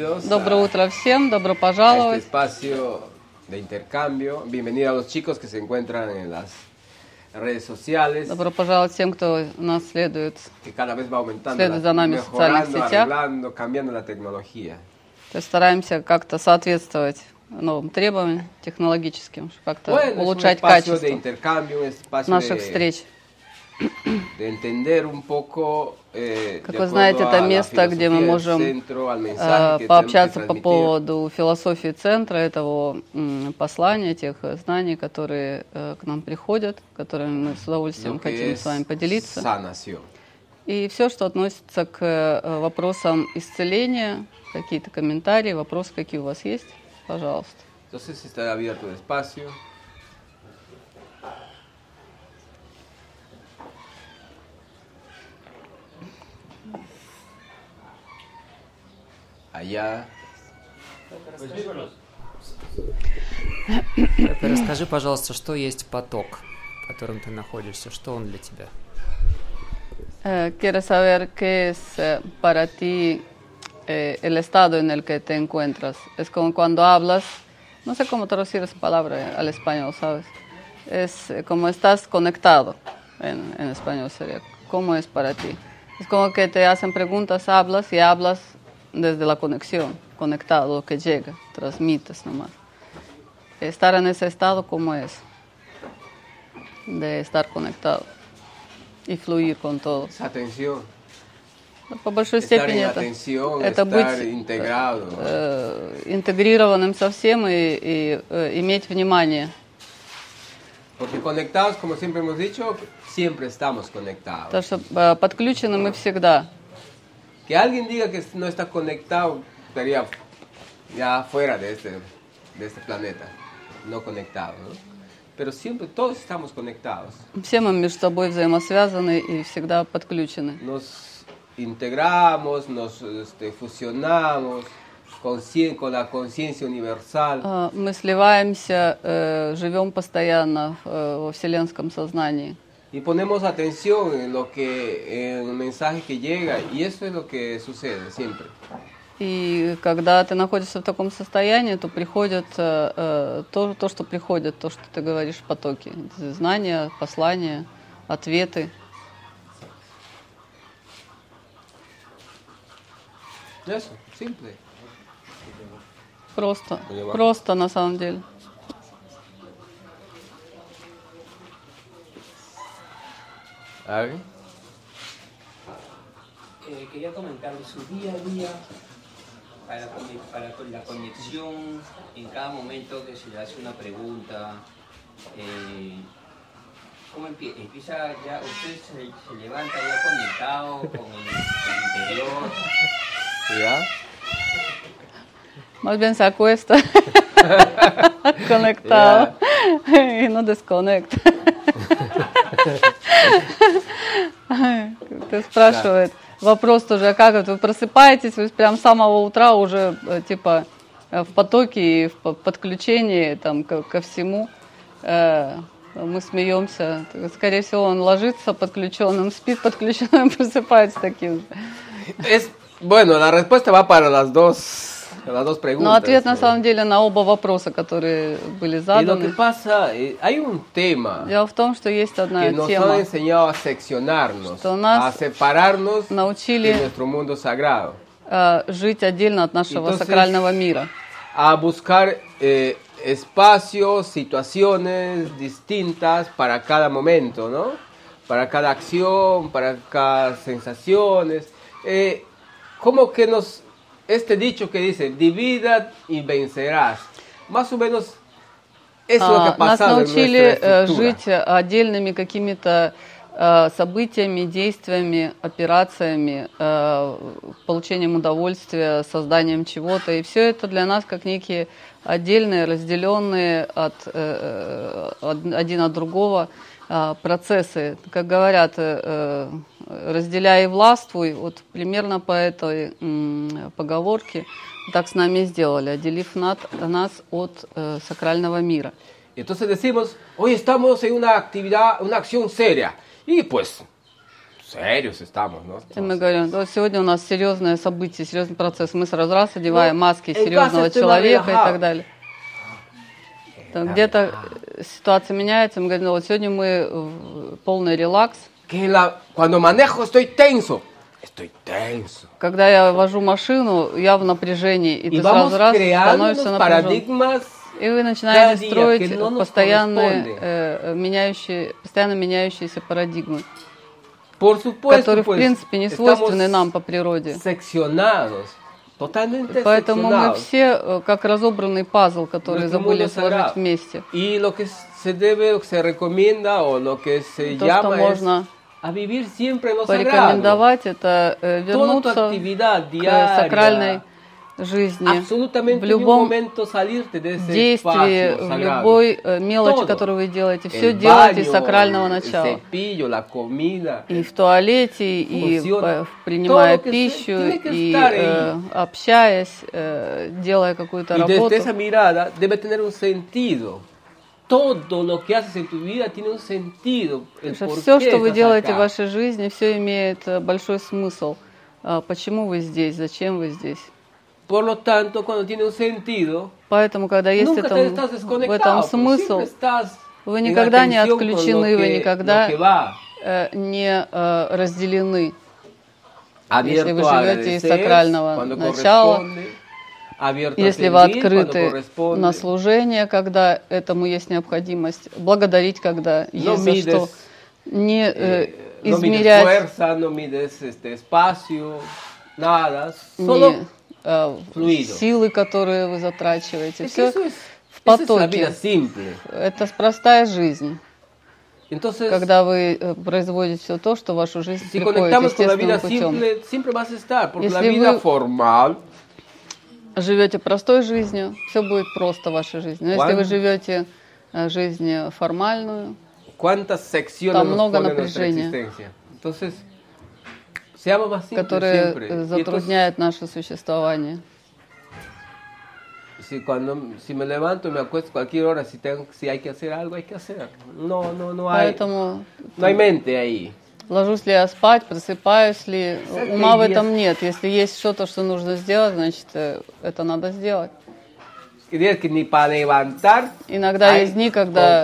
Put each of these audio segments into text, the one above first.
Доброе утро всем, добро пожаловать. de intercambio. Bienvenido a los chicos que se encuentran en las redes sociales, Добро пожаловать всем, кто нас следует. que cada vez va aumentando, Следует за нами в социальных сетях. arreglando, cambiando la tecnología. То есть стараемся как-то соответствовать новым требованиям технологическим, как-то Bueno, улучшать de качество espacio наших de, встреч. de entender un poco, eh, Как de вы знаете, это место, где мы можем э, пообщаться по поводу философии центра, этого послания, тех э, знаний, которые э, к нам приходят, которыми мы с удовольствием хотим с вами поделиться. И все, что относится к э, вопросам исцеления, какие-то комментарии, вопросы, какие у вас есть, пожалуйста. Entonces está abierto el espacio. Allá. Пепе, Расскажи, пожалуйста, что есть поток, в котором ты находишься, что он для тебя? Eh, ¿Quieres saber qué es eh, para ti eh, el estado en el que te encuentras? Es como cuando hablas, no sé cómo traducir esa palabra al español, ¿sabes? Es eh, como estás conectado, en, en español sería. ¿Cómo es para ti? Es como que te hacen preguntas, hablas y hablas desde la conexión, conectado, lo que llega, transmites nomás. Estar en ese estado, ¿cómo es? De estar conectado и флуир con todo. Atención. По большой степени en это, atención, это estar быть integrado. э, интегрированным со всем и, и, э, иметь внимание. Porque conectados, como siempre hemos dicho, siempre estamos conectados. Потому что э, подключены мы всегда. Que alguien diga que no está conectado, estaría ya fuera de este, de este planeta, no conectado. ¿no? Pero siempre todos estamos conectados. Все мы между собой взаимосвязаны и всегда подключены. Nos integramos, nos este, fusionamos con la conciencia universal. Э, Мы сливаемся, э, живем постоянно э, во вселенском сознании. Y ponemos atención en lo que, en el mensaje que llega, y eso es lo que sucede siempre. И когда ты находишься в таком состоянии, то приходит э, э, то, то, что приходит, то, что ты говоришь в потоке. Знания, послания, ответы. Simple. Просто, просто на самом деле. A ver. Eh, quería comentarle su día a día para, con- para con la conexión en cada momento que se le hace una pregunta. eh, ¿Cómo empie- empieza ya? ¿Usted se, se levanta ya conectado con el, el interior? ¿Ya? Más bien se acuesta conectado y no desconecta. Ты спрашивает вопрос тоже, как это? Вы просыпаетесь, вы прям с самого утра уже э, типа э, в потоке и в по- подключении там ко, ко всему. Э, Мы смеемся. Скорее всего, он ложится подключенным, спит подключенным, просыпается таким. же. Es, bueno, la respuesta va para las dos, Но ответ на ¿no? самом деле на оба вопроса, которые были заданы. pasa, eh, hay un tema Дело в том, что есть одна que nos han тема. enseñado a seccionarnos, Что нас a separarnos de Научили nuestro mundo sagrado, э, жить отдельно от нашего Entonces- сакрального мира. a buscar eh, espacios, situaciones distintas para cada momento, ¿no? Para cada acción, para cada sensaciones. Eh, como que nos, este dicho que dice, divida y vencerás, más o menos es lo que ha А, Нас научили э, жить отдельными какими-то э, событиями, действиями, операциями, э, получением удовольствия, созданием чего-то. И все это для нас как некие отдельные, разделенные от, э, э, од- один от другого. э, процессы. Как говорят, э, э, разделяй и властвуй, вот примерно по этой поговорке так с нами сделали, отделив нас от э, сакрального мира. Entonces decimos, hoy estamos en una actividad, una acción seria. Y pues serios estamos, ¿no? И мы говорим, вот сегодня у нас серьезное событие, серьезный процесс. Мы сразу раз одеваем Ну, маски en серьезного человека и так далее. Там Где-то э, ситуация меняется, мы говорим, ну вот сегодня мы в полный релакс. Que la- cuando manejo estoy tenso. Estoy tenso. Когда я вожу машину, я в напряжении, и Y ты сразу раз становишься напряжен. И вы начинаете строить no постоянные, э, меняющие, постоянно меняющиеся парадигмы, Por supuesto, которые, в pues, принципе, не свойственны нам по природе. seccionados, Поэтому мы все э, как разобранный пазл, который забыли сложить вместе. Y lo que se debe, se recomienda o lo que se То, что llama es можно sagrado. порекомендовать, это э, вернуться к сакральной жизни, в un любом действии, в любой э, мелочи, которую вы делаете, все делайте из baño, сакрального начала. И в туалете, и э, принимая пищу, и э, общаясь, делая какую-то работу. Todo lo que haces en tu vida tiene un sentido. Все, что вы делаете в вашей жизни, все имеет большой смысл. А Почему вы здесь, зачем вы здесь? Por lo tanto, cuando tiene un sentido, Поэтому, когда есть nunca этом, te estás в этом смысл, siempre estás вы никогда не отключены, вы никогда э, не э, разделены. Abierto вы живете из сакрального начала, Если вы открыты на служение, когда этому есть необходимость, благодарить, когда No есть за что, не э, Eh, измерять не, э, силы, которые вы затрачиваете. Все в потоке. Это простая жизнь, Entonces, когда вы э, производите все то, что вашу жизнь si приходит естественным путем. simple, vas estar, Если вы- formal Живете простой жизнью, все будет просто в вашей жизни. Но если Cuán- вы живете э, жизнь формальную, Там много напряжения. Entonces, э, entonces, затрудняет наше существование. si cuando si me levanto me acuesto cualquier hora, si tengo, si hay que hacer algo, hay que hacer. No, no, no hay, Поэтому no hay mente ahí. ложусь ли я спать, просыпаюсь ли, ума в этом нет. Если есть что-то, что нужно сделать, значит, э, это надо сделать. Иногда есть дни, когда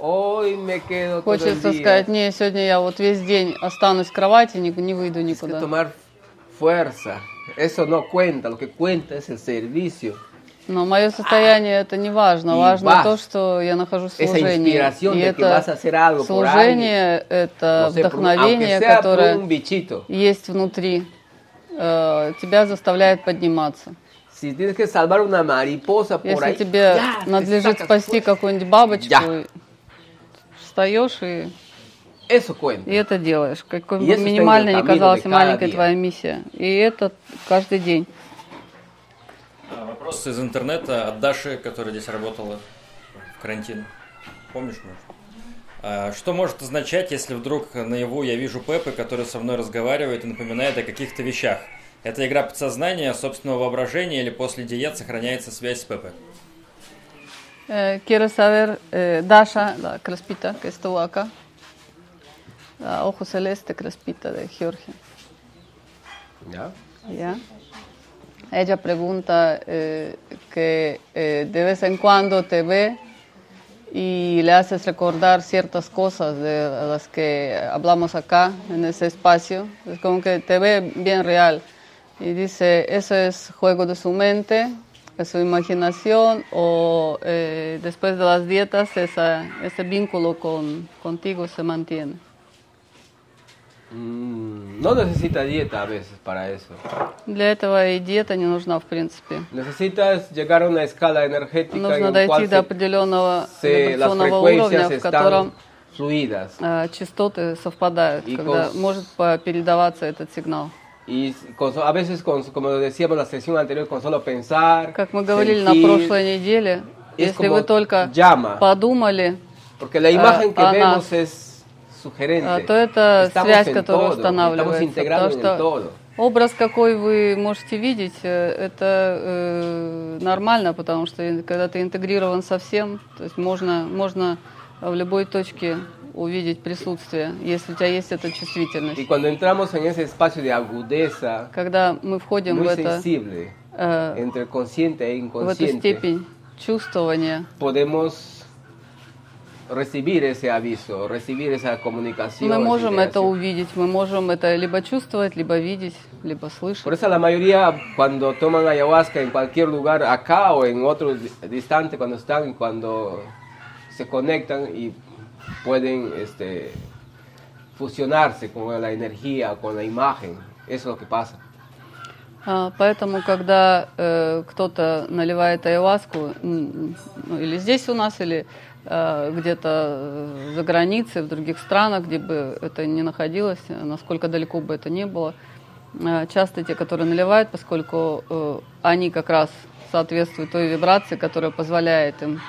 hoy me quedo хочется сказать, не, сегодня я вот весь день останусь в кровати, не, не выйду никуда. tomar fuerza, eso no cuenta, lo que cuenta es el servicio. Но мое состояние это не важно. Важно то, что я нахожусь в служении. И это служение, это вдохновение, которое есть внутри, э, тебя заставляет подниматься. Если тебе надлежит спасти какую-нибудь бабочку. Встаешь и, и это делаешь. Какой бы минимальной ни казалась cada твоя миссия. И это каждый день. А, Вопрос из интернета от Даши, которая здесь работала в карантин. Помнишь, может? А, Что может означать, если вдруг наяву я вижу Пепы, который со мной разговаривает и напоминает о каких-то вещах? Это игра подсознания, собственного воображения или после диет сохраняется связь с Пепе? Eh, quiero saber, eh, Dasha, la crespita que estuvo acá, la ojo celeste crespita de Georgia. ¿Ya? ¿ya? Ella pregunta eh, que eh, de vez en cuando te ve y le haces recordar ciertas cosas de las que hablamos acá en ese espacio. Es como que te ve bien real. Y dice, eso es juego de su mente, es su imaginación o eh, después de las dietas esa, ese vínculo con, contigo se mantiene. Mm, no necesita dieta a veces para eso. Для этого и диета не нужна, в принципе. Necesitas llegar a una escala energética en Нужно дойти до определенного вибрационного уровня, в котором fluidas. э, частоты совпадают, И когда cons- может передаваться этот сигнал. Y con a veces, con, como decíamos en la sesión anterior, con solo pensar, Как мы говорили на sentir, прошлой неделе, если вы только llama. подумали, porque la imagen que a vemos es sugerente. а, то это Estamos связь, которая todo, устанавливается. Потому todo. что образ, какой вы можете видеть, э, это э, нормально, потому что и- когда ты интегрирован со всем, то есть можно, можно в любой точке увидеть присутствие, если у тебя есть эта чувствительность. cuando entramos en ese espacio de agudeza, Когда мы входим в, muy это, sensible, э, entre consciente e в эту inconsciente, степень чувствования, podemos recibir ese aviso, recibir esa comunicación. мы можем это увидеть, мы можем это либо чувствовать, либо видеть, либо Por слышать. eso la mayoría cuando toman ayahuasca en cualquier lugar, acá o en otro di- distante, cuando están, cuando se conectan y pueden este, fusionarse con la energía, con la imagen, eso es lo que pasa. А, Поэтому, когда э, кто-то наливает м, ну, или здесь у нас, или э, где-то э, за границей, в других странах, где бы это ни находилось, насколько далеко бы это ни было, э, часто те, которые наливают, поскольку э, они как раз соответствуют той вибрации, которая позволяет им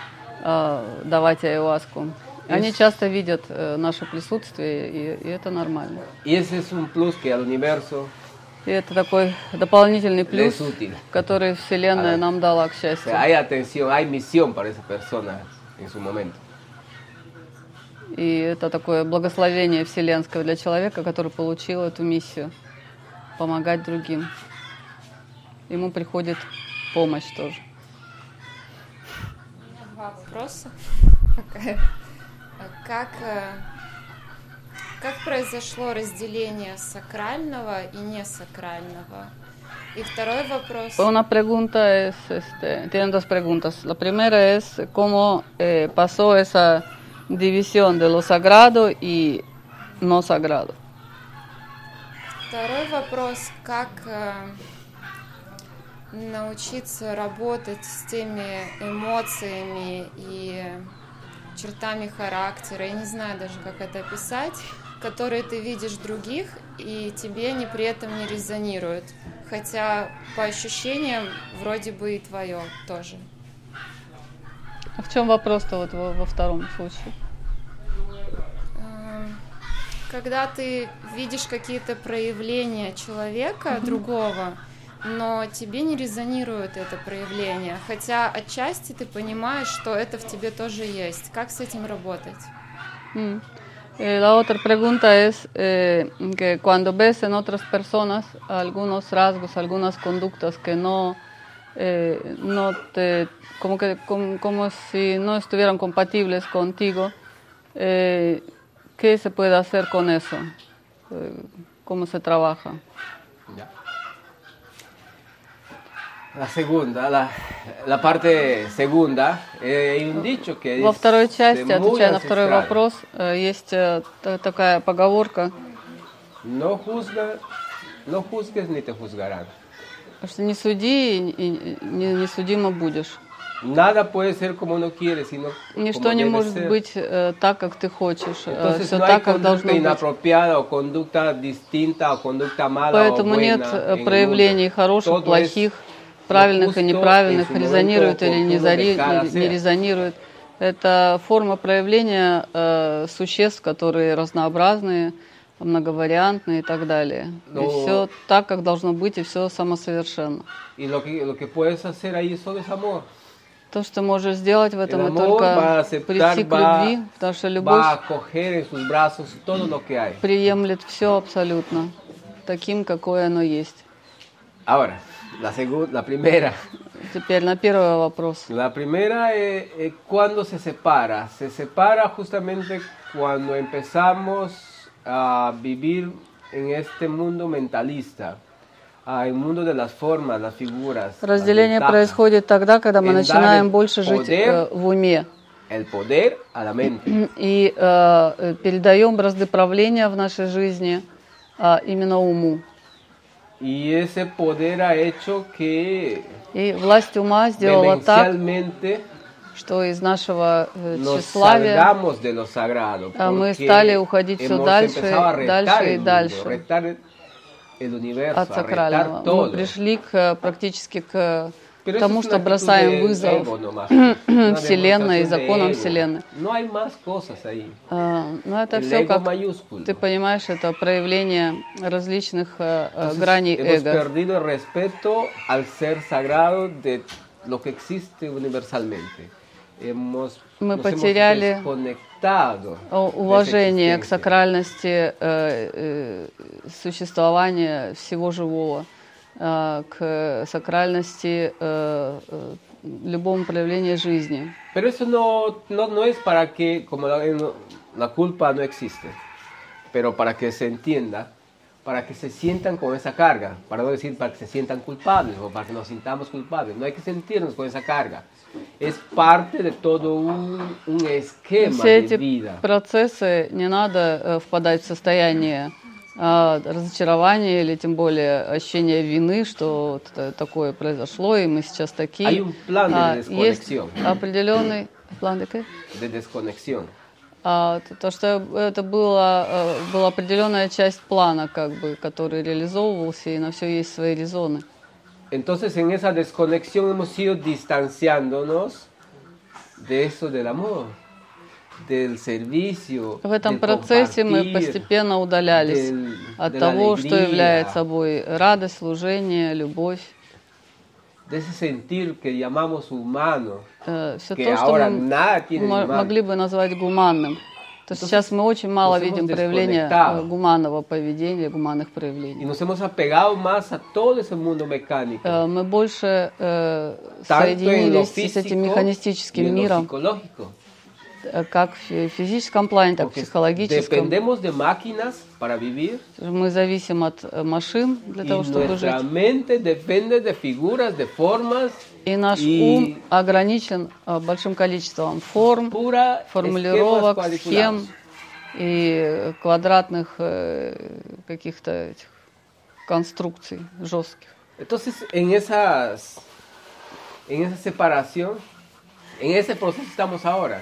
э, давать ayahuasку, они часто видят э, наше присутствие, и, и это нормально. Y ese es un plus que al universo И это такой дополнительный le плюс, es útil. который Вселенная А. нам дала, к O sea, счастью. hay atención, hay misión para esa persona en su momento. И это такое благословение вселенское для человека, который получил эту миссию помогать другим. Ему приходит помощь тоже. У меня два вопроса. Пока. Как, э, как произошло разделение сакрального и несакрального? И второй вопрос. Una pregunta es, este, tienen dos preguntas. La primera es cómo eh, pasó esa división de lo sagrado y no sagrado. Второй вопрос, как э, научиться работать с теми эмоциями и чертами характера, я не знаю даже, как это описать, которые ты видишь других, и тебе они при этом не резонируют. Хотя по ощущениям вроде бы и твое тоже. А в чем вопрос-то вот во, во втором случае? Эм, Когда ты видишь какие-то проявления человека другого, но тебе не резонирует это проявление, хотя отчасти ты понимаешь, что это в тебе тоже есть. Как с этим работать? Mm. Eh, la otra pregunta es eh, que cuando ves en otras personas algunos rasgos, algunas conductas que no, eh, no te, como que como, como si no estuvieran compatibles contigo, eh, ¿qué se puede hacer con eso? Eh, ¿Cómo se trabaja? Ya. La segunda, la, la parte segunda, eh, hay un dicho que Во второй части, отвечая на второй вопрос, э, есть э, та- такая поговорка, No juzga, no juzgues ni te juzgarán. что не суди и, не, не судимо будешь. Nada puede ser como uno quiere, sino Ничто como не может ser. быть э, так, как ты хочешь. Entonces все no так, как должно быть. o conducta distinta o conducta mala Поэтому o buena нет э, проявлений хороших, Todo плохих, es правильных и неправильных, резонирует или не, зари- не- резонирует. Это форма проявления э, существ, которые разнообразные, многовариантные и так далее. И Но- все так, как должно быть, и все самосовершенно. Y lo que, lo que puedes hacer ahí solo es amor. То, что можешь сделать в этом, это va только aceptar, прийти к va, любви, потому что va любовь приемлет все абсолютно таким, какое оно есть. Ahora, la, segu- la primera. Теперь на первый вопрос. La primera es cuando se separa. Se separa justamente cuando empezamos a vivir en este mundo mentalista, el mundo de las formas, las figuras. las Разделение ventajas. происходит тогда, когда мы начинаем больше жить poder э, в уме El poder a la mente. и э, э, передаем бразды правления в нашей жизни э, именно уму. Y ese poder ha hecho que И власть ума сделала так, что из нашего э, тщеславия salgamos de lo sagrado. А мы стали уходить hemos дальше, дальше и mundo, дальше. universo, от сакрального. Мы пришли к, э, практически к Pero eso тому, es что бросаем вызов Вселенной законам. Вселенной. Э, Но это все как ты понимаешь, это проявление различных э, э, граней эго. Мы потеряли уважение к сакральности э, э, существования всего живого, э, к сакральности э, э, любому проявлению жизни. Pero eso no, no, no es para que, como la, no- la culpa no existe, pero para que se entienda, para que se sientan con esa carga, para no decir para que se sientan culpables o para que nos sintamos culpables, no hay que sentirnos con esa carga. Es parte de todo un, un esquema Все de эти vida. процессы не надо э, впадать в состояние а, разочарования или тем более ощущения вины, что вот такое произошло, и мы сейчас такие. Hay un plan de А, есть desconexión. определенный план de de desconexión. А, то, что это было, э, была определенная часть плана, как бы, который реализовывался, и на все есть свои резоны. Entonces en esa desconexión hemos ido distanciándonos de eso del amor, del servicio. В этом процессе мы постепенно удалялись del- от того, что alegría, является собой радость, служение, любовь. de ese sentir que llamamos humano, все que то, что ahora мы nada tiene могли бы назвать гуманным. То есть сейчас мы очень мало видим проявления э, гуманного поведения, гуманных проявлений. Э, Мы больше э, соединились с этим механистическим миром, э, как в физическом плане, так и в психологическом. dependemos de máquinas para vivir Мы зависим от э, машин для того, чтобы жить. mente depende de figuras, de formas И наш ум ограничен э, большим количеством форм, формулировок, схем и квадратных э, каких-то этих конструкций жестких. Entonces, en esas, en esa separación, en ese proceso estamos ahora.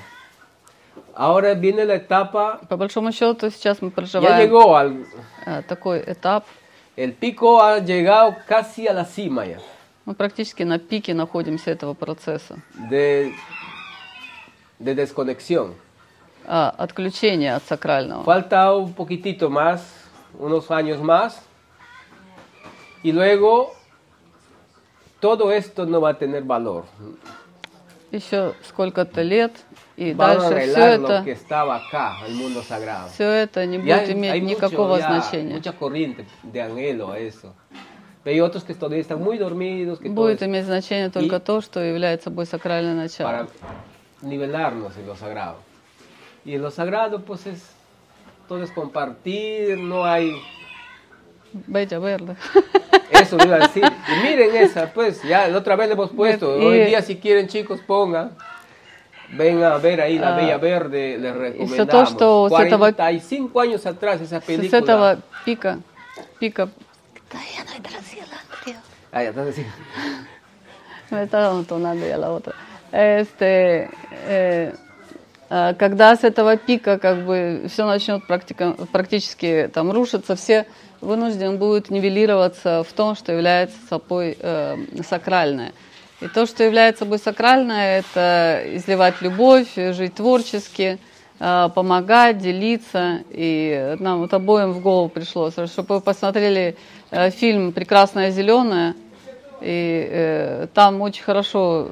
Ahora viene la etapa, По большому счету сейчас мы ya проживаем llegó al, э, такой этап. el pico ha llegado casi a la cima ya, Мы практически на пике находимся этого процесса. de, de desconexión. А, отключения от сакрального. Falta un poquitito más, unos años más, y luego todo esto no va a tener valor. Еще сколько-то лет, и Van a дальше все arreglar lo это, que estaba acá, el mundo sagrado. все это не Ya будет иметь hay mucho, никакого ya, значения. mucha corriente de anhelo a eso. Pero hay otros que todavía están muy dormidos, que todo Будет es иметь значение только И- то, что является собой сакральное para начало. nivelarnos en lo sagrado. Y en lo sagrado, pues es todo es compartir, no hay Бетя Верде. eso, lo iba a decir. Y miren esa, pues ya la otra vez le hemos puesto. Y- Hoy día, si quieren, chicos, pongan. Ven a ver ahí la Ah, Bella Verde, les то, recomendamos. с этого- 45 años atrás esa С película. этого пика, пика, Ah, ya estás diciendo. me estaba entonando ya la otra. Este, э, когда с этого пика как бы все начнет практика- практически там рушиться, все вынуждены будут нивелироваться в том, что является собой э, сакральное. И то, что является собой сакральное, это изливать любовь, жить творчески, э, помогать, делиться. И нам вот обоим в голову пришло, чтобы вы посмотрели э, фильм «Прекрасное зеленое», и э, там очень хорошо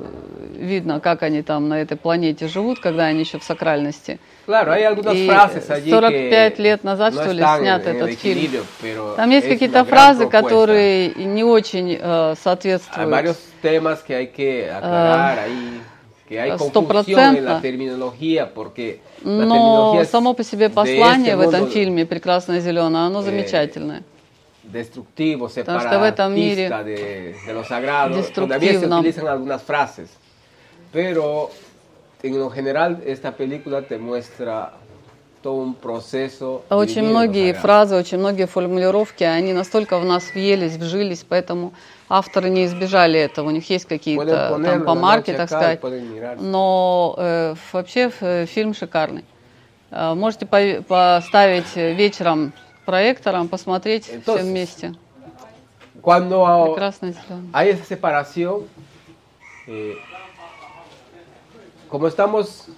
видно, как они там на этой планете живут, когда они еще в сакральности. Claro, hay algunas Y frases allí 45 que лет назад, no что ли, снят этот фильм. equilibrio, pero Там есть какие-то фразы, которые не очень э, Hay соответствуют. varios temas que hay que aclarar ahí, que hay confusión en la terminología, porque la Но es само по себе послание в этом фильме «Прекрасное зеленое», оно Э, замечательное. destructivo, этом мире separatista de, de lo sagrado. Todavía se destructivo. utilizan algunas frases, pero en lo general esta película te muestra Очень многие фразы, очень многие формулировки, они настолько в нас въелись, вжились, поэтому авторы не избежали этого. У них есть какие-то там помарки, так сказать. Но э, вообще э, фильм шикарный. Э, можете по- поставить вечером проектором, посмотреть все Entonces, вместе. Cuando Прекрасное зеленое. hay esa separación, eh, como estamos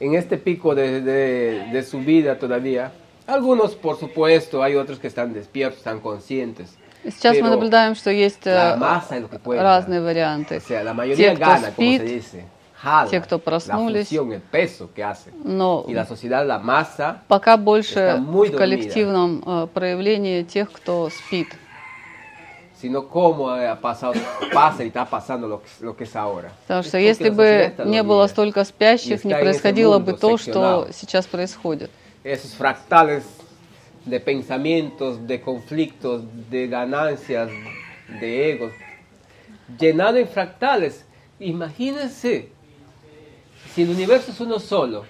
en este pico de, de- de su vida todavía, algunos por supuesto, hay otros que están despiertos, están conscientes. И Сейчас мы Pero наблюдаем, что есть э, la masa es lo que cuenta. разные варианты. O sea, la mayoría Те, кто gana, como se спит, dice. jala те, кто la проснулись, fusión, el peso que hace. но Y la sociedad, la masa, пока больше está muy в коллективном э, проявлении тех, кто спит. sino cómo eh, ha pasado, pasa y está pasando lo, que- lo que es ahora. Потому Es что porque если la sociedad бы está не dormida. было столько спящих, Y не está en ese происходило бы mundo то, что seccionado. сейчас происходит. Esos fractales de pensamientos, de conflictos, de ganancias, de egos, llenado en fractales. Imagínense, si el universo es uno solo,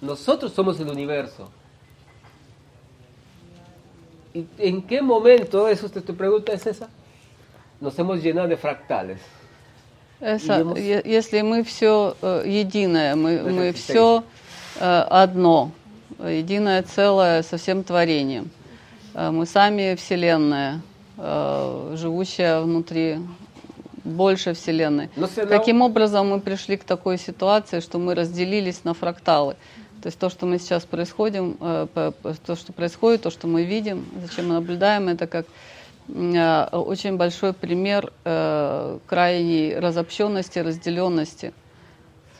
nosotros somos el universo. ¿Y en qué momento, eso usted tu pregunta es esa? Nos hemos llenado de fractales. Эса- Идем- е- Если мы все единое, мы, мы все одно, единое целое со всем творением. Э, Мы сами Вселенная, э, живущая внутри больше Вселенной. Каким образом мы пришли к такой ситуации, что мы разделились на фракталы? То есть то, что мы сейчас происходим, э, то, что происходит, то, что мы видим, зачем мы наблюдаем, это как э, очень большой пример э, крайней разобщенности, разделенности.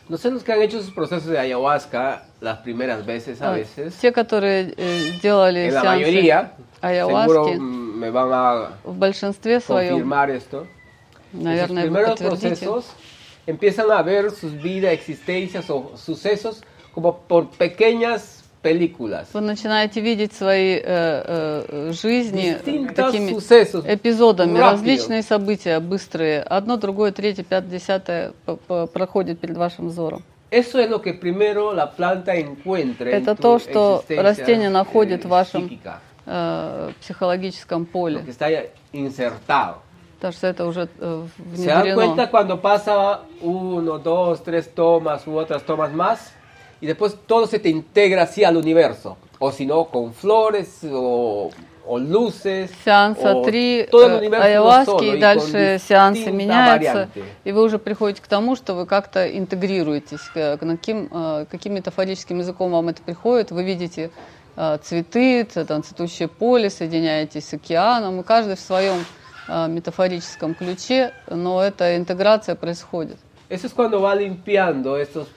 No sé los que han hecho esos procesos de ayahuasca las primeras veces, a veces. Те, которые делали la mayoría, mm, me van a в большинстве своем, esto. Наверное, вы primeros procesos empiezan a ver sus vidas, existencias o sucesos como por pequeñas películas. вы начинаете видеть свои э, э, жизни Distintos такими sucesos. эпизодами, rápido. различные события, быстрые. Одно, другое, третье, пятое, десятое проходит перед вашим взором. Eso es lo que primero la planta encuentra en Это то, что растение находит в вашем э, психологическом lo поле. que está insertado. Потому что это уже э, Se dan внедрено. cuenta cuando pasa uno, dos, tres tomas u otras tomas más y después todo se te integra así al universo. O si no, con flores o, o luces. Сеанса o три todo el э, universo uno ayahuаски, solo и дальше сеансы меняются, variante. и вы уже приходите к тому, что вы как-то интегрируетесь. Каким, э, каким метафорическим языком вам это приходит, вы видите э, цветы, там, цветущее поле, соединяетесь с океаном, и каждый в своем э, метафорическом ключе, но эта интеграция происходит. Eso es cuando va limpiando esos,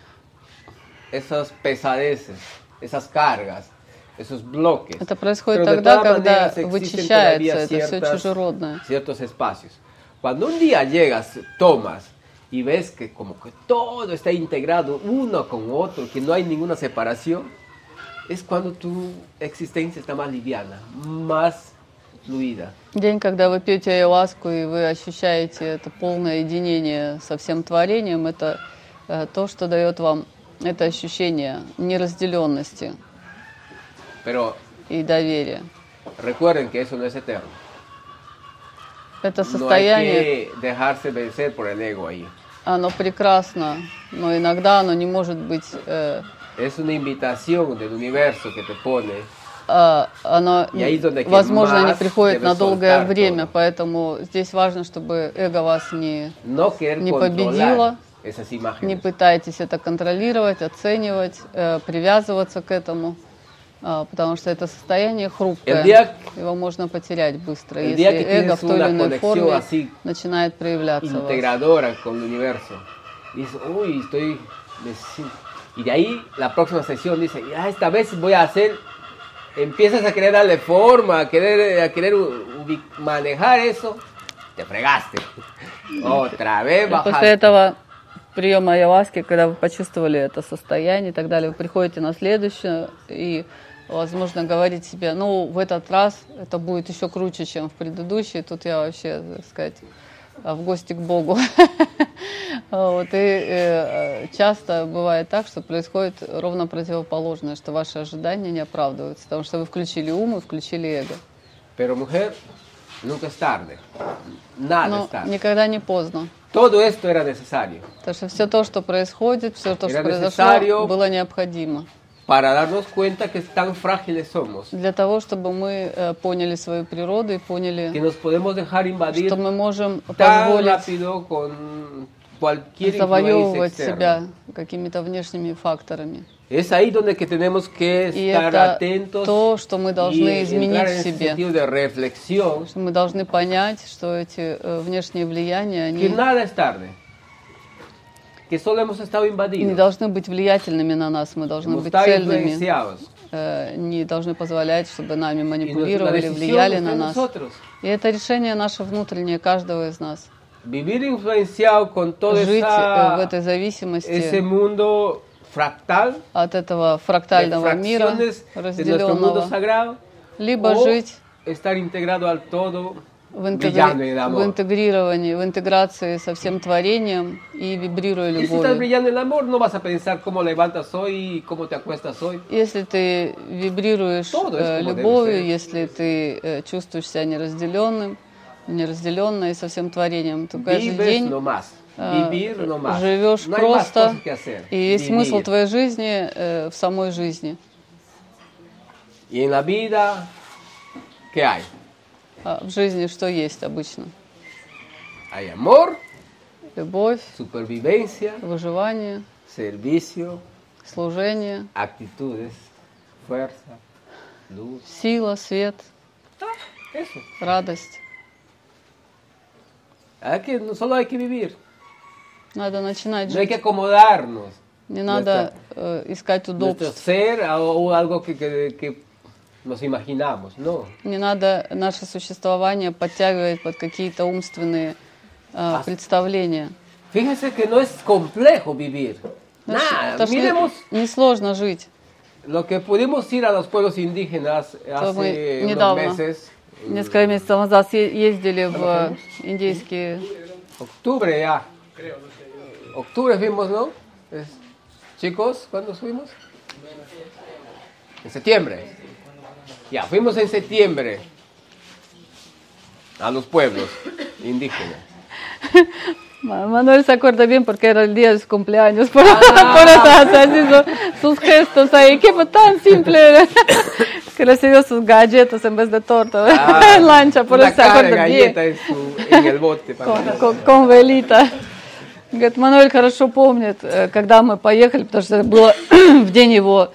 esas pesadeces, esas cargas, esos bloques. Это происходит Pero тогда, когда вычищается это все чужеродное. ciertos espacios. Cuando un día llegas, tomas y ves que como que todo está integrado uno con otro, que no hay ninguna separación, es cuando tu existencia está más liviana, más fluida. День, когда вы пьете ayahuasку и вы ощущаете это полное единение со всем творением, это э, то, что дает вам это ощущение неразделенности Pero и доверия. recuerden que eso no es eterno. Это No состояние, que dejarse vencer por el ego ahí. оно прекрасно, но иногда оно не может быть, э, Es una invitación del universo que te pone а, оно, возможно, не приходит на долгое время, поэтому здесь важно, чтобы эго вас не, no Не controlar не пытайтесь это контролировать, оценивать, э, привязываться к этому, а, потому что это состояние хрупкое, día- его можно потерять быстро, если эго в той или иной форме начинает проявляться в вас. integradora con el universo. Y dices, uy, estoy... me siento-". Y de ahí la próxima sesión dice, ya esta vez voy a hacer... Empiezas a querer darle forma, a querer, a querer manejar eso, te fregaste. Otra vez bajaste. Приема ayahuаски, когда вы почувствовали это состояние и так далее, вы приходите на следующее и, возможно, говорите себе, ну, в этот раз это будет еще круче, чем в предыдущий, тут я вообще, так сказать, в гости к Богу. Вот, и э, часто бывает так, что происходит ровно противоположное, что ваши ожидания не оправдываются, потому что вы включили ум и включили эго. Pero mujer, nunca es tarde. Nada Но es tarde. никогда не поздно. Todo esto era necesario Потому что все то, что происходит, все то, что Era произошло, necesario- было необходимо. para darnos cuenta que tan frágiles somos, Для того, чтобы мы э, поняли свою природу и que поняли, nos podemos dejar invadir что мы можем tan позволить rápido con cualquier influencia завоевывать себя какими-то внешними факторами. Es ahí donde que tenemos que И estar это atentos то, что мы должны изменить в себе. sentido de reflexión, Что мы должны понять, что эти э, внешние влияния, que они nada es tarde. que solo hemos estado не должны быть влиятельными на нас, мы должны hemos быть цельными, э, не должны позволять, чтобы нами манипулировали, влияли на нас. nosotros. И это решение наше внутреннее, каждого из нас. Vivir influenciado con toda Жить э, в этой esa, ese зависимости mundo fractal, от этого фрактального мира, разделенного, sagrado, либо жить estar integrado al todo, в, интегри- в интегрировании, в интеграции со всем творением и вибрируя любовью. Если ты вибрируешь э, любовью, если ты э, чувствуешь себя неразделенным, неразделенной со всем творением, то каждый день э, más. живешь просто, и весь смысл твоей жизни э, в самой жизни. En la vida, ¿qué hay? А в жизни что есть обычно? Hay amor, Любовь, supervivencia, выживание, servicio, служение, actitudes, fuerza, luz. сила, свет, Eso. радость. Hay que, no solo hay que vivir, Надо начинать no hay жить. que acomodarnos. Не надо э, искать Nuestro удобств. ser a- o algo que, que- que nos imaginamos, no. Не надо наше существование подтягивать под какие-то умственные э, представления. Fíjense que no es complejo vivir. Потому что- Nada, потому что miremos не- несложно жить. lo que pudimos ir a los pueblos indígenas То мы hace unos недавно, meses. несколько месяцев назад е- ездили в индейские... Octubre ya. Octubre fuimos, ¿no? Es- Chicos, ¿cuándo fuimos? En septiembre. Ya, fuimos en septiembre a los pueblos indígenas. Ma- Manuel se acuerda bien porque era el día de su cumpleaños, por, por eso hace así su- sus gestos ahí, que fue tan simple, que recibió sus galletas en vez de torta Ah, en lancha, por eso se acuerda bien, galleta en, su- en el bote. con, con- con velita. Говорит, Мануэль хорошо помнит, э, когда мы поехали, потому что это было в день его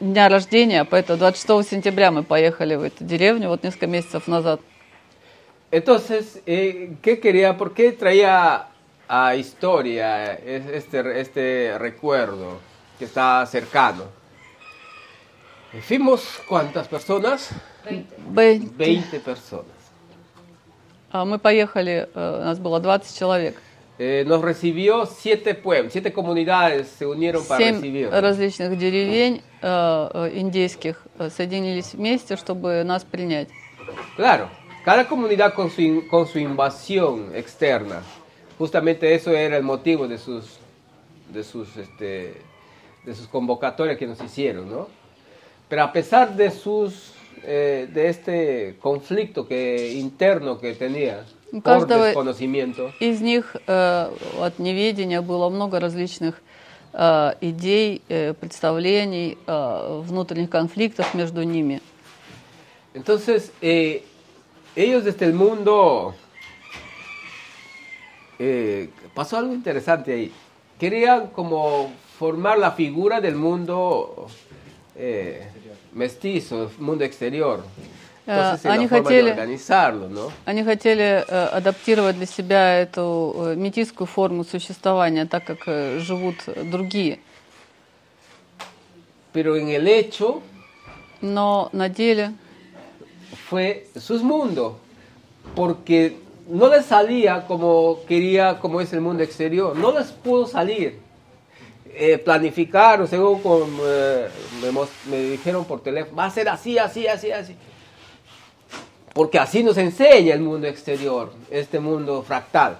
дня рождения, поэтому 26 сентября мы поехали в эту деревню, вот несколько месяцев назад. Entonces, eh, ¿qué quería? ¿Por qué traía a historia es- este, este recuerdo que está cercano? Eh, Fuimos cuántas personas? Бэй, 20 personas. а мы поехали, э, у нас было 20 человек. Eh, nos recibió siete pueblos, siete comunidades se unieron para Семь recibirnos. различных деревень э, э, индейских э, соединились вместе, чтобы нас принять. Claro, cada comunidad con su, in- con su invasión externa. Justamente eso era el motivo de sus, de sus, este, de sus convocatorias que nos hicieron, ¿no? Pero a pesar de sus, eh, de este conflicto que, interno que tenía У por каждого desconocimiento, из них э, от неведения было много различных э, идей, э, представлений, э, внутренних конфликтов между ними. Entonces, eh, ellos desde el mundo, eh, pasó algo interesante ahí. Querían como formar la figura del mundo eh, mestizo, mundo exterior. Entonces, Eh, es они хотели- ¿no? Они хотели э, адаптировать для себя эту э, метисскую форму существования, так как э, живут другие. Pero en el hecho Но на деле fue sus mundos, porque no les salía como quería, como es el mundo exterior, no les pudo salir. Eh, planificaron, según con, eh, me, me dijeron por teléfono, va a ser así, así, así, así. Porque así nos enseña el mundo exterior, este mundo fractal.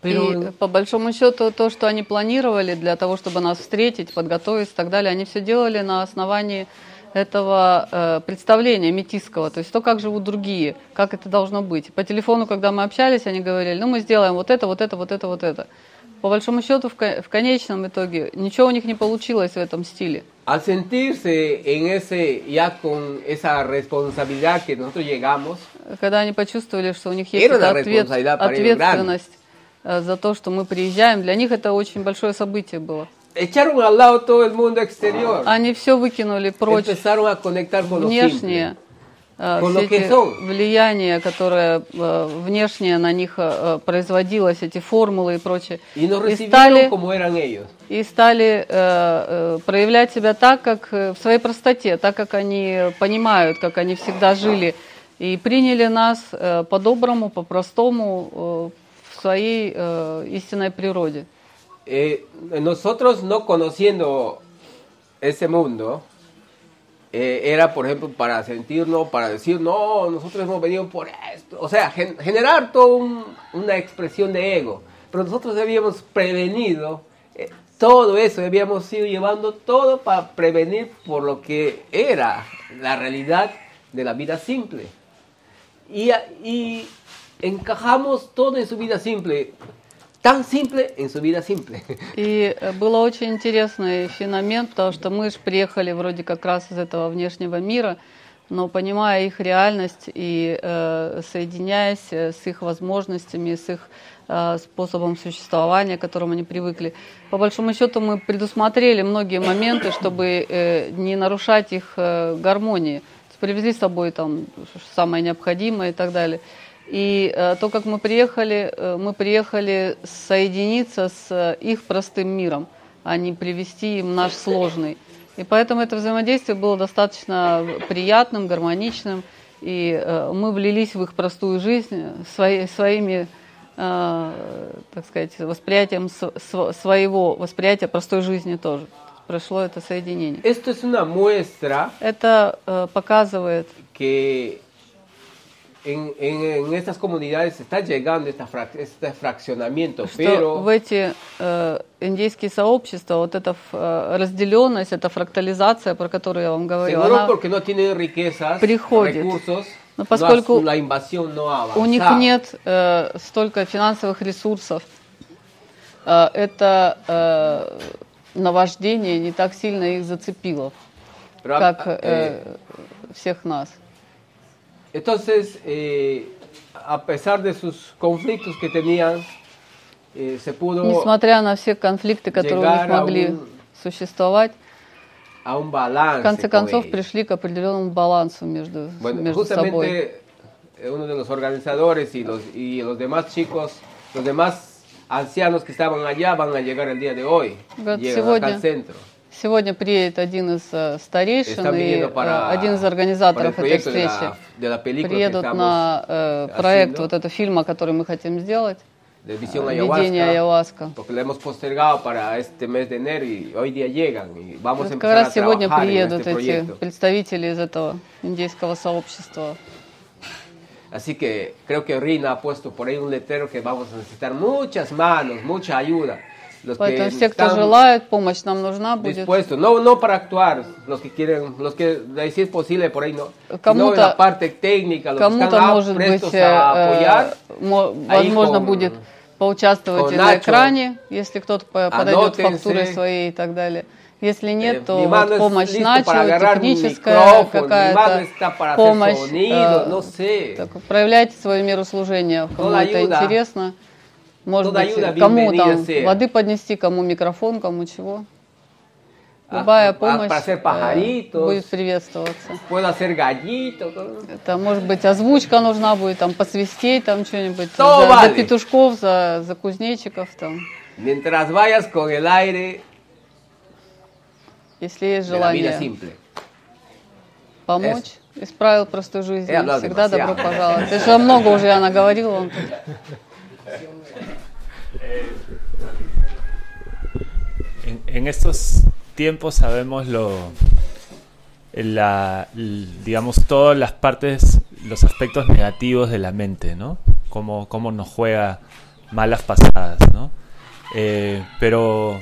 Pero И по большому счету то, что они планировали для того, чтобы нас встретить, подготовить и так далее, они все делали на основании этого э, представления метисского, то есть то, как живут другие, как это должно быть. По телефону, когда мы общались, они говорили, ну мы сделаем вот это, вот это, вот это, вот это. По большому счету, в, в конечном итоге, ничего у них не получилось в этом стиле. al sentirse en ese, ya con esa responsabilidad que nosotros llegamos, Когда они почувствовали, что у них есть эта ответ- ответственность э, за то, что мы приезжаем, для них это очень большое событие было. echaron al lado todo el mundo exterior. Они все выкинули прочь Empezaron a conectar con Con все lo que эти влияния, которые э, внешне на них э, производилось, эти формулы и прочее, и стали, и стали э, э, проявлять себя так, как э, в своей простоте, так, как они понимают, как они всегда жили, и приняли нас э, по-доброму, по-простому, э, в своей э, истинной природе. Nosotros no conociendo ese mundo, eh, era por ejemplo para sentirnos, para decir, no, nosotros hemos venido por esto. O sea, gen- generar toda un- una expresión de ego. Pero nosotros habíamos prevenido eh, todo eso, habíamos ido llevando todo para prevenir por lo que era la realidad de la vida simple. Y, y encajamos todo en su vida simple. Tan simple en su vida simple. И э, было очень интересный феномен, потому что мы же приехали вроде как раз из этого внешнего мира, но понимая их реальность и э, соединяясь э, с их возможностями, с их э, способом существования, к которому они привыкли, по большому счету мы предусмотрели многие моменты, чтобы э, не нарушать их э, гармонии. Привезли с собой там самое необходимое и так далее. И э, то, как мы приехали, э, мы приехали соединиться с э, их простым миром, а не привести им наш сложный. И поэтому это взаимодействие было достаточно приятным, гармоничным, и мы влились в их простую жизнь свои- своими, так сказать, восприятием св- св- своего восприятия простой жизни тоже. Прошло это соединение. Это показывает que en, en- en estas comunidades está llegando esta frac- este fraccionamiento, что pero в эти э, индейские сообщества вот эта э, разделенность, эта фрактализация, про которую я вам seguro она, no tienen riquezas, приходит. recursos, Но no поскольку no ha у них нет э, столько финансовых ресурсов, э, это э, наваждение не так сильно их зацепило, Pero a- как eh, э, всех нас. entonces, eh, a pesar de sus conflictos que tenían, eh, se pudo Несмотря на все конфликты, которые у них llegar a могли un- существовать, a un balance. в конце con концов ellos. пришли к определенному балансу между, Bueno, между собой. justamente eh, uno de los organizadores y los, y los demás chicos, los demás ancianos que estaban allá van a llegar el día de hoy. Говорит, Llegan acá сегодня al centro. Сегодня приедет один из э, старейшин и э, один из организаторов этой встречи. Приедут на э, проект haciendo, вот этого фильма, который мы хотим сделать, э, «Видение Ayahuasca». porque lo hemos postergado para este mes de enero y hoy día llegan y vamos a Вот как empezar раз сегодня приедут este эти proyecto. представители из этого индейского сообщества. Así que creo que Rina ha puesto por ahí un letrero que vamos a necesitar muchas manos, mucha ayuda. Los Поэтому все, кто желает, помощь нам нужна будет. no, no para actuar, los que quieren, los que si es posible por ahí no, Кому-то- la parte técnica, los Кому-то, может быть, э, apoyar, э, возможно con- будет поучаствовать con на экране, если кто-то по- подойдет с фактурой своей и так далее. Если нет, то mi вот помощь un техническая какая-то помощь. sonido, э, no sé. так, проявляйте свое мирослужение, кому Toda это ayuda- интересно. Может toda быть, ayuda кому там sea. воды поднести, кому микрофон, кому чего. Ah, Любая ah, помощь hacer э, будет приветствоваться. Это может быть озвучка нужна будет, там посвистеть, там что-нибудь за, за vale. петушков, за, за кузнечиков там. mientras vayas con el aire Если есть желание помочь, из правил простой жизни, Я hablado всегда demasiado. добро пожаловать. Это же много уже я наговорила вам тут. En, estos tiempos sabemos lo, digamos, todas las partes, los aspectos negativos de la mente, ¿no? Cómo, cómo nos juega malas pasadas, ¿no? Eh, pero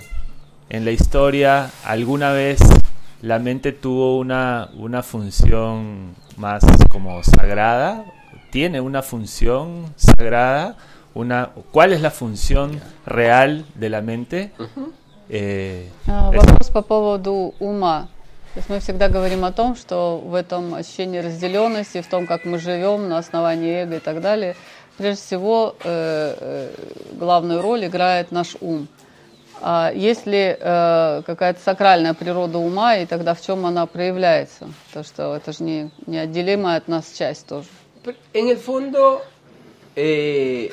en la historia, alguna vez la mente tuvo una, una función más como sagrada, tiene una función sagrada, una, ¿cuál es la función real de la mente? Eh, А, Вопрос по поводу ума. То есть мы всегда говорим о том, что в этом ощущении разделенности, в том, как мы живем на основании эго и так далее, прежде всего э, э, главную роль играет наш ум. А есть ли э, какая-то сакральная природа ума, и тогда в чем она проявляется? То, что это же не, неотделимая от нас часть тоже. En el fondo, eh,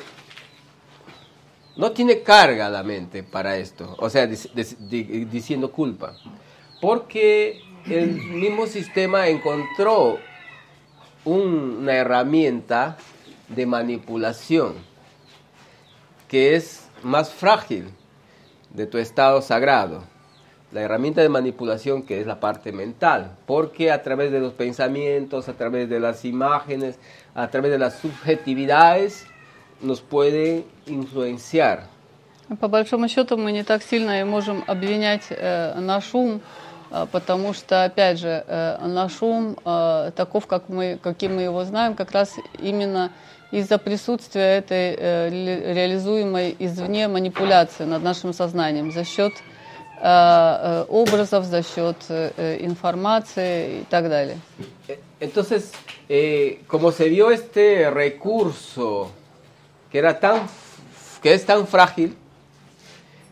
no tiene carga la mente para esto, o sea, dic- dic- di- diciendo culpa, porque el mismo sistema encontró un- una herramienta de manipulación que es más frágil de tu estado sagrado. La herramienta de manipulación que es la parte mental, porque a través de los pensamientos, a través de las imágenes, a través de las subjetividades, nos pueden influenciar. По большому счету мы не так сильно и можем обвинять э, наш ум, э, потому что, опять же, э, наш ум э, таков, как мы, каким мы его знаем, как раз именно из-за присутствия этой э, ре- реализуемой извне манипуляции над нашим сознанием за счет э, э, образов, за счет э, э, информации и так далее. E- Entonces, eh, como se vio este recurso que era tan que es tan frágil,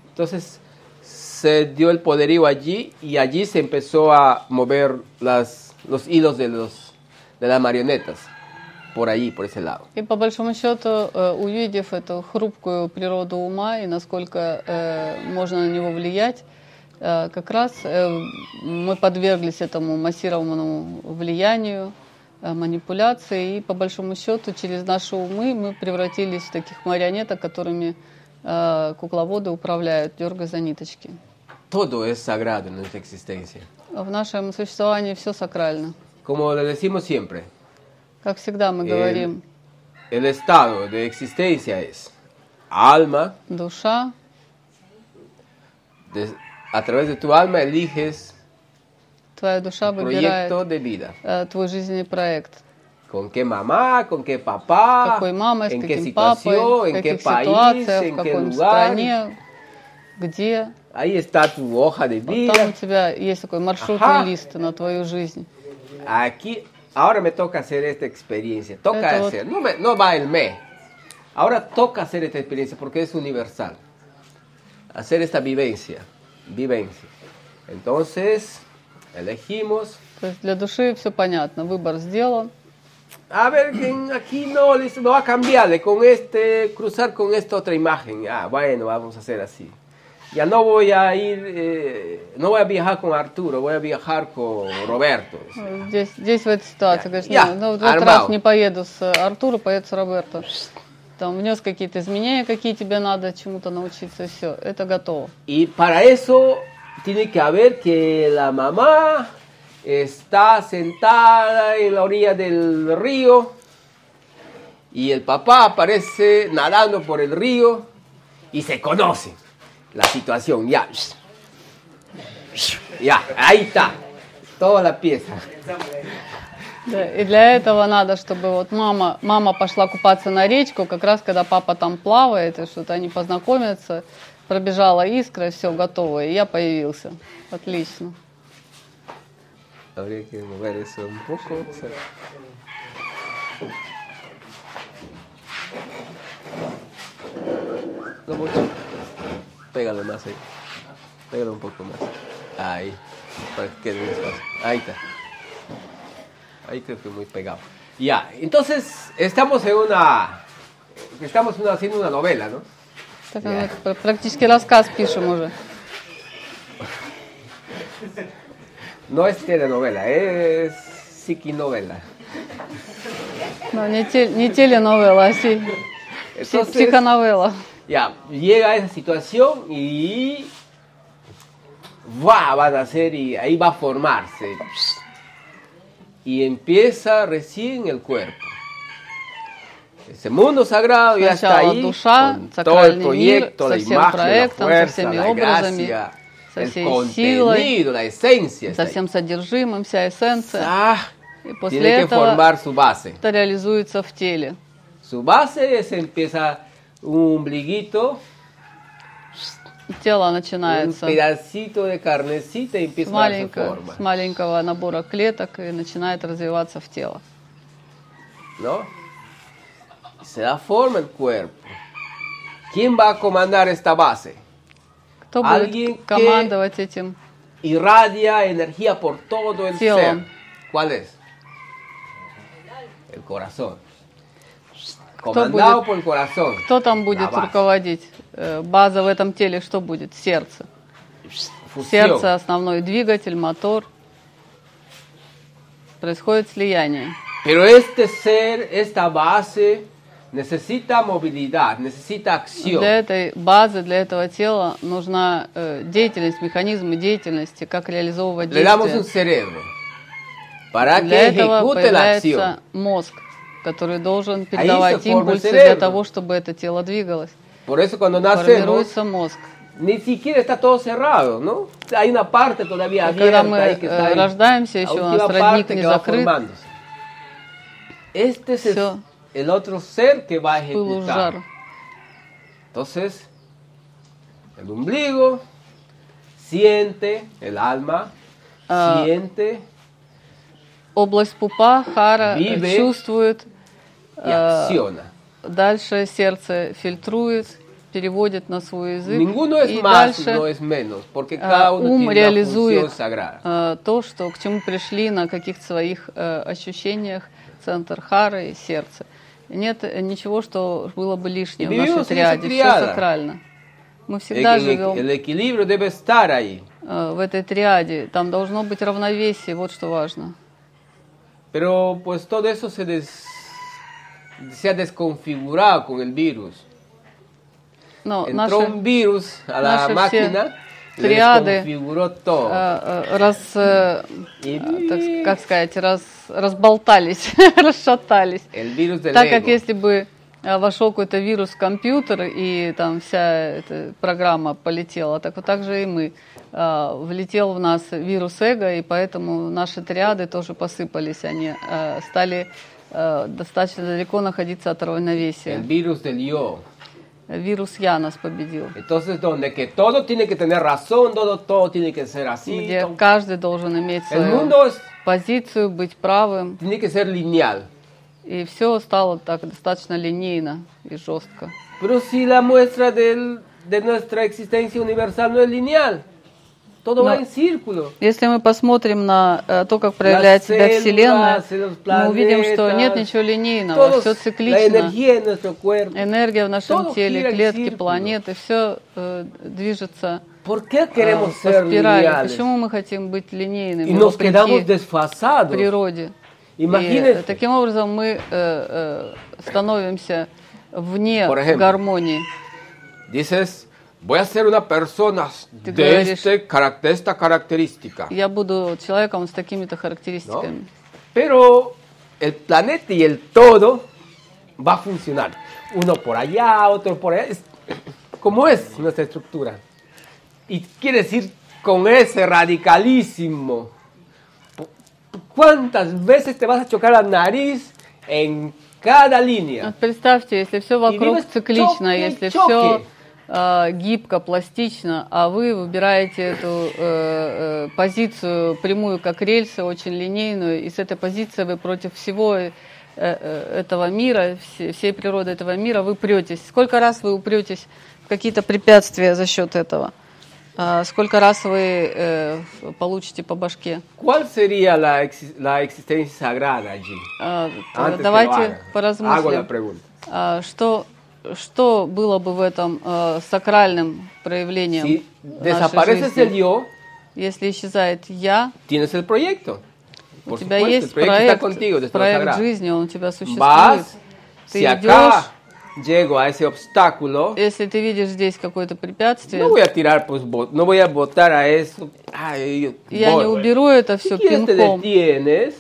entonces se dio el poderío allí y allí se empezó a mover las, los hilos de los de las marionetas por allí, por ese lado. И по большому счету, э, увидев эту хрупкую природу ума и насколько э, можно на него влиять, э, как раз э, мы подверглись этому массированному влиянию, э, манипуляции, и по большому счету через наши умы мы превратились в таких марионеток, которыми э, кукловоды управляют, дергая за ниточки. Todo es sagrado en nuestra existencia. В нашем существовании все сакрально. Como le decimos siempre, Как всегда мы El- говорим, el estado de existencia es alma, душа, de- a través de tu alma eliges твоя душа выбирает proyecto de vida. э, твой жизненный проект. ¿Con qué mamá? ¿Con qué papá? какой мамой, с ¿En qué каким situación? папой, в ¿En qué каких país? ситуациях, в ¿En qué какой lugar? стране, где. Ahí está tu hoja de Вот там у vida. тебя есть такой маршрутный Ага. лист на твою жизнь. Aquí, ahora me toca hacer esta experiencia. Toca Esto- hacer. No, me- no va el mes. Ahora toca hacer esta experiencia porque es universal. Hacer esta vivencia. Vivencia. Entonces, elegimos. То есть для души все понятно, выбор сделан. A ver, aquí no, no va a cambiarle con este, cruzar con esta otra imagen. Ah, bueno, vamos a hacer así. Ya no voy a ir, eh, no voy a viajar con Arturo, voy a viajar con Roberto. Здесь, здесь в этой ситуации, Я- говоришь, «Не, ну в этот армал». раз не поеду с Артуром, поеду с Роберто. Там внес какие-то изменения, какие тебе надо чему-то научиться, все, это готово. Y para eso tiene que haber que la mamá está sentada en la orilla del río y el papá aparece nadando por el río y se conoce la situación. Ya, ya, ahí está, toda la pieza. Да, и для этого надо, чтобы вот мама, мама пошла купаться на речку, как раз когда папа там плавает, и что-то они познакомятся, пробежала искра, все готово, и я появился. Отлично. Habría que mover eso un poco. No mucho. Pégalo más ahí. Pégalo un poco más. Ahí. Para que quede un espacio. Ahí está. Ahí creo que muy pegado. Ya, entonces estamos en una. Estamos una- haciendo una novela, ¿no? Так, ну, пр- практически рассказ пишем уже. No es telenovela, es psiquinovela. Ну, не, те- не теленовелла, а си- си- Entonces- психоновелла. Ya, llega esa situación y ¡buah! van a hacer y ahí va a formarse. Y empieza recién el cuerpo. Ese mundo sagrado ya está ahí душа, con todo el мир, proyecto, со la imagen, la проектом, со fuerza, la образами, gracia, el всей contenido, силой, la esencia. со всем содержимым, вся эссенция. Ah, И после tiene que этого formar su base. это реализуется в теле. Su base es empieza un ombliguito, Тело начинается de carnecita с, маленького, с маленького набора клеток и начинает развиваться в тело. ¿no? Se da forma el cuerpo. ¿Quién va a comandar esta base? Кто Alguien будет командовать этим? irradia energía por todo el Cielo. ser. ¿Cuál es? El corazón. Comandado будет? por el corazón. Кто там будет base. руководить? Э, База в этом теле что будет? Сердце. Fusión. Сердце основной двигатель, мотор. Происходит слияние. Pero este ser, esta base, necesita movilidad, necesita acción. Для этой базы, для этого тела нужна э, деятельность, механизмы деятельности, как реализовывать Le damos un действия. cerebro para que Для этого la acción. появляется мозг, который должен передавать импульсы для того, чтобы это тело двигалось. Por eso cuando nacemos, Формируется мозг. ni siquiera está todo cerrado, ¿no? Hay una parte todavía Y когда мы, abierta que está э, рождаемся, еще у нас родник не que закрыт. Este es Всё. El otro ser que va a ejecutar. Entonces, el ombligo siente, el alma Ah. siente Область пупа, хара, Vive. чувствует, acciona. дальше сердце фильтрует, переводит на свой язык. Ninguno es и más, дальше no es menos, porque э, cada uno ум tiene реализует э, то, что, к чему пришли на каких-то своих э, ощущениях центр хары и сердце. Нет э, ничего, что было бы лишнее в нашей триаде. Все сакрально. Мы всегда живем э, в этой триаде. Там должно быть равновесие, вот что важно. Pero pues todo eso se, des- se ha desconfigurado con el virus. Но Entró наши un virus a la все máquina, le триады, э, э, раз, э, так как сказать, раз, разболтались, расшатались. el Так как если бы вошел какой-то вирус в компьютер и там вся эта программа полетела, так вот так же и мы. Влетел в нас вирус эго, и поэтому наши триады тоже посыпались. Они стали достаточно далеко находиться от El равновесия. virus del yo. Вирус Я нас победил. Entonces, donde que todo tiene que tener razón, todo, todo tiene que ser así. где todo- каждый должен иметь El свою mundo es- позицию, быть правым. tiene que ser lineal. И все стало так достаточно линейно и жестко. Pero si la muestra del- de nuestra existencia universal no es lineal, Todo va No. en círculo. Если мы посмотрим на э, то, как проявляет себя células, Вселенная, мы увидим, что нет ничего линейного, Todos, все циклично. Энергия в нашем теле, клетки, планеты, все движется ¿Por qué э, по спирали. lineales? Почему мы хотим быть линейными вопреки природе? И э, таким образом мы э, э, становимся вне гармонии. Dices, voy a ser una persona Ты de, говоришь- este, carac- de esta característica. Я буду человеком с такими-то характеристиками. Pero el planeta y el todo va a funcionar. Uno por allá, otro por allá. Es- como es nuestra estructura. Y quiere decir con ese radicalísimo. ¿Cuántas veces te vas a chocar la nariz en cada línea? Вот представьте, если все вокруг видишь, циклично, чоки, если чоки. все гибко, пластично, а вы выбираете эту э, э, позицию прямую, как рельсы, очень линейную, и с этой позиции вы против всего э, э, этого мира, все- всей природы этого мира, вы претесь. Сколько раз вы упретесь в какие-то препятствия за счет этого? А Сколько раз вы э, получите по башке? ¿Cuál sería la, exi- la existencia sagrada allí? А, lo Давайте поразмыслим. А, Что, что было бы в этом э, сакральным проявлением Si нашей desapareces el жизни? yo, Если исчезает я, tienes el proyecto. у тебя supuesto, есть проект, contigo проект жизни, он у тебя существует. Vas, Ты si идешь, acá llego a ese obstáculo, если ты видишь здесь какое-то препятствие, no voy a tirar, pues, no voy a botar a eso. Ay, я не уберу это Si все te пинком. detienes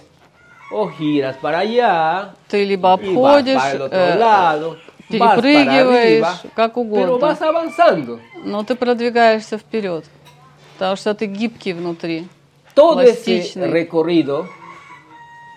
o giras para allá Ты либо y vas обходишь, para el otro э, lado, перепрыгиваешь, arriba, как pero угодно. Но ты продвигаешься вперед, потому что ты гибкий внутри. Todo ese recorrido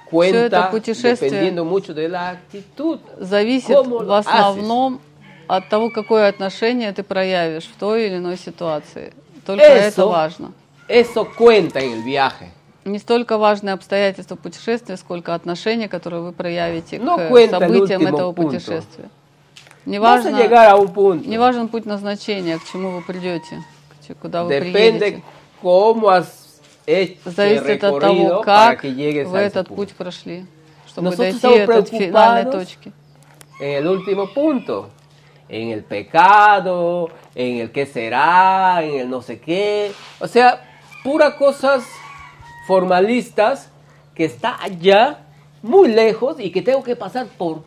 cuenta dependiendo mucho de la actitud. зависит ¿Cómo в основном от того, какое отношение ты проявишь в той или иной ситуации. Только Eso- это важно. Eso cuenta en el viaje. Не столько важные обстоятельства путешествия, сколько отношение, которое вы проявите No к событиям этого punto. путешествия. Не Vas a важно, llegar a un punto. не важен путь назначения, к чему вы придете, к будете, куда вы Depende приедете. cómo has hecho el Зависит от recorrido того, para как que llegues вы a ese этот punto. путь прошли, чтобы Nosotros дойти estamos до финальной preocupados точки. En el último punto, en el pecado, en el qué será, en el no sé qué. O sea, puras cosas formalistas que está allá, muy lejos, y que tengo que pasar por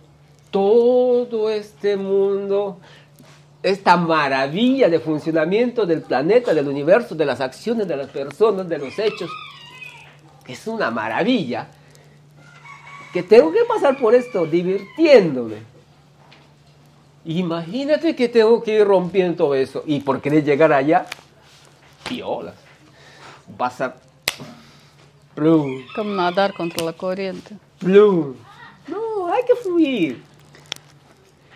todo este mundo, esta maravilla de funcionamiento del planeta, del universo, de las acciones de las personas, de los hechos, es una maravilla, que tengo que pasar por esto divirtiéndome. Imagínate que tengo que ir rompiendo todo eso y por querer llegar allá, piolas. Vas a... Plum, Como nadar contra la corriente. plum. No, hay que fluir.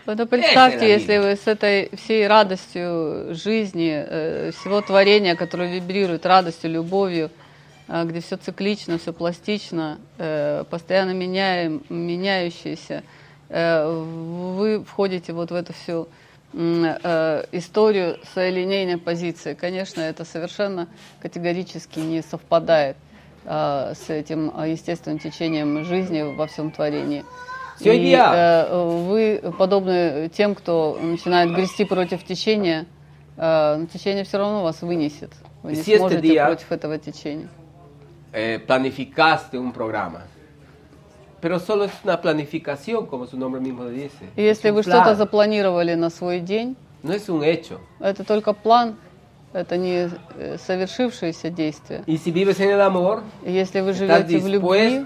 Это представьте, la если вы с этой всей радостью жизни, э, всего творения, которое вибрирует радостью, любовью, э, где все циклично, все пластично, э, постоянно меняем, меняющееся, э, вы входите вот в эту всю э, историю своей линейной позиции. Конечно, это совершенно категорически не совпадает э, с этим э, естественным течением жизни во всем творении. Всё И, идеально. э, вы подобны тем, кто начинает грести против течения, э, но течение все равно вас вынесет. Вы не Si este сможете día- против этого течения. Eh, planificaste un programa. Pero solo es una planificación, como su nombre mismo dice. И если вы что-то запланировали на свой день, No es un hecho. это только план, это не э, совершившееся действие. Y si vives en el amor, если вы estás живете в любви,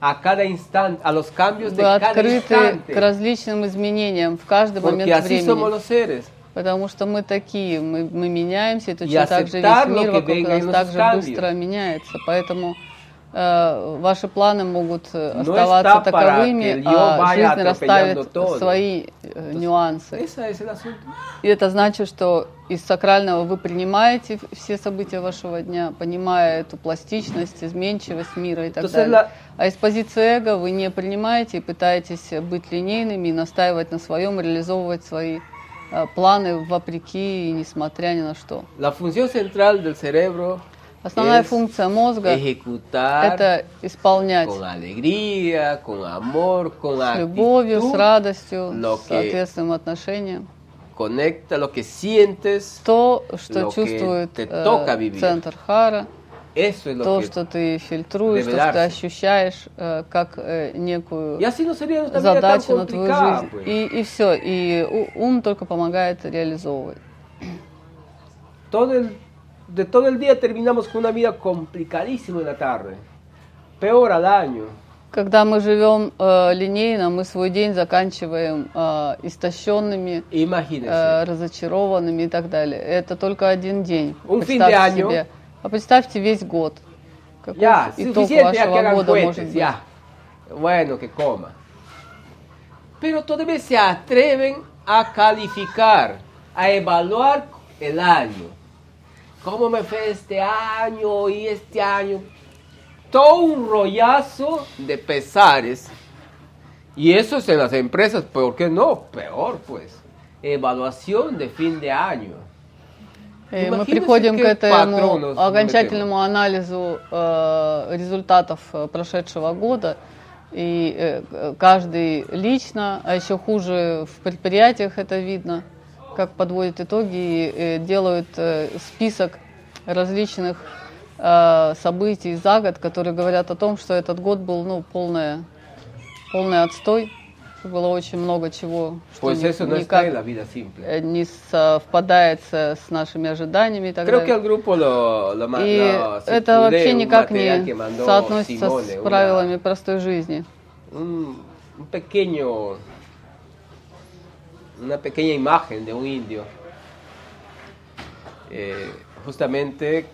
a cada instante, a los cambios de cada instante. к различным изменениям в каждый Porque момент así somos времени. los seres. Потому что мы такие, мы, мы меняемся, и точно так же весь мир вокруг нас также cambios. быстро меняется. Поэтому ваши планы могут э, No оставаться que таковыми, а жизнь расставит свои э, нюансы. Es. И это значит, что из сакрального вы принимаете все события вашего дня, понимая эту пластичность, изменчивость мира и так Entonces, далее. la- А из позиции эго вы не принимаете и пытаетесь быть линейными и настаивать на своем, реализовывать свои э, планы вопреки и несмотря ни на что. La función central del cerebro Основная функция мозга – это исполнять alegría, amor, с любовью, с радостью, с соответственным отношением. conecta lo que sientes, То, что чувствует э, центр Хара, eso es lo то, que... что ты фильтруешь, то, что ты ощущаешь э, как э, некую no задачу на твою жизнь. pues. И, и все. И ум только помогает реализовывать. Todo el, de todo el día terminamos con una vida complicadísima en la tarde. Peor al año. Когда мы живем э, линейно, мы свой день заканчиваем э, истощенными, э, разочарованными и так далее. Это только один день. Un Представьте себе. А представьте весь год. Какой ya, итог вашего года может cohetes, быть. ya. Bueno, que coma. Pero todavía se atreven a calificar, a evaluar el año. ¿Cómo me fue este año y este año? Todo un rollazo de pesares. Y eso es en las empresas, ¿por qué no? Peor pues. Evaluación de fin de año. И мы приходим к этому окончательному анализу э, результатов э, прошедшего года. И э, каждый лично, а еще хуже в предприятиях это видно, как подводят итоги и э, делают э, список различных э, событий за год, которые говорят о том, что этот год был ну, полная, полный отстой. Было очень много чего, что Pues eso no никак э, не совпадает с, нашими ожиданиями и так Creo далее. lo, lo, И lo это вообще никак не соотносится Simone, с una- правилами простой жизни. un, un pequeño, una pequeña imagen de un indio, eh, justamente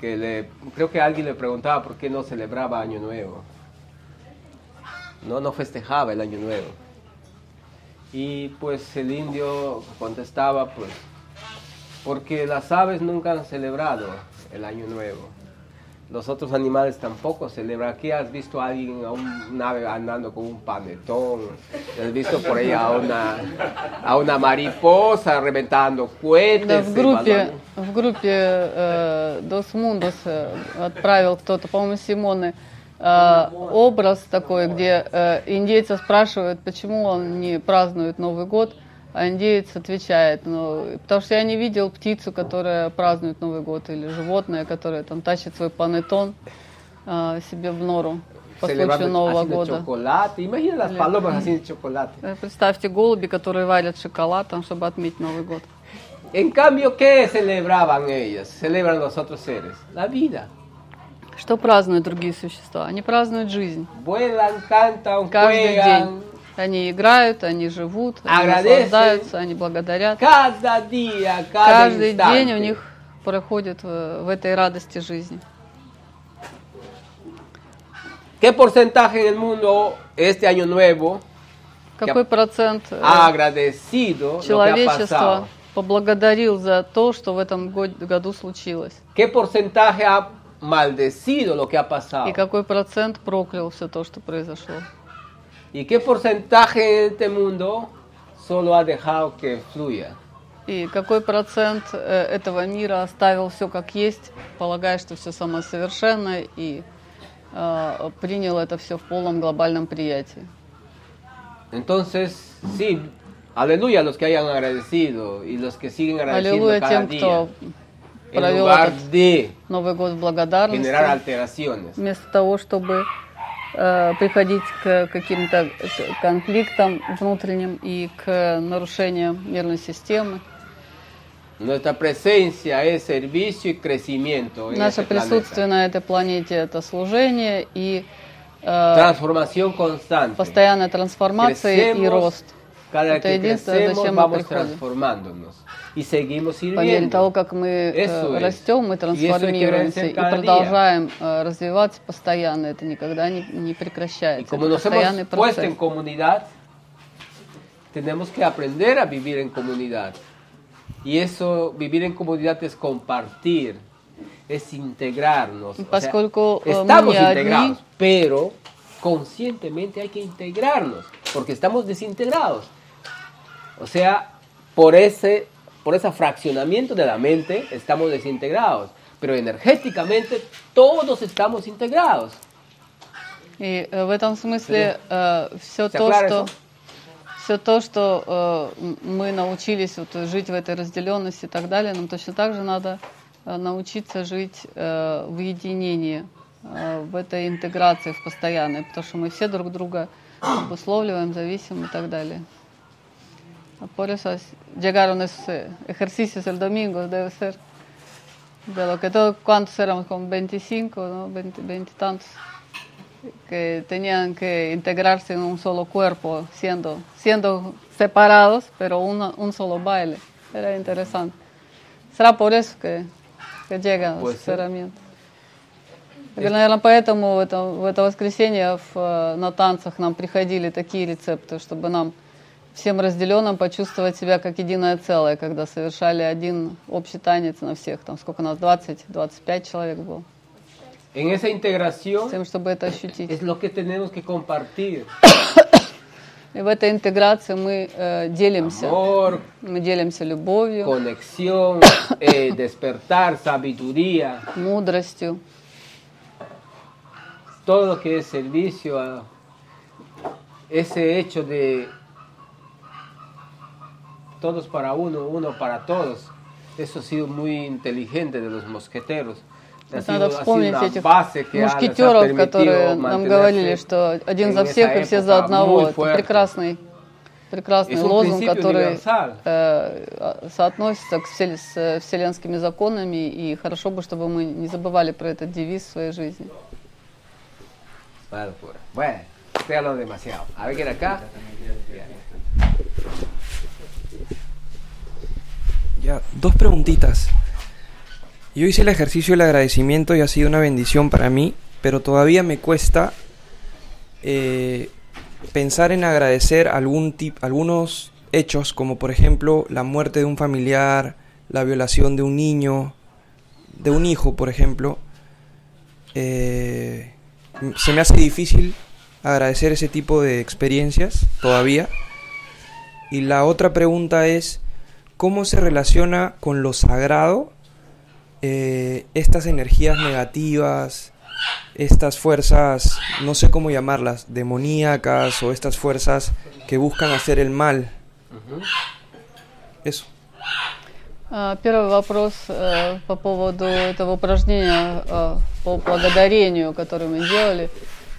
que le, creo que alguien le preguntaba por qué no celebraba Año Nuevo, no, no festejaba el Año Nuevo. Y pues el indio contestaba, pues, porque las aves nunca han celebrado el Año Nuevo. Los otros animales tampoco celebran. Aquí has visto a alguien, a un ave andando con un panetón. Has visto por ahí a una, a una mariposa reventando Да, cohetes. в группе, balón- в группе э, Dos Mundos э, отправил кто-то, по-моему, Симоне, э, образ такой, где э, индейца спрашивают, почему он не празднует Новый год, а индеец отвечает, ну, потому что я не видел птицу, которая празднует Новый год, или животное, которое там тащит свой панетон э, себе в нору по случаю Нового haciendo года. haciendo chocolate. Э, Представьте голуби, которые варят шоколад, там, чтобы отметить Новый год. En cambio, ¿qué celebraban ellas? Celebran los otros seres. La vida. Что празднуют другие существа? Они празднуют жизнь. Vuelan, cantan, Каждый juegan. день. Они играют, они живут, они наслаждаются, они благодарят. Каждый день у них проходит в, этой радости жизни. ¿Qué porcentaje en el mundo este año nuevo Какой процент э, agradecido человечества поблагодарил за то, что в этом год- году случилось? ¿Qué porcentaje ha maldecido lo que ha pasado? И какой процент проклял все то, что произошло? ¿Y qué porcentaje en este mundo solo ha dejado que fluya? И какой процент э, этого мира оставил все как есть, полагая, что все самосовершенно, и э, принял это все в полном глобальном приятии? Entonces, sí, aleluya los que hayan agradecido y los que siguen agradeciendo Аллилуйя cada тем, día. кто провел этот de Новый год в благодарности, вместо того, чтобы приходить к каким-то конфликтам внутренним и к нарушениям нервной системы. Наше присутствие на этой планете – это служение и э, постоянная трансформация и рост. Это единственное, зачем мы приходим. transformándonos y seguimos По мере того, sirviendo. как мы э, Eso es. растем, мы Y eso hay que трансформируемся vencer и cada día. продолжаем э, развиваться постоянно. Это никогда не, не Y прекращается. como Это nos постоянный hemos puesto процесс. en comunidad, tenemos que aprender a vivir en comunidad. Y eso, vivir en comunidad es compartir, es integrarnos. O sea, Поскольку, э, мы estamos не одни. integrados, pero conscientemente hay que integrarnos, porque estamos desintegrados. O sea, por ese, por ese fraccionamiento de la mente estamos desintegrados, pero energéticamente todos estamos integrados. И э, в этом смысле все Вся то, что все то, что э, мы научились вот, жить в этой разделенности и так далее, нам точно так же надо э, научиться жить э, в единении, э, в этой интеграции, в постоянной, потому что мы все друг друга обусловливаем, зависим и так далее. Ah, Por eso es- llegaron esos eh, ejercicios el domingo, debe ser. De lo que todos, ¿cuántos éramos? Como 25, ¿no? 20, 20 y tantos que tenían que integrarse en un solo cuerpo, siendo, siendo separados, pero una- un solo baile. Era interesante. Será por eso que, que llegan Puede las ser. herramientas. И, наверное, поэтому в это, в это воскресенье в, э, на танцах нам приходили такие рецепты, чтобы нам всем разделенным почувствовать себя как единое целое, когда совершали один общий танец на всех. Там сколько нас, 20-25 человек было. En esa integración Тем, чтобы это ощутить. es lo que tenemos que compartir. И в этой интеграции мы э, делимся. Amor, Мы делимся любовью, conexión, eh, despertar, sabiduría, мудростью, todo lo que es servicio a ese hecho de todos para uno, uno para todos. Eso ha sido muy inteligente de los mosqueteros. Надо вспомнить этих мушкетеров, которые нам говорили, что один за всех и все за одного. Это прекрасный, прекрасный лозунг, который э, соотносится к всел- с вселенскими законами, и хорошо бы, чтобы мы не забывали про этот девиз в своей жизни. Bueno, estoy hablando demasiado. A ver quién acá. Ya, dos preguntitas. Yo hice el ejercicio del agradecimiento y ha sido una bendición para mí, pero todavía me cuesta eh, pensar en agradecer algún tip, algunos hechos, como por ejemplo la muerte de un familiar, la violación de un niño, de un hijo, por ejemplo. eh, se me hace difícil agradecer ese tipo de experiencias todavía. Y la otra pregunta es, ¿cómo se relaciona con lo sagrado eh, estas energías negativas, estas fuerzas, no sé cómo llamarlas, demoníacas o estas fuerzas que buscan hacer el mal? Eso. А, Первый вопрос э, по поводу этого упражнения э, по благодарению, которое мы делали.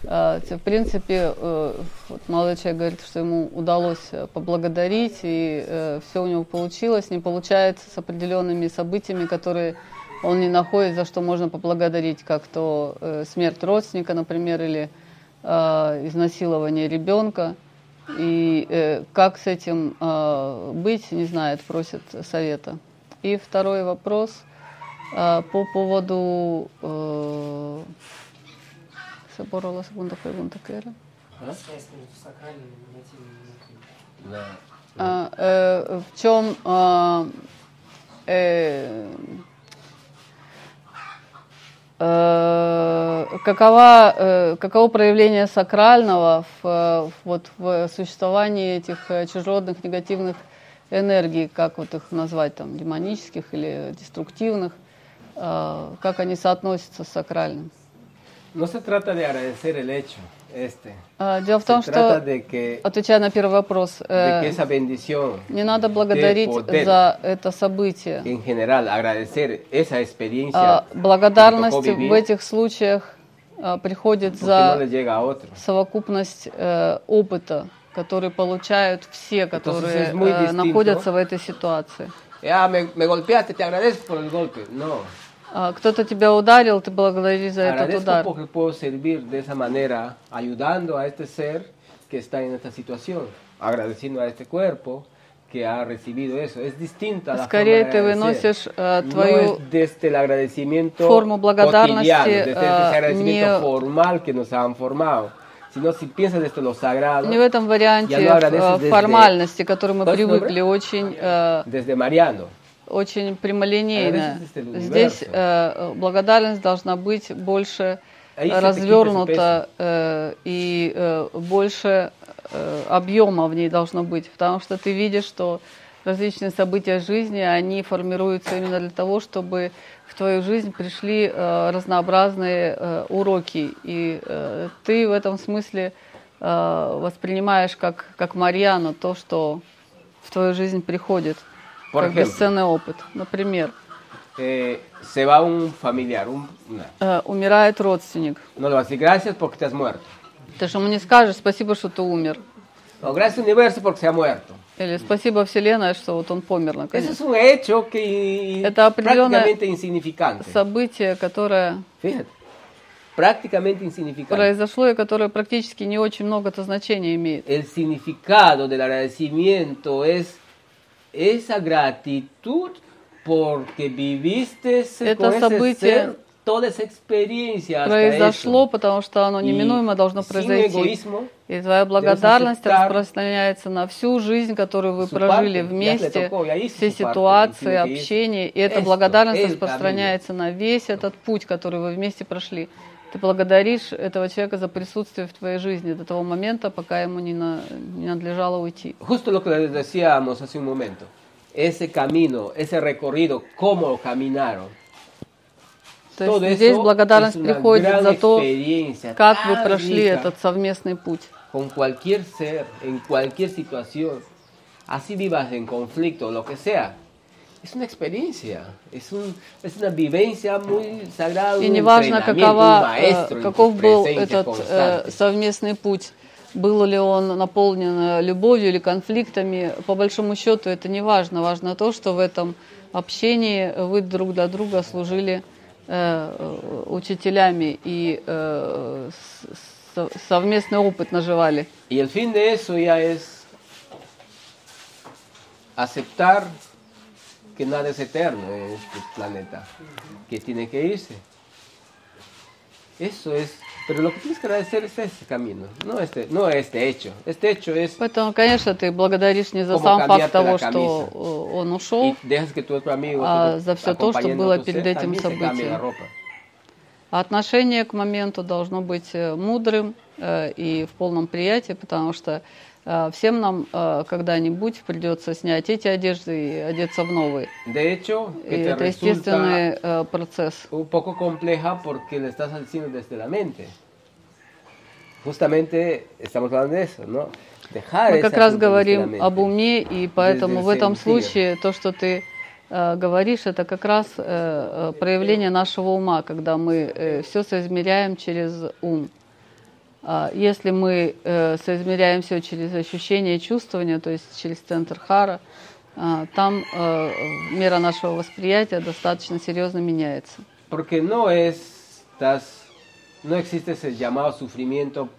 А, В принципе, э, вот молодой человек говорит, что ему удалось э, поблагодарить, и все у него получилось. Не получается с определенными событиями, которые он не находит, за что можно поблагодарить, как то э, смерть родственника, например, или э, изнасилование ребенка. И э, как с этим э, быть, не знает, просит совета. И второй вопрос э, по повоdu... Se borró la segunda А, э, в чем а, э, э, какова, э, каково проявление сакрального в, вот, в существовании этих чужеродных негативных энергий, как вот их назвать, там, демонических или деструктивных, э, как они соотносятся с сакральным? No se trata de agradecer el hecho este. А, Дело в том, Se что, de que, отвечая на первый вопрос, de э, que esa bendición не надо благодарить за это событие. en general, agradecer esa experiencia А, благодарность vivir, в этих случаях а, приходит no за otro. совокупность э, опыта, который получают все, которые es muy э, distinto. находятся в этой ситуации. Ah, me, me golpeaste, te agradezco por el golpe. No, А, Кто-то тебя ударил, ты благодаришь за этот удар. porque puedo servir de esa manera, ayudando a este ser que está en esta situación, agradeciendo a este cuerpo que ha recibido eso. Es distinta la Скорее ты выносишь э, No твою es desde el agradecimiento форму благодарности, desde ese э, agradecimiento не- formal que nos han formado, sino si piensas desde lo sagrado, не в этом варианте э, формальности, к которой мы ¿Cuál es tu привыкли, очень э, desde Mariano. Очень прямолинейно. El Здесь э, благодарность должна быть больше te развернута э, и э, больше э, объема в ней должно быть, потому что ты видишь, что различные события жизни, они формируются именно для того, чтобы в твою жизнь пришли э, разнообразные э, уроки, и э, ты в этом смысле э, воспринимаешь как, как Марьяну то, что в твою жизнь приходит, как ejemplo. бесценный опыт. Например, Eh, se va un familiar, un, э, умирает родственник. no le vas a decir gracias porque te has muerto. Ты же ему не скажешь спасибо, что ты умер. O gracias universo porque se ha muerto. Или спасибо Вселенная, что вот он помер наконец. es un hecho que Это определенное. Событие, которое Fíjate, prácticamente insignificante. произошло и которое практически не очень много-то значения имеет. El significado del agradecimiento es esa gratitud porque viviste Это событие ser toda esa experiencia hasta Произошло, потому что оно неминуемо должно произойти. И твоя благодарность распространяется на всю жизнь, которую вы прожили вместе, все ситуации, общение. И эта благодарность распространяется на весь этот путь, который вы вместе прошли. Ты благодаришь этого человека за присутствие в твоей жизни до того момента, пока ему не, на- не надлежало уйти. Justo lo que les decíamos hace un momento. Ese camino, ese recorrido, cómo caminaron. То Todo есть здесь eso благодарность приходит за то, как вы прошли этот совместный путь. con cualquier ser, en cualquier situación, así vivas en conflicto, lo que sea. Es una experiencia, es, un, es una vivencia muy sagrada, И неважно, какова, maestro en каков был этот э, совместный путь, был ли он наполнен э, любовью или конфликтами, по большому счету это не важно. Важно то, что в этом общении вы друг для друга служили э, э, учителями и э, с- с- совместный опыт наживали. Y el fin de eso ya es aceptar que nada es eterno en este planeta, que tiene que irse. Eso es, pero lo que tienes que agradecer es ese camino, no este, no este hecho. Este hecho es Поэтому, конечно, ты благодаришь не за сам факт того, что э, он ушел, Ah, que за всё то, что было перед этим событием. А отношение к моменту должно быть э, мудрым э, и в полном приятии, потому что э, всем нам э, когда-нибудь придется снять эти одежды и одеться в новые. De hecho, И que te это естественный э, процесс. un poco compleja porque le estás haciendo desde la mente. Justamente estamos hablando de eso, ¿no? Dejar Мы как раз говорим об уме, и поэтому в этом случае то, что ты э, говоришь, это как раз э, э, проявление нашего ума, когда мы все соизмеряем через ум. А Если мы э, соизмеряем все через ощущение и чувствование, то есть через центр хара, а, там э, мера нашего восприятия достаточно серьезно меняется. Porque no es, estás, no existe ese llamado sufrimiento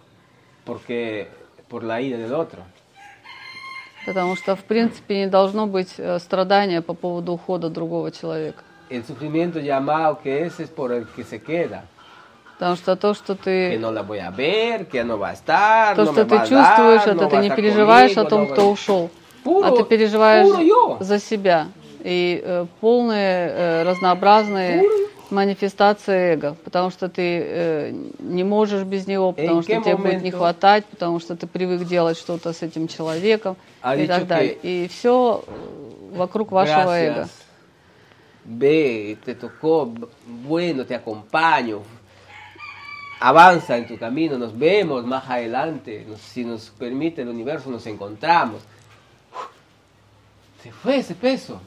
porque por la ira del otro. Потому что, в принципе, не должно быть э, страдания по поводу ухода другого человека. El sufrimiento llamado que es es por el que se queda. Потому что то, что Que ты, no ver, que no estar, то, no что ты чувствуешь, dar, это no ты a не переживаешь conmigo, о том, кто ушел, Puro- а ты переживаешь puro за себя. И э, полные э, разнообразные манифестации эго, потому что ты э, не можешь без него, потому что тебе будет не хватать, потому что ты привык делать что-то с этим человеком Ha и так далее. И все вокруг вашего эго. Gracias. Ve, te tocó, bueno, te acompaño. Avanza en tu camino, nos vemos más adelante. Nos- si nos permite el universo, nos encontramos. Se fue ese peso.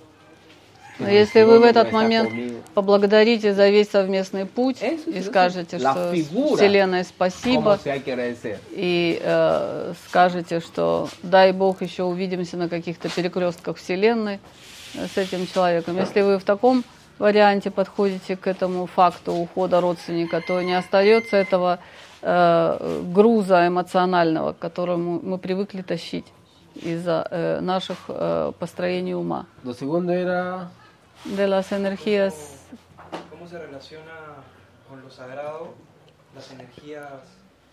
Но Pero если вы в этот момент поблагодарите за весь совместный путь и скажете, что. Вселенная ¿Cómo спасибо, и э, скажете, что дай Бог еще увидимся на каких-то перекрестках Вселенной э, с этим человеком. Если вы в таком варианте подходите к этому факту ухода родственника, то не остается этого э, груза эмоционального, к которому мы привыкли тащить из-за э, наших э, построений ума. De las energías ¿Cómo se relaciona con lo sagrado las energías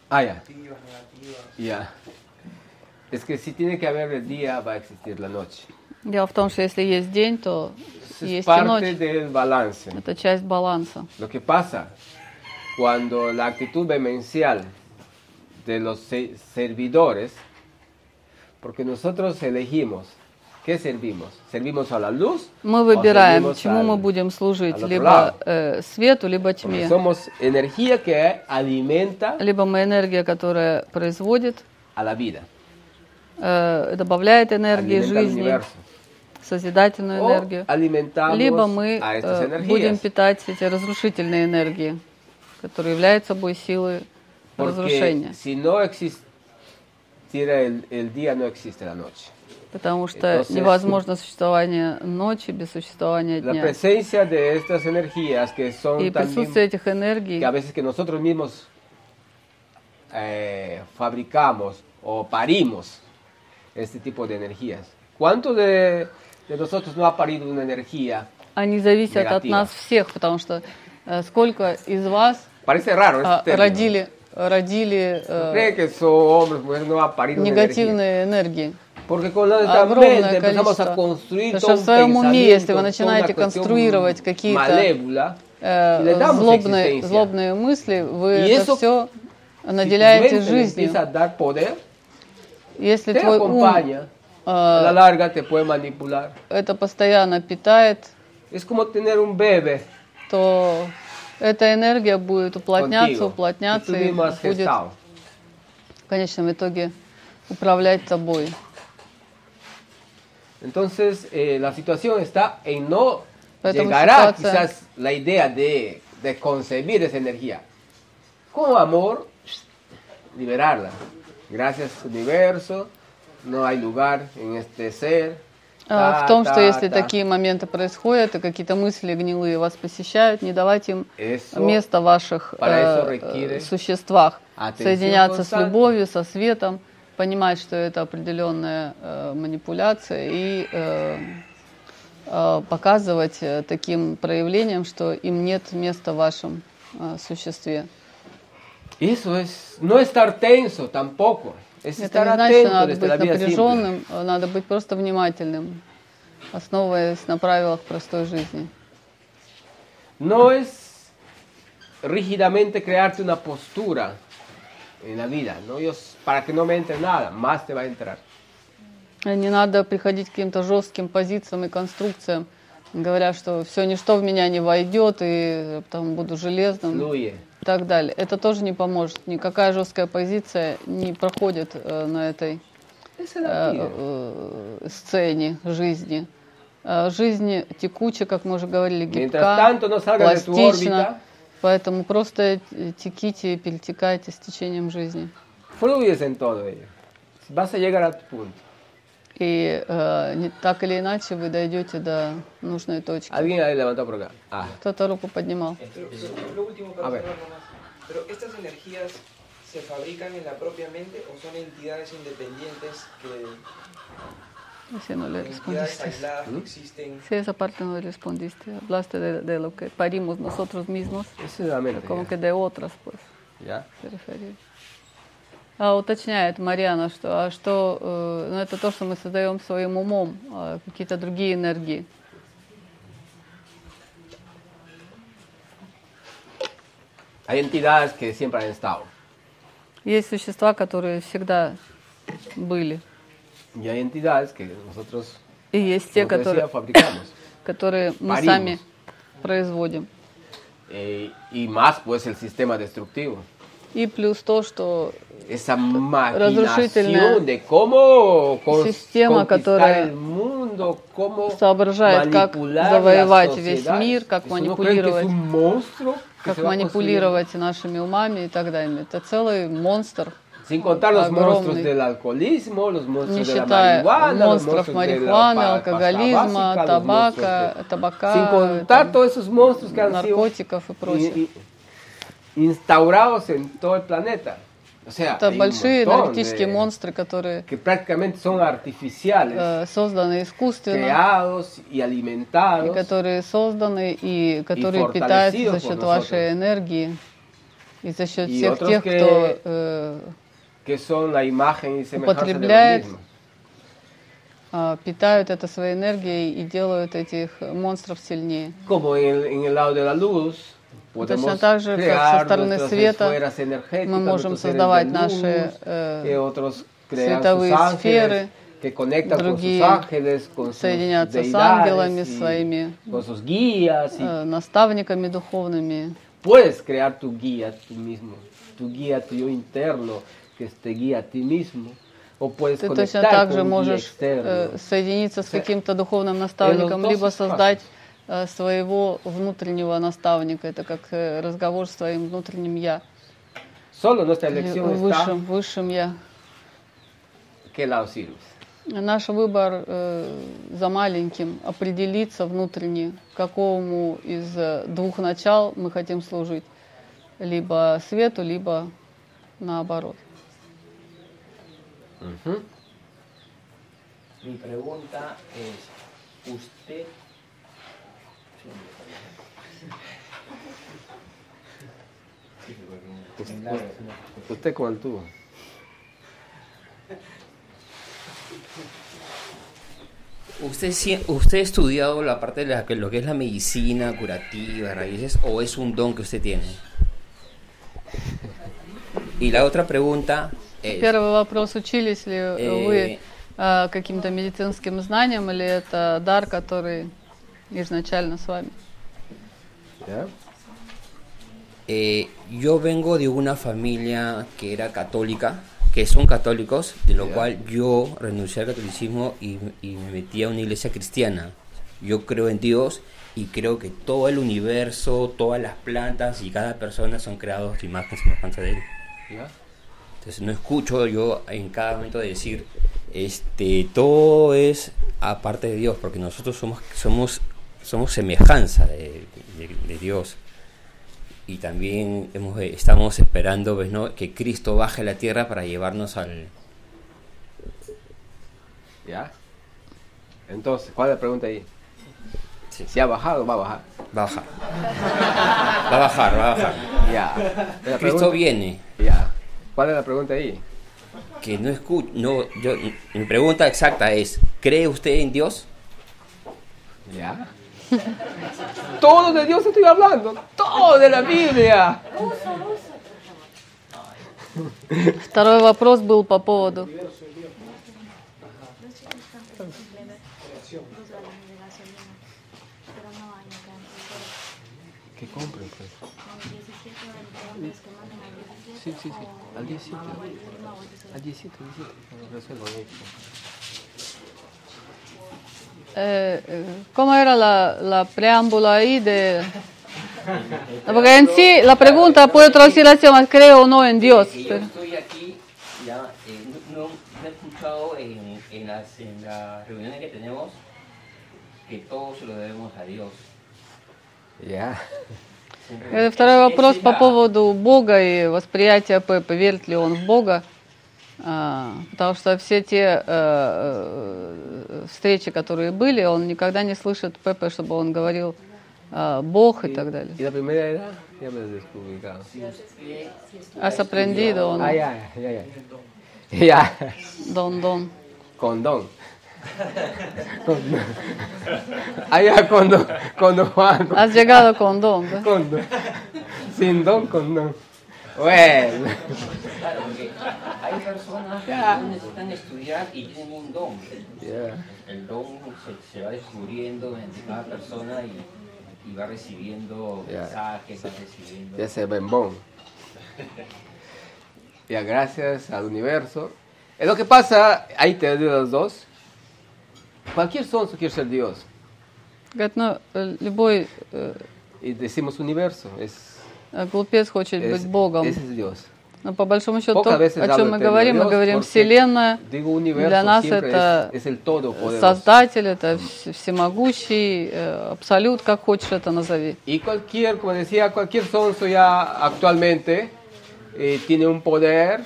Ah, ya. positivas, negativas? Ya. Es que si tiene que haber el día, va a existir la noche. Дело в том, что если есть день, то Es есть и ночь. parte del balance. Это часть баланса. Lo que pasa cuando la actitud demencial de los se- servidores, porque nosotros elegimos, ¿qué servimos? ¿Servimos a la luz? Мы выбираем, чему al- мы будем служить, либо э, свету, либо тьме. somos energía que alimenta Либо мы энергия, которая производит, a la vida, э, добавляет энергии alimenta al жизни. Созидательную энергию. Либо мы э, будем питать эти разрушительные энергии, которые являются собой Porque разрушения. Потому что невозможно существование ночи без существования дня. И присутствие этих энергий que a veces que nosotros mismos eh, fabricamos o parimos este tipo de energías. ¿Cuánto de, de nosotros no ha parido una energía? Они зависят от Негатива. нас всех, потому что э, сколько из вас Parece raro а, este término. родили, родили ¿No э, que son hombres, mujeres, no ha parido негативные энергии. Porque con nuestra Огромное количество. Потому что в своем уме, если вы начинаете конструировать какие-то э, злобные, злобные мысли, вы это все наделяете жизнью. Если твой ум a la э, larga te puede manipular. это постоянно питает, Es como tener un bebé то эта энергия будет уплотняться, contigo, que уплотняться tú и mismo has будет gestado. в конечном итоге управлять тобой. Entonces, eh, la situación está en no Поэтому llegar a ситуация- quizás la idea de, de concebir esa energía. Con amor, liberarla. Gracias, universo. No hay lugar en este ser. А, В том, что если такие моменты происходят, и какие-то мысли гнилые вас посещают, не давать им место в ваших э, э, существах. Соединяться с любовью, со светом, понимать, что это определенная э, манипуляция и э, э, показывать таким проявлением, что им нет места в вашем э, существе. Eso es no estar tenso tampoco. Es Это не значит, что надо быть напряженным, э, надо быть просто внимательным, основываясь на правилах простой жизни. No es rígidamente crearte una postura en la vida, ¿no? Yo, para que no me entre nada, más te va a entrar. Не надо приходить к каким-то жестким позициям и конструкциям, говоря, что все ничто в меня не войдет, и там буду железным Fluye. И так далее. Это тоже не поможет. Никакая жесткая позиция не проходит э, на этой э, э, сцене жизни. Э, Жизнь текуча, как мы уже говорили, гибка, пластична. Поэтому просто теките и перетекайте с течением жизни. fluyes en todo ello. Vas a llegar a tu punto. И э, не- так или иначе вы дойдете до нужной точки. Alguien ahí levantó por acá. Ah, Кто-то руку поднимал. Pero, pero lo último A para ver. cerrar nomás. Pero estas energías se fabrican en la propia mente o son entidades independientes que Si no le entidades respondiste. aisladas que existen. Sí, esa parte no le respondiste. Hablaste de, de lo que parimos nosotros mismos, esa es la mente. como ya. que de otras, pues, ¿Ya? se refería. А уточняет Марьяна, что, а что э, ну, это то, что мы создаем своим умом, а какие-то другие энергии. Hay entidades que siempre han estado. Есть существа, которые всегда были. Y hay entidades que nosotros, И есть те, которые, fabricamos. которые мы Паримos. сами производим. Eh, y más pues el sistema destructivo. И плюс то, что Esa Разрушительная maquinación de cómo система, которая mundo, cómo соображает, как завоевать весь мир, как манипулировать, monstruo как манипулировать нашими умами и так далее. Это целый монстр. Sin contar los monstruos del alcoholismo, los не monstruos de la marihuana, monstruos алкоголизма, табака, табака, Sin contar там, todos esos monstruos que han sido наркотиков и прочее. Instaurados en todo el planeta. O sea, Это большие энергетические de- монстры, которые que prácticamente son artificiales, э, созданы искусственно, creados y и alimentados. которые созданы и которые питаются fortalecidos за счет nosotros. вашей энергии и за счет Y всех тех, que- кто э, que son la imagen y Употребляет а, питают это своей энергией и делают этих монстров сильнее. Como en el, en el lado de la luz, Точно так же, как со стороны света мы можем создавать наши э, световые ángeles, сферы, que conectan con sus другие ángeles, con sus соединяться с ангелами своими, con sus guías. Y э, наставниками духовными. puedes crear tu guía tú mismo, tu guía tu yo interno, que te guía a ti mismo. O puedes Ты точно так же можешь э, соединиться с каким-то духовным наставником, либо создать э, своего внутреннего наставника. Это как э, разговор с твоим внутренним я, Solo nuestra или elección está высшим, высшим я. lado sirves. Наш выбор э, за маленьким определиться внутренне, какому из э, двух начал мы хотим служить. Либо свету, либо наоборот. Ujú. Mi pregunta es, ¿usted Usted con el tubo. ¿Usted, sí- ¿Usted ha estudiado la parte de la, que- lo que es la medicina curativa, raíces, o es un don que usted tiene? Y la otra pregunta es, Первый вопрос, учились ли э, Э. вы э, каким-то медицинским знаниям, или это дар, который изначально с вами? ¿Ya? eh, yo vengo de una familia que era católica, que son católicos, de lo cual yo renuncié al catolicismo y, y me metí a una iglesia cristiana. Yo creo en Dios y creo que todo el universo, todas las plantas y cada persona son creados de imagen semejanza de Él. Entonces no escucho yo en cada momento decir, este, todo es aparte de Dios, porque nosotros somos, somos, somos semejanza de, de- de Dios. Y también hemos, eh, estamos esperando pues, ¿no? que Cristo baje a la tierra para llevarnos al... ¿Ya? Entonces, ¿cuál es la pregunta ahí? Sí. Si ha bajado, va a bajar. Va a bajar. Va a bajar, va a bajar. Ya. Cristo pregunta- viene. Ya. ¿Cuál es la pregunta ahí? Que no escucho... No, yo, mi pregunta exacta es, ¿cree usted en Dios? ¿Ya? Todo de Dios estoy hablando, todo de la Biblia. Второй вопрос был по поводу... Que compren, pues. Sí, sí, sí. Al 17. Al 17, 17. Resuelvan eso. Eh, eh, ¿Cómo era la, la preámbula ahí de...? No, Porque en sí la pregunta puede traducirse así, más creo o no en Dios. Que yo pero- estoy aquí, ya, eh, no, no- no he escuchado en, en, las, en las reuniones que tenemos que todo se lo debemos a Dios. Ya. Э, Второй вопрос по поводу Бога и восприятия Пепы. Верит ли он в Бога? А, потому что все те э, э, встречи, которые были, он никогда не слышит Пепе, чтобы он говорил а, Бог и так далее. Has aprendido o no? Ah, ya, ya, ya. Ya, Дон, дон. condón. Condón. Ah, ya, condón, condón, Juan. Has llegado con don, ¿да? Condón. Sin don, condón. Bueno. Claro, porque hay personas que no necesitan estudiar y tienen un don. Ya. El don se, se va descubriendo entre cada persona y, y va recibiendo Ya. mensajes, va recibiendo... Ya se bembón. Ya, gracias al universo. Es lo que pasa, ahí te digo los dos. Cualquier sonso quiere ser Dios. Говорит, ну, э, любой э, Y decimos universo, es, глупец хочет es- быть Богом. es Dios. Но по большому счету, то, о чем мы говорим, мы говорим Вселенная. Для нас это. Создатель, это вс- всемогущий, э, абсолют, как хочешь это назови. Y cualquier, como decía, cualquier sonso ya actualmente eh, tiene un poder,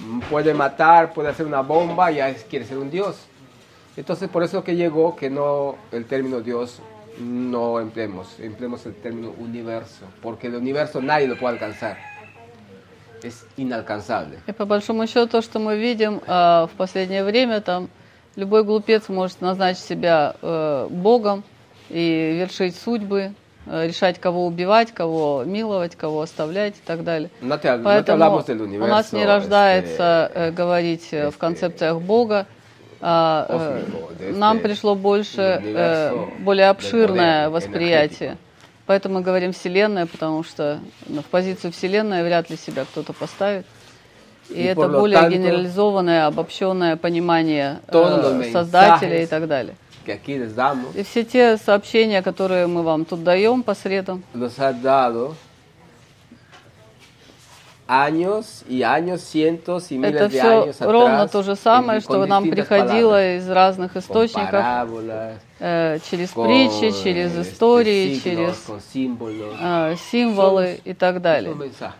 mm, puede matar, puede hacer una bomba, ya quiere ser un dios. Entonces por eso que llegó que no el término dios no empleemos, empleemos el término universo, porque el universo nadie lo puede alcanzar. Es inalcanzable. И по большому счету, то, что мы видим э, в последнее время, там любой глупец может назначить себя э, Богом и вершить судьбы, э, решать, кого убивать, кого миловать, кого оставлять и так далее. No te, no te Поэтому hablamos del у нас не рождается э, говорить э, в este, концепциях Бога. А, э, нам пришло больше, э, более обширное восприятие. Поэтому мы говорим Вселенная, потому что ну, в позицию Вселенная вряд ли себя кто-то поставит. И, И это более tanto, генерализованное, обобщенное понимание э, Создателя и так далее. damos, И все те сообщения, которые мы вам тут даем по средам, años y años, cientos y miles это все años ровно то же самое, что нам приходило palabras, из разных источников, parábolas, э, через con, притчи, через истории, signos, через símbolos, э, символы и так далее. son.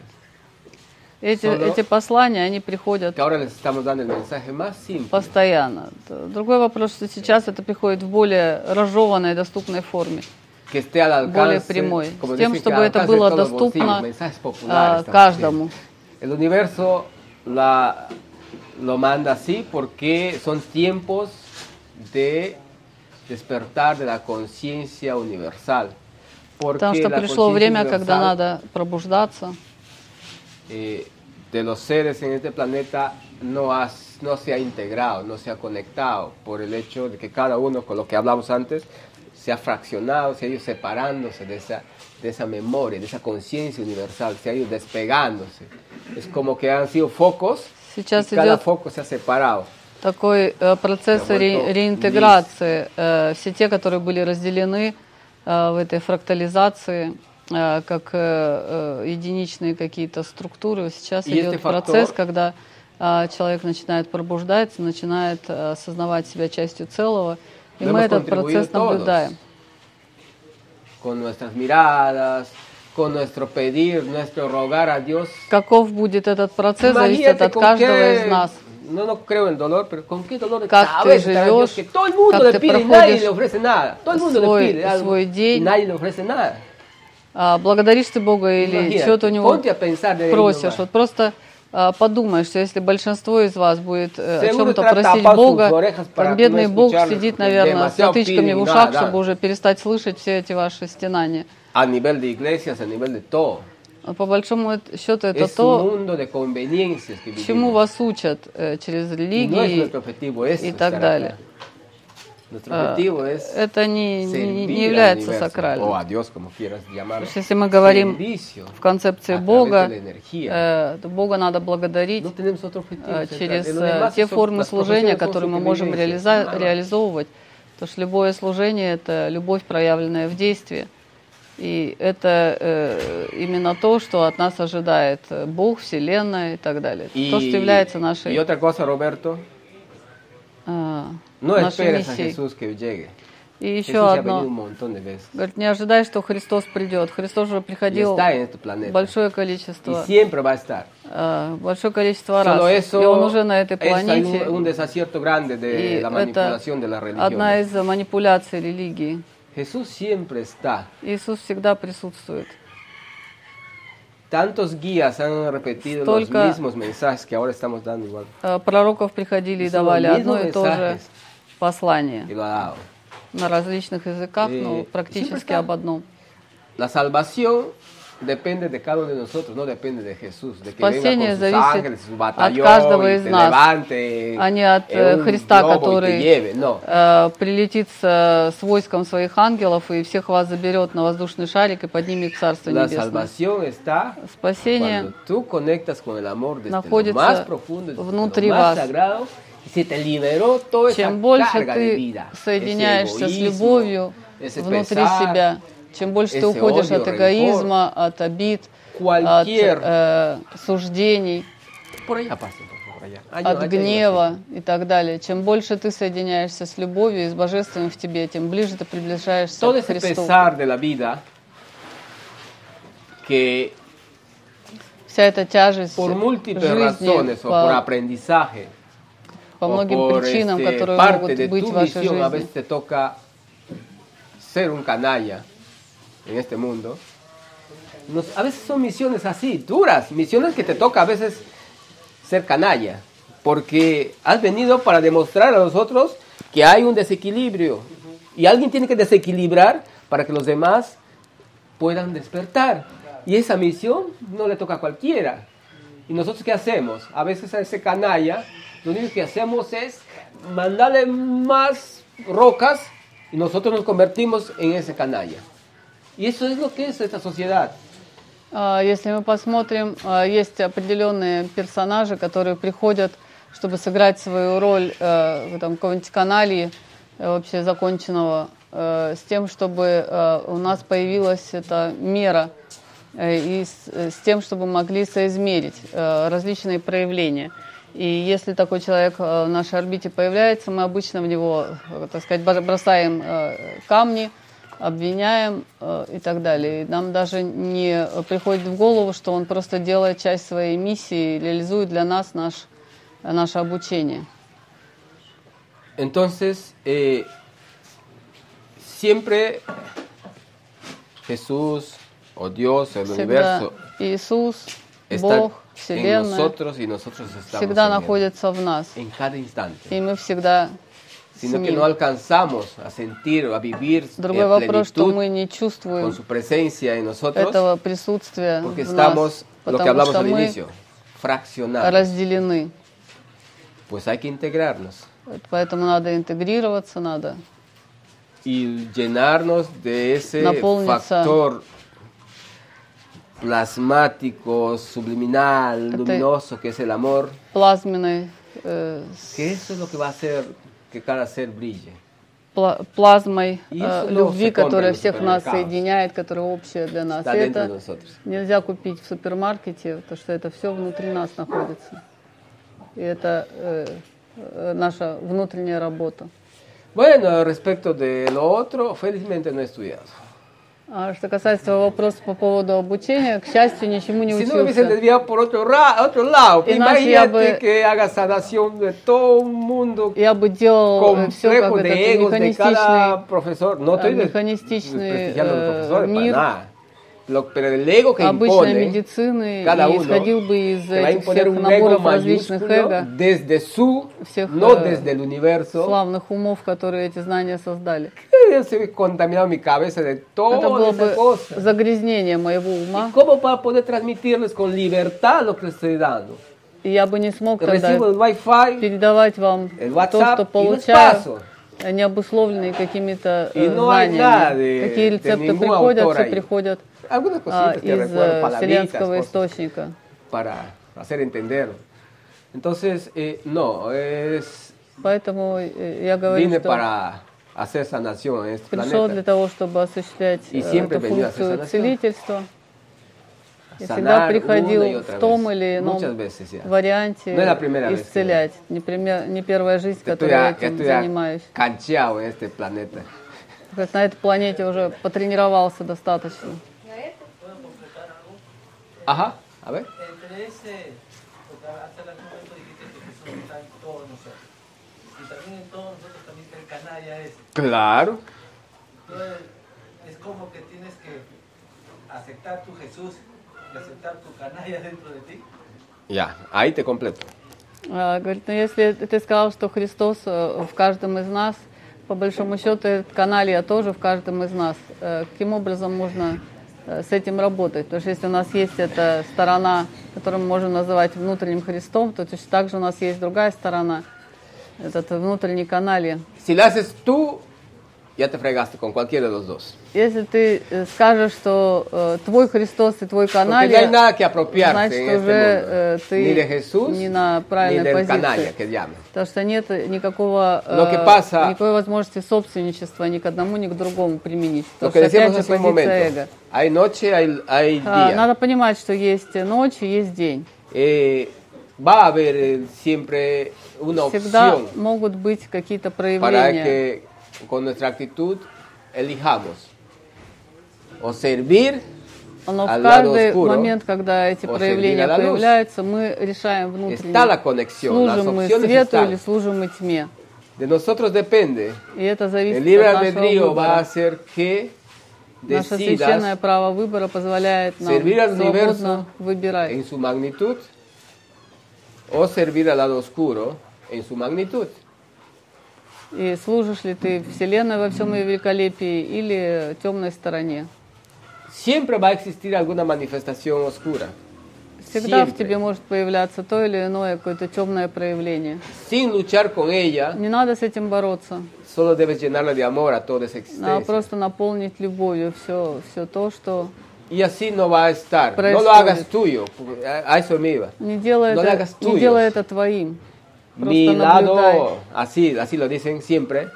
Эти, Solo- эти послания, они приходят постоянно. Другой вопрос, что сейчас это приходит в более разжеванной, доступной форме, que esté al более alcance, прямой, como с тем, dicen, que чтобы al это alcance de было todos los доступно bolsillos, mensajes а, populares también. каждому. El universo la, lo manda así porque son tiempos de despertar de la conciencia universal. Porque Потому что la пришло conciencia время, когда universal, надо пробуждаться, eh, de los seres en este planeta no, has- no se ha integrado, no se ha conectado por el hecho de que cada uno, con lo que hablamos antes, se ha fraccionado, se ha ido separándose de esa, de esa memoria, de esa conciencia universal, se ha ido despegándose. Es como que han sido focos Сейчас y cada foco se ha separado. такой э, процесс ре- реинтеграции. Э, все те, которые были разделены э, в этой фрактализации, э, как э, э, единичные какие-то структуры, сейчас И идет если фактор- процесс, когда э, человек начинает пробуждаться, начинает э, осознавать себя частью целого, и мы этот процесс наблюдаем. Con nuestras miradas, con nuestro pedir, nuestro rogar a Dios. Каков будет этот процесс, зависит Imagínate от con каждого qué- из нас. No, no creo en dolor, pero con qué dolor de Как ты cabeza Dios, живешь, que todo el mundo как le ты pide y nadie проходишь le ofrece nada. Todo el mundo свой- le pide algo свой y день. nadie le ofrece nada. А, благодаришь ты Бога или что-то у него просишь. Вот просто а, подумай, что если большинство из вас будет э, о чем-то просить Бога, там бедный Бог сидит, наверное, с demasiado затычками в ушах, чтобы уже перестать слышать все эти ваши стенания. A nivel de iglesias, a nivel de todo. А По большому счету это то, чему вас учат э, через es религии и так далее. acá. Nuestro objetivo es Это не, не- является сакральным. a Dios, como quieras llamarlo. Потому что если мы говорим в концепции través Бога, э, то Бога надо благодарить objetivo э, через э, те формы служения, которые мы можем реализа- реализовывать. Потому что любое служение – это любовь, проявленная в действии. И это э, именно то, что от нас ожидает э, Бог, Вселенная и так далее. Y, то, что является нашей, otra cosa, Roberto, э, no нашей esperes a. Jesús que llegue. И еще Jesús un одно. montón de veces. Говорит, не ожидай, что Христос придет. Христос уже приходил большое количество, э, большое количество раз. Solo И eso он уже на этой планете. un, un de И la это de la одна из манипуляций религии. Jesús siempre está. Иисус всегда присутствует. Tantos guías han repetido Столько- los mismos mensajes que ahora estamos dando igual. Э, Пророков приходили и давали одно и то же. Послание lo на различных языках, но практически об одном. La salvación depende de cada uno de nosotros, no depende de Jesús. De que venga Спасение con sus ángeles, su от batallón каждого из нас, levante а не от э, Христа, который lleve. No. э, прилетит с, э, с войском своих ангелов и всех вас заберет на воздушный шарик и поднимет в Царство La Небесное. está Спасение tú con el amor desde lo находится más profundo, desde внутри lo más вас. sagrado, se te liberó toda Чем больше ты соединяешься с любовью внутри себя, чем больше ты уходишь от эгоизма, от обид, от э, суждений, от гнева и так далее. Чем больше ты соединяешься с любовью и с божественным в тебе, тем ближе ты приближаешься Todo к Христу. vida que Вся эта тяжесть por жизни razones по, по o многим por причинам, este, которые parte могут de быть tu в вашей misión, a жизни. veces te toca ser un canalla en este mundo. Nos- a veces son misiones así, duras, misiones que te toca a veces ser canalla, porque has venido para demostrar a los otros que hay un desequilibrio y alguien tiene que desequilibrar para que los demás puedan despertar. Y esa misión no le toca a cualquiera. ¿Y nosotros qué hacemos? A veces a ese canalla, lo único que hacemos es mandarle más rocas y nosotros nos convertimos en ese canalla. Y eso es lo que es esta sociedad. А, Если мы посмотрим, а, есть определенные персонажи, которые приходят, чтобы сыграть свою роль э, в этом каком-нибудь канале э, вообще законченного, э, с тем, чтобы у нас появилась эта мера и с, тем, чтобы могли соизмерить различные проявления. И если такой человек э, в нашей орбите появляется, мы обычно в него, э, так сказать, бро- бросаем э, камни, обвиняем и так далее. И нам даже не приходит в голову, что он просто делает часть своей миссии, реализует для нас наш, наше обучение. Entonces, eh, siempre Jesús o Dios, el Всегда universo, Иисус, está Бог, Вселенная nosotros y nosotros всегда находится в нас. en cada instante. И мы всегда Sino que no alcanzamos a sentir o a vivir Другой вопрос, что мы не con чувствуем su presencia en nosotros, этого присутствия porque в estamos, нас, lo que потому hablamos что al мы inicio, fraccionados. разделены. Pues hay que integrarnos Поэтому надо интегрироваться, надо y llenarnos de ese Наполниться. factor plasmático, subliminal, Это- luminoso que es el amor, плазменной, э, с que eso es lo que va a hacer que cada ser brille. пла- плазмой И э, eso no любви, se compra которая en los всех нас supermercados. соединяет, которая общая для нас. Está И dentro de это nosotros. нельзя купить в супермаркете, потому что это все внутри нас находится. И это э, э, наша внутренняя работа. Bueno, respecto de lo otro, felizmente no he estudiado. А что касается вопроса по поводу обучения, к счастью, ничему не Si no учился. desviado por otro, ra- otro lado, Иначе я бы- que haga sanación de todo un mundo Я бы делал все как этот механистичный, profesor. No э, механистичный э, мир. Lo- pero el ego que обычной impone, медицины cada uno, исходил бы из этих всех наборов различных эго, desde su, всех no э, desde el universo. славных умов, которые эти знания создали. Eh, contaminado mi cabeza de Это было бы cosa. загрязнение моего ума, ¿Cómo para poder transmitirles con libertad lo que les estoy dando? и я бы не смог тогда передавать вам el то, WhatsApp что получаю, а не обусловленные какими-то э, знаниями. Какие рецепты приходят, все приходят Algunas а, cositas te из recuerdo, вселенского cosas источника. para hacer entender. Entonces, eh, no, es, Поэтому э, я говорю, vine что para hacer sanación en este пришел для planeta. того, чтобы осуществлять И э, эту функцию целительства. И всегда y приходил в том или ином варианте No que- исцелять. Не, пример- не первая жизнь, которой ya- этим занимаюсь. Как на этой планете уже потренировался достаточно. Ajá, a ver. Entre ese, porque hasta el momento dijiste que Jesús está en todos nosotros. Y también en todos nosotros también está el canalla ese. Claro. Entonces, es como que tienes que aceptar tu Jesús y aceptar tu canalla dentro de ti. Ya, ahí te completo. А, Говорит, ну если ты сказал, что Христос э, в каждом из нас, по большому счету, этот каналия тоже в каждом из нас. Э, Каким образом можно э, с этим работать? Потому что если у нас есть эта сторона, которую мы можем называть внутренним Христом, то точно так же у нас есть другая сторона, этот внутренний каналия. Si lo ya te fregaste con cualquiera de los dos. Если ты э, скажешь, что э, твой Христос и твой apropiarse значит, уже э, mundo. Ni de ты Jesús, не на правильной позиции. canalla que llaman. Потому что нет никакого, э, pasa- никакой возможности собственничества ни к одному, ни к другому применить. Потому que что, опять же, позиция momento. эго. Hay noche, hay, hay А, día. Надо понимать, что есть ночь и есть день. Eh, va a haber siempre una Всегда opción могут быть какие-то para проявления. que con nuestra actitud elijamos o servir Но в каждый oscuro, момент, когда эти проявления появляются, мы решаем внутренне, служим мы свету или служим мы тьме. De nosotros depende. И это зависит El libre albedrío va a hacer que Наше священное право выбора позволяет нам servir al свободно выбирать. en su magnitud o servir al lado oscuro en su magnitud. И служишь ли ты Вселенной во всем ее великолепии или темной стороне? Siempre va a existir alguna manifestación oscura. Всегда в Siempre. тебе может появляться то или иное какое-то темное проявление. Sin luchar con ella, Не надо с этим бороться. solo debes llenarla de amor a toda esa Надо existencia. просто наполнить любовью все, все то, что Y así no va a estar. No Происходит. lo hagas tuyo. A eso me iba. не делай, No это, не делай это твоим. Просто Mi наблюдай. lado, así, así lo dicen siempre.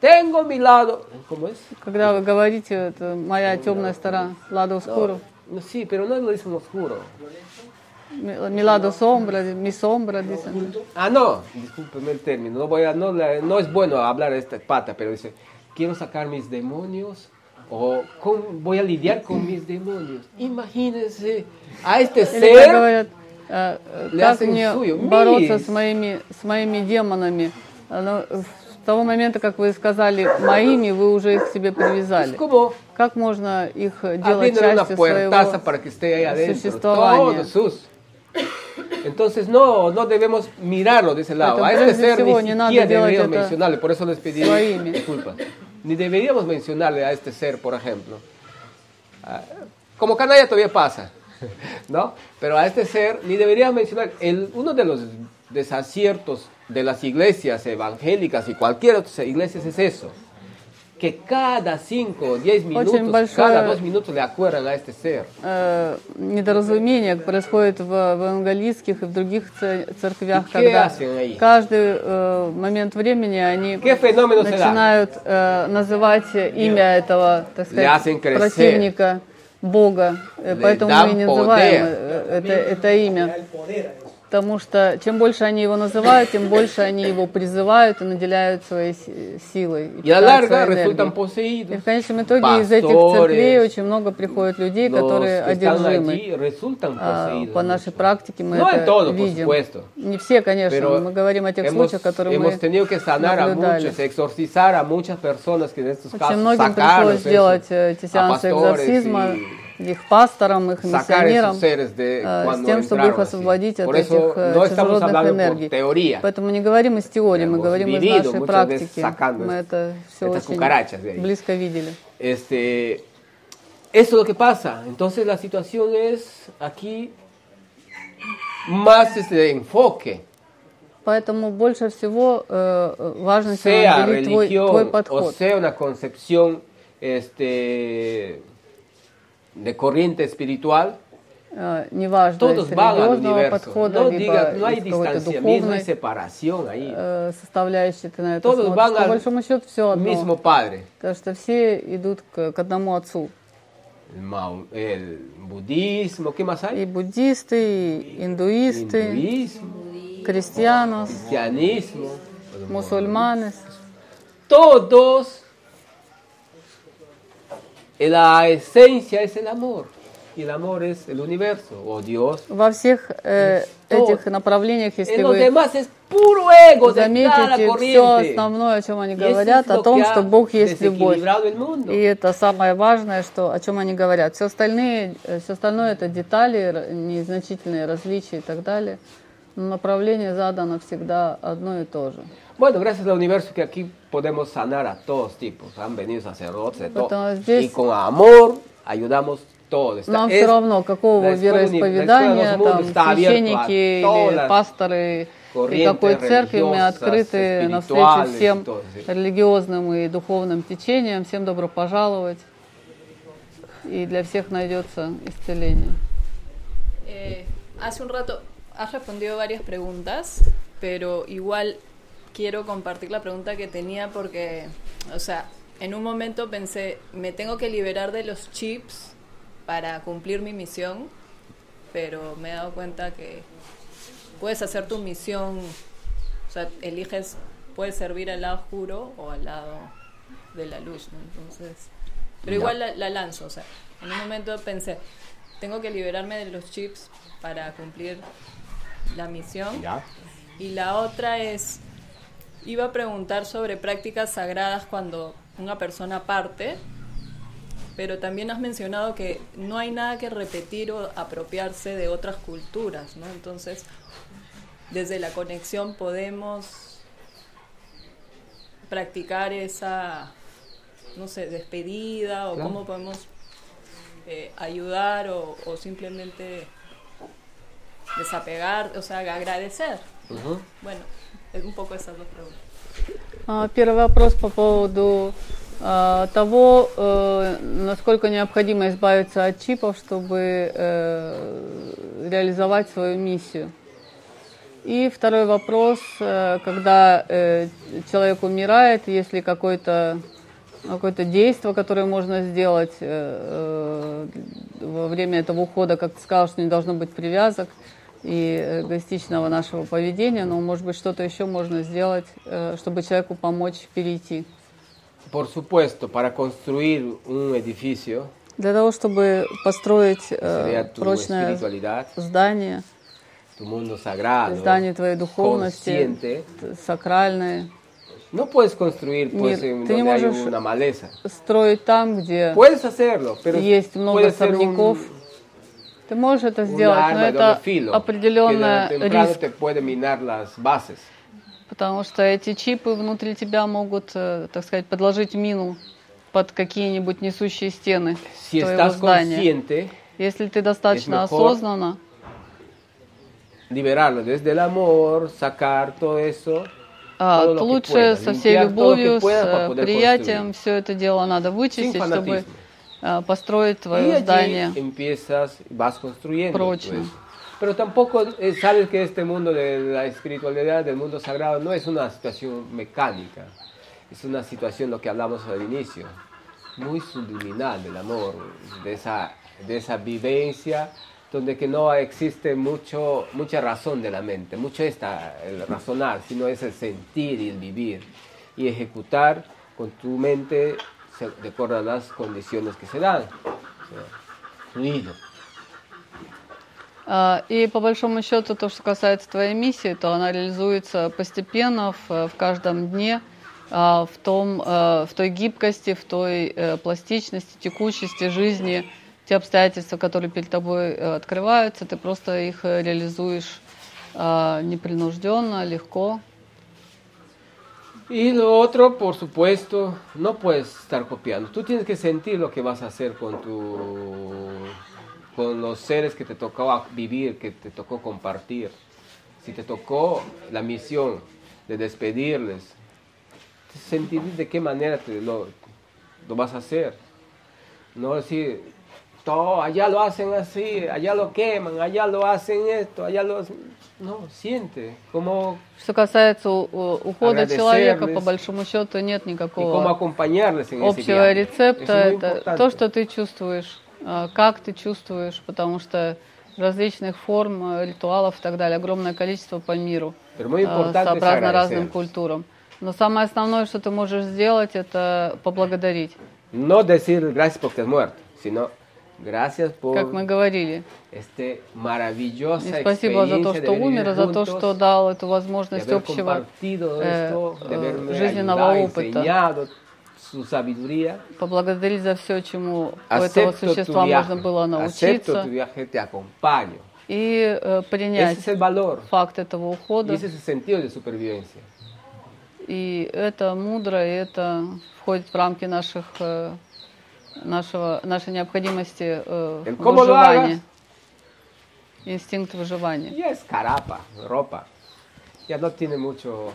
Tengo mi lado. ¿Cómo es? Когда вы говорите, это моя темная сторона, ладо oscuro, No, sí, pero no lo dicen oscuro. mi mi lado sombra, mi sombra, dicen. Ah, no, discúlpeme el término. No, voy a, no, la- no es bueno hablar de esta pata, pero dice, quiero sacar mis demonios o con- voy a lidiar con mis demonios. Imagínense a este Или как ser. э, э, как мне бороться с моими, с моими демонами. А, ну, с того момента, как вы сказали моими, вы уже их себе привязали. Как можно их делать частью своего существования? Entonces no, no debemos mirarlo de ese lado. A este ser ni siquiera deberíamos mencionarle, por eso les pedí disculpas. Ni deberíamos mencionarle a este ser, por ejemplo. Ah, Como canalla todavía pasa, ¿no? Pero a este ser ni deberíamos mencionar. El, uno de los desaciertos de las iglesias evangélicas y cualquier otra iglesia es eso. Que cada cinco o diez minutos, большое- cada dos minutos le acuerdan a este ser. э, недоразумение происходит в, в евангелистских и в других ц- церквях, И когда hacen ahí? каждый э, момент времени они ¿Qué fenómeno se da? начинают э, называть имя этого, так Le hacen сказать, crecer. Бога. Э, Поэтому мы и называем э, это, это имя. Потому что чем больше они его называют, тем больше они его призывают и наделяют своей си- силой. Larga своей. И в конечном итоге из этих церквей очень много приходит людей, Los которые одержимы. А. По нашей практике мы No en это todo, видим. Не все, конечно, Pero мы говорим о тех случаях, которые мы наблюдали. muchos, Очень многим пришлось сделать э, эти сеансы экзорцизма, y их пасторам, их миссионерам, э, с тем, чтобы их освободить от этих э, чужеродных энергий. Поэтому не говорим из теории, мы говорим из нашей практики. Мы это все очень близко видели. Este, eso es lo que pasa. Entonces la situación es aquí más este enfoque, Поэтому больше всего э, э, важно sea твой, твой religión o подход. sea una concepción este, de corriente espiritual, Э, неважно, todos из van al религиозного universo. подхода, No либо digas, no hay из какой-то distanciamiento, no hay духовной separación ahí. э, составляющей ты на это Todos смотришь. van По al большому счету все одно. mismo Padre. Потому что все идут к, к одному отцу. El, mao- el budismo, ¿qué más hay? И буддисты, и индуисты, Hinduismo, cristianos, cristianismo, musulmanes. todos, la esencia es el amor. Y el amor es el universo, o Dios. Во всех э, этих направлениях, если вы заметите, все основное, о чем они говорят, о том, что Бог есть любовь. И это самое важное, что, о чем они говорят. Все остальные, все остальное это детали, незначительные различия и так далее. Но направление задано всегда одно и то же. Bueno, gracias al universo que aquí podemos sanar a todos tipos. Han venido sacerdotes de todo. Здесь- Y con amor ayudamos todos. Нам все равно, какого вероисповедания, там, священники или пасторы, и какой церкви, мы открыты навстречу всем религиозным и духовным течениям. Всем добро пожаловать. И для всех найдется исцеление. Eh, hace un rato has respondido varias preguntas, pero igual quiero compartir la pregunta que tenía porque, o sea, en un momento pensé, me tengo que liberar de los chips para cumplir mi misión, pero me he dado cuenta que puedes hacer tu misión, o sea, eliges, puedes servir al lado oscuro o al lado de la luz, ¿no? Entonces, pero igual la, la lanzo, o sea, en un momento pensé, tengo que liberarme de los chips para cumplir la misión. Ya. Y la otra es, iba a preguntar sobre prácticas sagradas cuando una persona parte, pero también has mencionado que no hay nada que repetir o apropiarse de otras culturas, ¿no? Entonces, desde la conexión podemos practicar esa, no sé, despedida o Claro. cómo podemos eh, ayudar o, o simplemente desapegar, o sea, agradecer. Bueno, un poco esas dos preguntas. Первый вопрос по поводу а, того, э, насколько необходимо избавиться от чипов, чтобы э, реализовать свою миссию. И второй вопрос, э, когда э, человек умирает, есть ли какое-то какое-то действие, которое можно сделать э, э, во время этого ухода, как ты сказал, что не должно быть привязок и э, эгоистичного нашего поведения, но, может быть, что-то еще можно сделать, э, чтобы человеку помочь перейти. Por supuesto, para construir un edificio, Для того, чтобы построить э, прочное здание, tu mundo sagrado, здание твоей духовности, сакральное, No puedes construir pues, Мир. en Ты не hay можешь una maleza. строить там, где hacerlo, pero есть много сорняков. un, Ты можешь это сделать, но это temprano риск, потому что эти чипы внутри тебя могут, э, так сказать, подложить мину под какие-нибудь несущие стены Si твоего здания. Если ты достаточно осознанно, liberarlo desde el amor, sacar todo eso. а, todo лучше со всей любовью, с э, приятием construir. все это дело надо вычистить, чтобы fanatismo. э, построить Y твое allí здание. empiezas, vas construyendo. Прочно. pues. Pero tampoco eh, sabes que este mundo de la espiritualidad, del mundo sagrado, no es una situación mecánica. Es una situación, lo que hablamos al inicio, muy subliminal del amor, de esa, de esa vivencia donde que no existe mucho, mucha razón de la mente, mucho esta, el razonar, sino es el sentir y el vivir y ejecutar con tu mente de acuerdo a las condiciones que se dan. Fluido. А, И по большому счету, то, что касается твоей миссии, то она реализуется постепенно в, в каждом дне, а, в, том, э, в той гибкости, в той э, пластичности, текучести жизни те обстоятельства, которые перед тобой э, открываются, ты просто их э, реализуешь непринужденно, легко. Y lo otro, por supuesto, no puedes estar copiando. Tú tienes que sentir lo que vas a hacer con tu, con los seres que te tocó vivir, que te tocó compartir. Si te tocó la misión de despedirles, sentir de qué manera te lo, lo vas a hacer. No decir, todo, allá lo hacen así, allá lo queman, allá lo hacen esto, allá lo hacen... No, siente, como Что касается ухода человека, по большому счету нет никакого общего рецепта. Es Это то, что ты чувствуешь, э, как ты чувствуешь, потому что различных форм, э, ритуалов и так далее огромное количество по миру, es сообразно разным культурам. Но самое основное, что ты можешь сделать, это поблагодарить. No decir gracias porque estás muerto, sino gracias por Как мы говорили. este maravillosa спасибо за то, что умер, за то, что дал эту возможность общего э, э, жизненного опыта. Поблагодарить за все, чему у этого существа можно было научиться. И э, принять факт этого ухода. И это мудро, и это входит в рамки наших, э, нашего, нашей необходимости э, выживания. Инстинкт выживания. Ya es carapa, ropa. Ya no tiene mucho,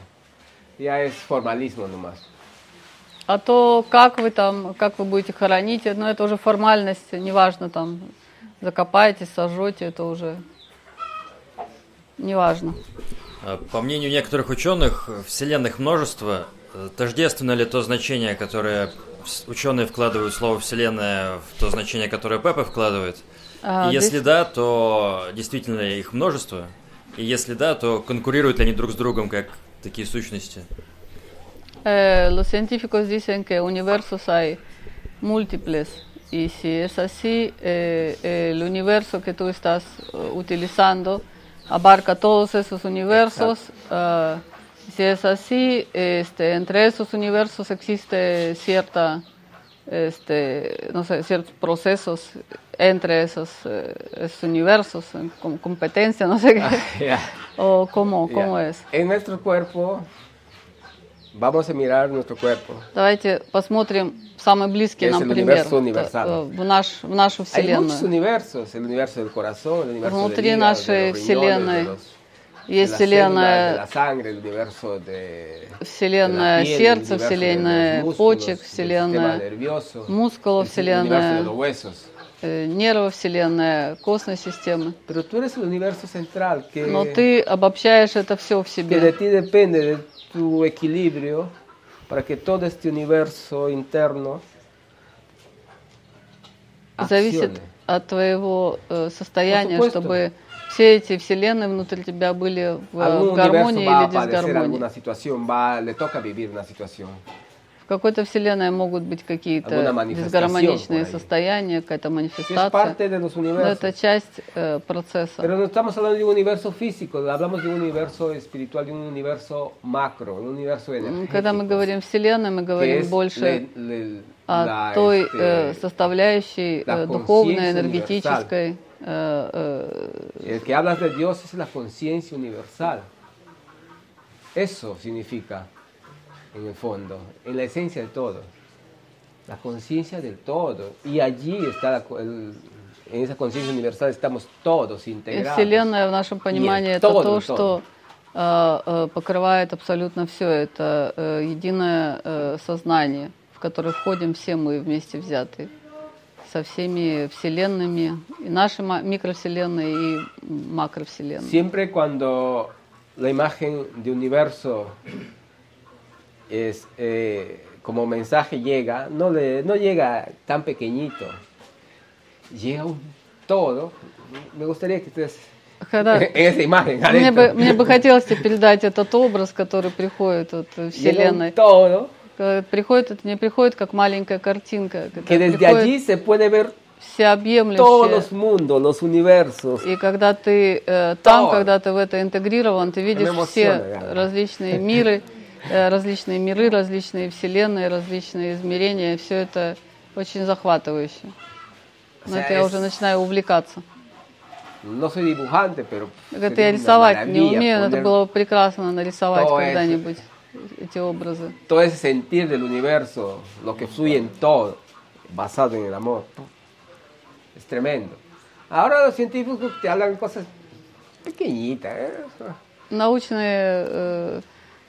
ya es formalismo nomás. А то, как вы там, как вы будете хоронить, ну это уже формальность, неважно там, закопаете, сожжете, это уже неважно. А, По мнению некоторых ученых, вселенных множество. Э, Тождественно ли то значение, которое ученые вкладывают слово вселенная, в то значение, которое Пепе вкладывает? А, если да, то действительно их множество? И если да, то конкурируют ли они друг с другом как такие сущности? Eh, los científicos dicen que universos hay múltiples y si es así, eh, el universo que tú estás eh, utilizando abarca todos esos universos. ah, si es así, este, entre esos universos existe cierta, este, no sé, ciertos procesos entre esos, eh, esos universos, en com- competencia, no sé qué, Ya. o cómo, Ya. cómo es. En nuestro cuerpo, vamos a mirar nuestro cuerpo. Давайте посмотрим самый близкий Es нам el пример universo universal. э, в, наш, в нашу Hay muchos Вселенную. universos, el universo del corazón, el universo Внутри del hígado, нашей de los riñones, Вселенной de los- de Есть Вселенная, Вселенная сердца, Вселенная почек, Вселенная мускулов, Вселенная los huesos. э, нервов, Вселенная костной системы. Но ты обобщаешь это все в себе. tu equilibrio para que todo este universo interno Зависит от твоего э, состояния, чтобы все эти вселенные внутри тебя были в, в гармонии или дисгармонии. va, le toca vivir una situación. В какой-то вселенной могут быть какие-то дисгармоничные состояния, какая-то манифестация. Но это часть э, процесса. Pero no estamos hablando de un universo físico, hablamos de un universo espiritual, de un universo macro, un universo М, energético. Когда мы говорим вселенной, мы говорим больше le- le- о la, той э, составляющей э, духовной, энергетической. э, э, El que hablas de Dios es la conciencia universal. Eso significa, en el fondo, en la esencia del todo. La conciencia del todo. Y allí está, la el- en esa conciencia universal estamos todos И integrados. Вселенная в нашем понимании Нет, это todo, то, todo. что э, э, покрывает абсолютно все. Это э, единое э, сознание, в которое входим все мы вместе взятые. Со всеми вселенными, и нашей микровселенной, и макровселенной. Siempre cuando la imagen de universo es eh, como mensaje llega, no, le, no llega tan pequeñito, llega un todo. Me gustaría que ustedes Когда- esa imagen Мне бы, мне бы хотелось передать этот образ, который приходит от э, Вселенной. todo приходит, это не приходит как маленькая картинка. que desde allí se puede ver todos los mundos, los universos. И когда ты э, там, когда ты в это интегрирован, ты видишь все различные миры, э, различные миры, различные вселенные, различные измерения. Все это очень захватывающе. Но это я уже начинаю увлекаться. No soy dibujante, pero Это я рисовать не умею, это было бы прекрасно нарисовать когда-нибудь эти образы. todo ese sentir del universo, lo que fluye en todo, basado en el amor. Es tremendo. Ahora los científicos te hablan cosas pequeñitas. ¿eh? Научные э,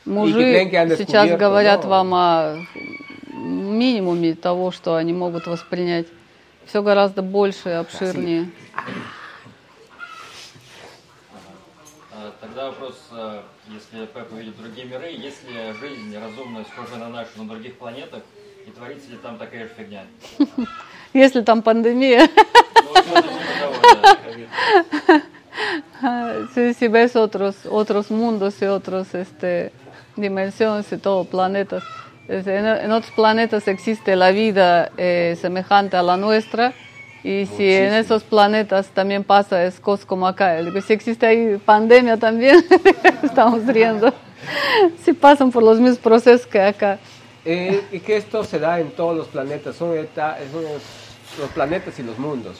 И мужи creen que han сейчас descubierto, говорят ¿no? вам о минимуме того, что они могут воспринять. Все гораздо больше и обширнее. А, Тогда вопрос, а, если Пеппа видит другие миры, есть ли жизнь разумная, схожая на нашу, на других планетах, и творится ли там такая же фигня? Если там пандемия, ковид. si, ves otros, otros mundos y otras este, dimensiones y todo, planetas. Es- En, en otros planetas existe la vida eh, semejante a la nuestra y si en esos planetas también pasa es cosas como acá. Digo, si existe ahí pandemia también, estamos riendo. Si pasan por los mismos procesos que acá. Eh, y que esto se da en todos los planetas, son, eta- son los, los planetas y los mundos.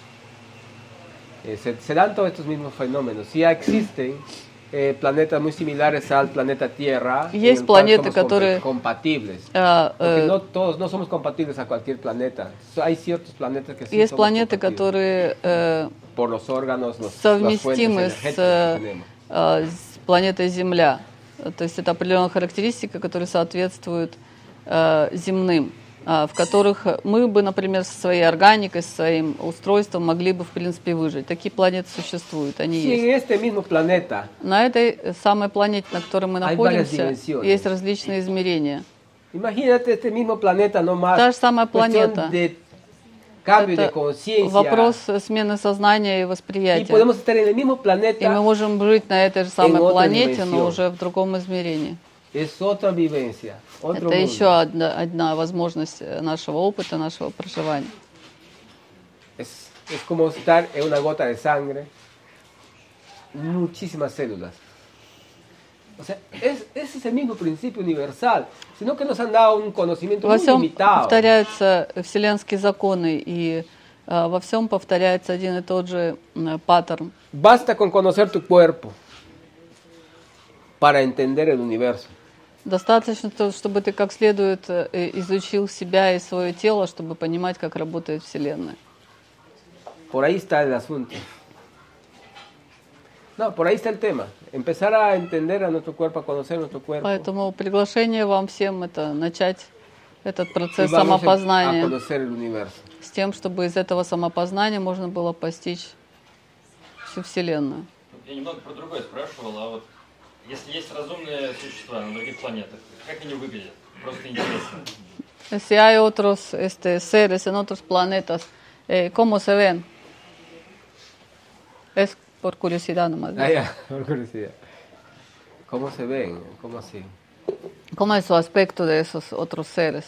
Eh, se, se dan todos estos mismos fenómenos. Ya existen eh, planetas muy similares al planeta Tierra. Y en es el cual planeta somos которые, compa- compatibles. а, Porque э, no todos no somos compatibles a cualquier planeta. Hay ciertos planetas que sí Есть планеты, которые э, por los órganos, los, las совместимы с, э, que tenemos. э, с планетой Земля. То есть это определенная характеристика, которые соответствуют э, земным, а, в которых мы бы, например, со своей органикой, со своим устройством могли бы, в принципе, выжить. Такие планеты существуют, они есть. На этой самой планете, на которой мы находимся, есть различные измерения. Та же самая планета. Это вопрос смены сознания и восприятия. И мы можем жить на этой же самой планете, но уже в другом измерении. Es otra vivencia, otro Это еще одна, одна возможность э, нашего опыта, нашего проживания. Es, es como estar en una gota de sangre, muchísimas células. O sea, es, ese es el mismo principio universal, sino que nos han dado un conocimiento Во muy всем limitado. повторяются вселенские законы, и э, во всем повторяется один и тот же м, паттерн. Basta con conocer tu cuerpo para entender el universo. Достаточно, то, чтобы ты как следует э, изучил себя и свое тело, чтобы понимать, как работает Вселенная. Por ahí está el asunto. No, por ahí está el tema. Empezar a entender a nuestro cuerpo, a conocer nuestro cuerpo. Поэтому приглашение вам всем это начать этот процесс самопознания universo. с тем, чтобы из этого самопознания можно было постичь всю Вселенную. Я немного про другое спрашивал, а вот если есть разумные существа на других планетах, как они выглядят? Просто интересно. Si hay otros este, seres en otros planetas, eh, ¿cómo se ven? Es por curiosidad nomás. Ah, ya, por curiosidad. ¿Cómo se ven? ¿Cómo así? ¿Cómo es su aspecto de esos otros seres?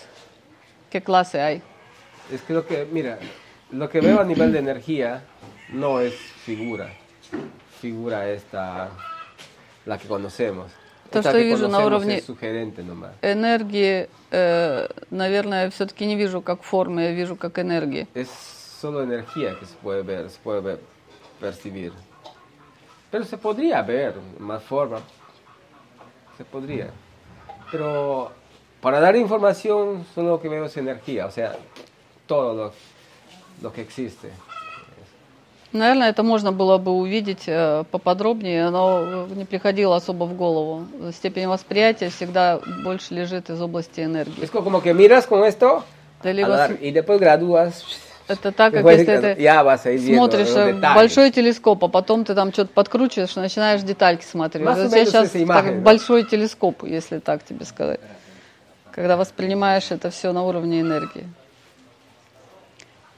¿Qué clase hay? Es que lo que, mira, lo que veo a nivel de energía no es figura. Figura esta, la que conocemos. То, Esta что que я вижу на conocemos уровне- es sugerente nomás. Энергии, э, наверное, все-таки не вижу как формы, я вижу как энергии. Es solo energía que se puede ver, se puede ver, percibir. Pero se podría ver más forma. Se podría. Pero para dar información, solo lo que veo es energía, o sea, todo lo, lo que existe. Наверное, это можно было бы увидеть э, поподробнее, но не приходило особо в голову. Степень восприятия всегда больше лежит из области энергии. Es como que miras con esto y después gradúas. Это так, как если ты смотришь э, большой телескоп, а потом ты там что-то подкручиваешь, начинаешь детальки смотреть. Вот тебя menos сейчас так большой телескоп, если так тебе сказать. Когда воспринимаешь это все на уровне энергии.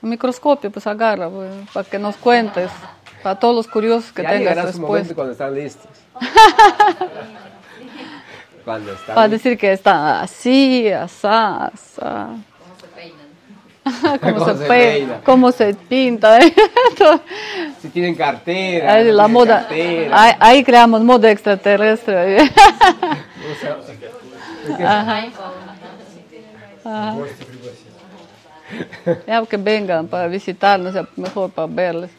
Un microscopio, pues agarra, pues, para que nos cuentes, para todos los curiosos que Ya tengas llegará su momento después, cuando están listos. cuando están para decir que está así, asá, asá. cómo Cómo se, se pe- peina. cómo se pinta. ¿eh? Si tienen cartera. Ahí no la tienen moda, cartera. ahí, ahí creamos moda extraterrestre. O sea, Ajá. Ajá. Ya que vengan para visitarnos, es mejor para verles.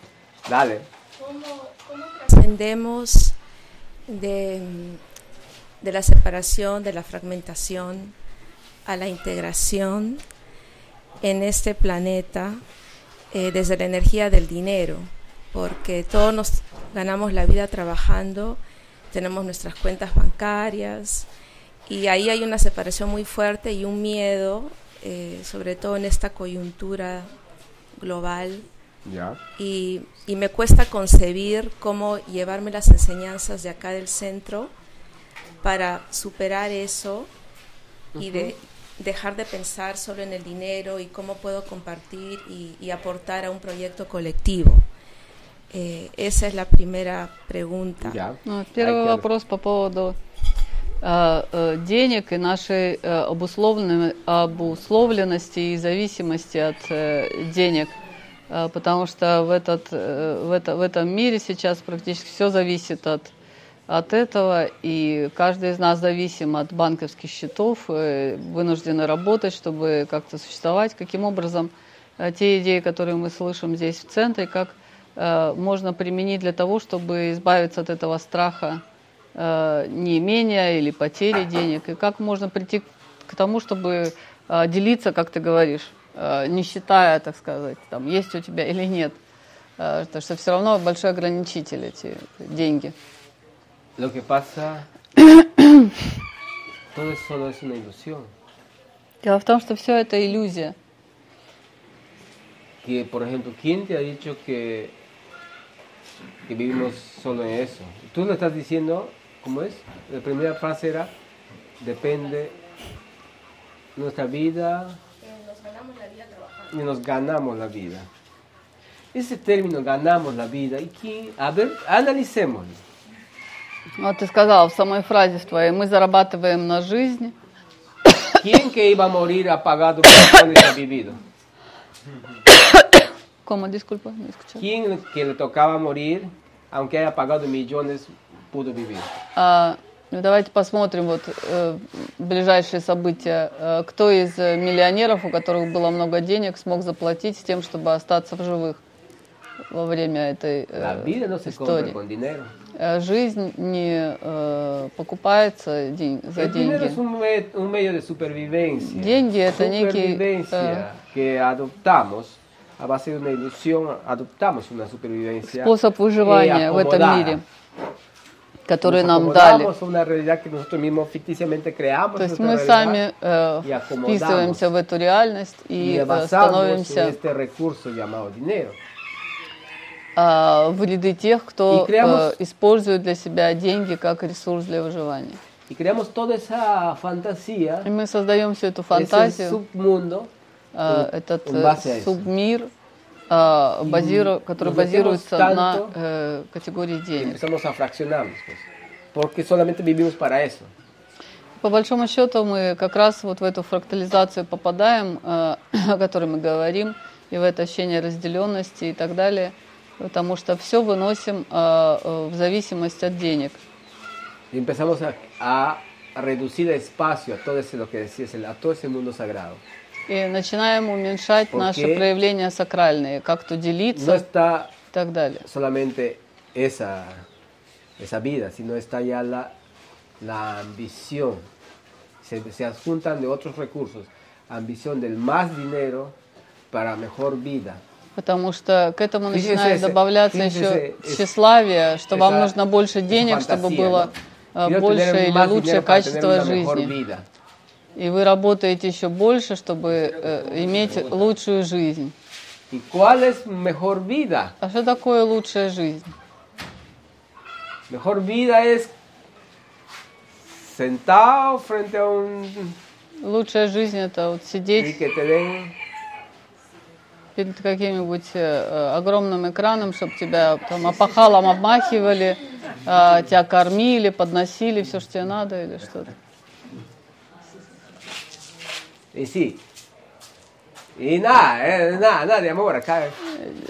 Dale. Trascendemos de, de la separación, de la fragmentación, a la integración en este planeta eh, desde la energía del dinero, porque todos nos ganamos la vida trabajando, tenemos nuestras cuentas bancarias y ahí hay una separación muy fuerte y un miedo, eh, sobre todo en esta coyuntura global. Y, y me cuesta concebir cómo llevarme las enseñanzas de acá del centro para superar eso y de dejar de pensar solo en el dinero y cómo puedo compartir y, y aportar a un proyecto colectivo. Eh, esa es la primera pregunta. Ya. Ну, денег и нашей э, обусловлен- обусловленности и зависимости от э, денег. Э, Потому что в, этот, э, в, это, в этом мире сейчас практически все зависит от, от этого, и каждый из нас зависим от банковских счетов, э, вынуждены работать, чтобы как-то существовать. Каким образом э, те идеи, которые мы слышим здесь в центре, как э, можно применить для того, чтобы избавиться от этого страха э, неимения или потери денег, и как можно прийти к тому, чтобы э, делиться, как ты говоришь, э, не считая, так сказать, там, есть у тебя или нет. Э, Потому что все равно большой ограничитель эти деньги. Lo que pasa, todo eso no es una ilusión. Дело в том, что все это иллюзия. Que, por ejemplo, ¿quién te ha dicho que, que vivimos solo en eso? Tú lo estás diciendo, ¿cómo es? La primera frase era, depende nuestra vida y nos ganamos la vida. Ese término, ganamos la vida, ¿y quién? A ver, analicémoslo. Вот ты сказала в самой фразе в твоей, мы зарабатываем на жизнь. ¿Quién que iba a morir ha pagado millones ha vivido? ¿Cómo? Disculpa, не escuché. ¿Quién que le tocaba morir, aunque haya pagado millones, pudo vivir? А, ну, давайте посмотрим вот э, ближайшие события. Э, кто из э, миллионеров, у которых было много денег, смог заплатить с тем, чтобы остаться в живых во время этой э, истории? Э, Жизнь не э, покупается день- за деньги. Деньги это некий adoptamos a base de una ilusión, adoptamos una supervivencia. способ выживания в этом мире, который Nos нам дали. acomodamos a una realidad que nosotros mismos ficticiamente creamos. То есть мы сами э, вписываемся в эту реальность и э, становимся este recurso llamado dinero. э, в ряды тех, кто creamos- э, использует для себя деньги как ресурс для выживания. Y creamos toda esa fantasía, И мы создаем всю эту фантазию, submundo, э, этот э, субмир, э, базиру- который nos базируется на э, категории денег. По большому счету мы как раз вот в эту фрактализацию попадаем, э, о которой мы говорим, и в это ощущение разделенности и так далее, потому что все выносим э, э, в зависимость от денег. Y empezamos a, a reducir espacio a todo ese, lo que decías, a todo ese mundo sagrado. И начинаем уменьшать наши проявления сакральные, как то No делиться está и так далее. solamente esa, esa vida, sino está ya la, la ambición. Se, se adjuntan de otros recursos. Ambición del más dinero para mejor vida. Потому что к этому начинает добавляться еще тщеславие, что вам нужно больше денег, чтобы было ¿no? Quiero больше или лучшее качество жизни. И вы работаете еще больше, чтобы э, иметь лучшую жизнь. ¿Y cuál es mejor vida? А что такое лучшая жизнь? Mejor vida es sentado frente a un... Лучшая жизнь это вот сидеть перед каким-нибудь э, огромным экраном, чтобы тебя там опахалом обмахивали, э, тебя кормили, подносили все, что тебе надо или что-то. Y sí. Y nada, eh, nada, nada de amor acá.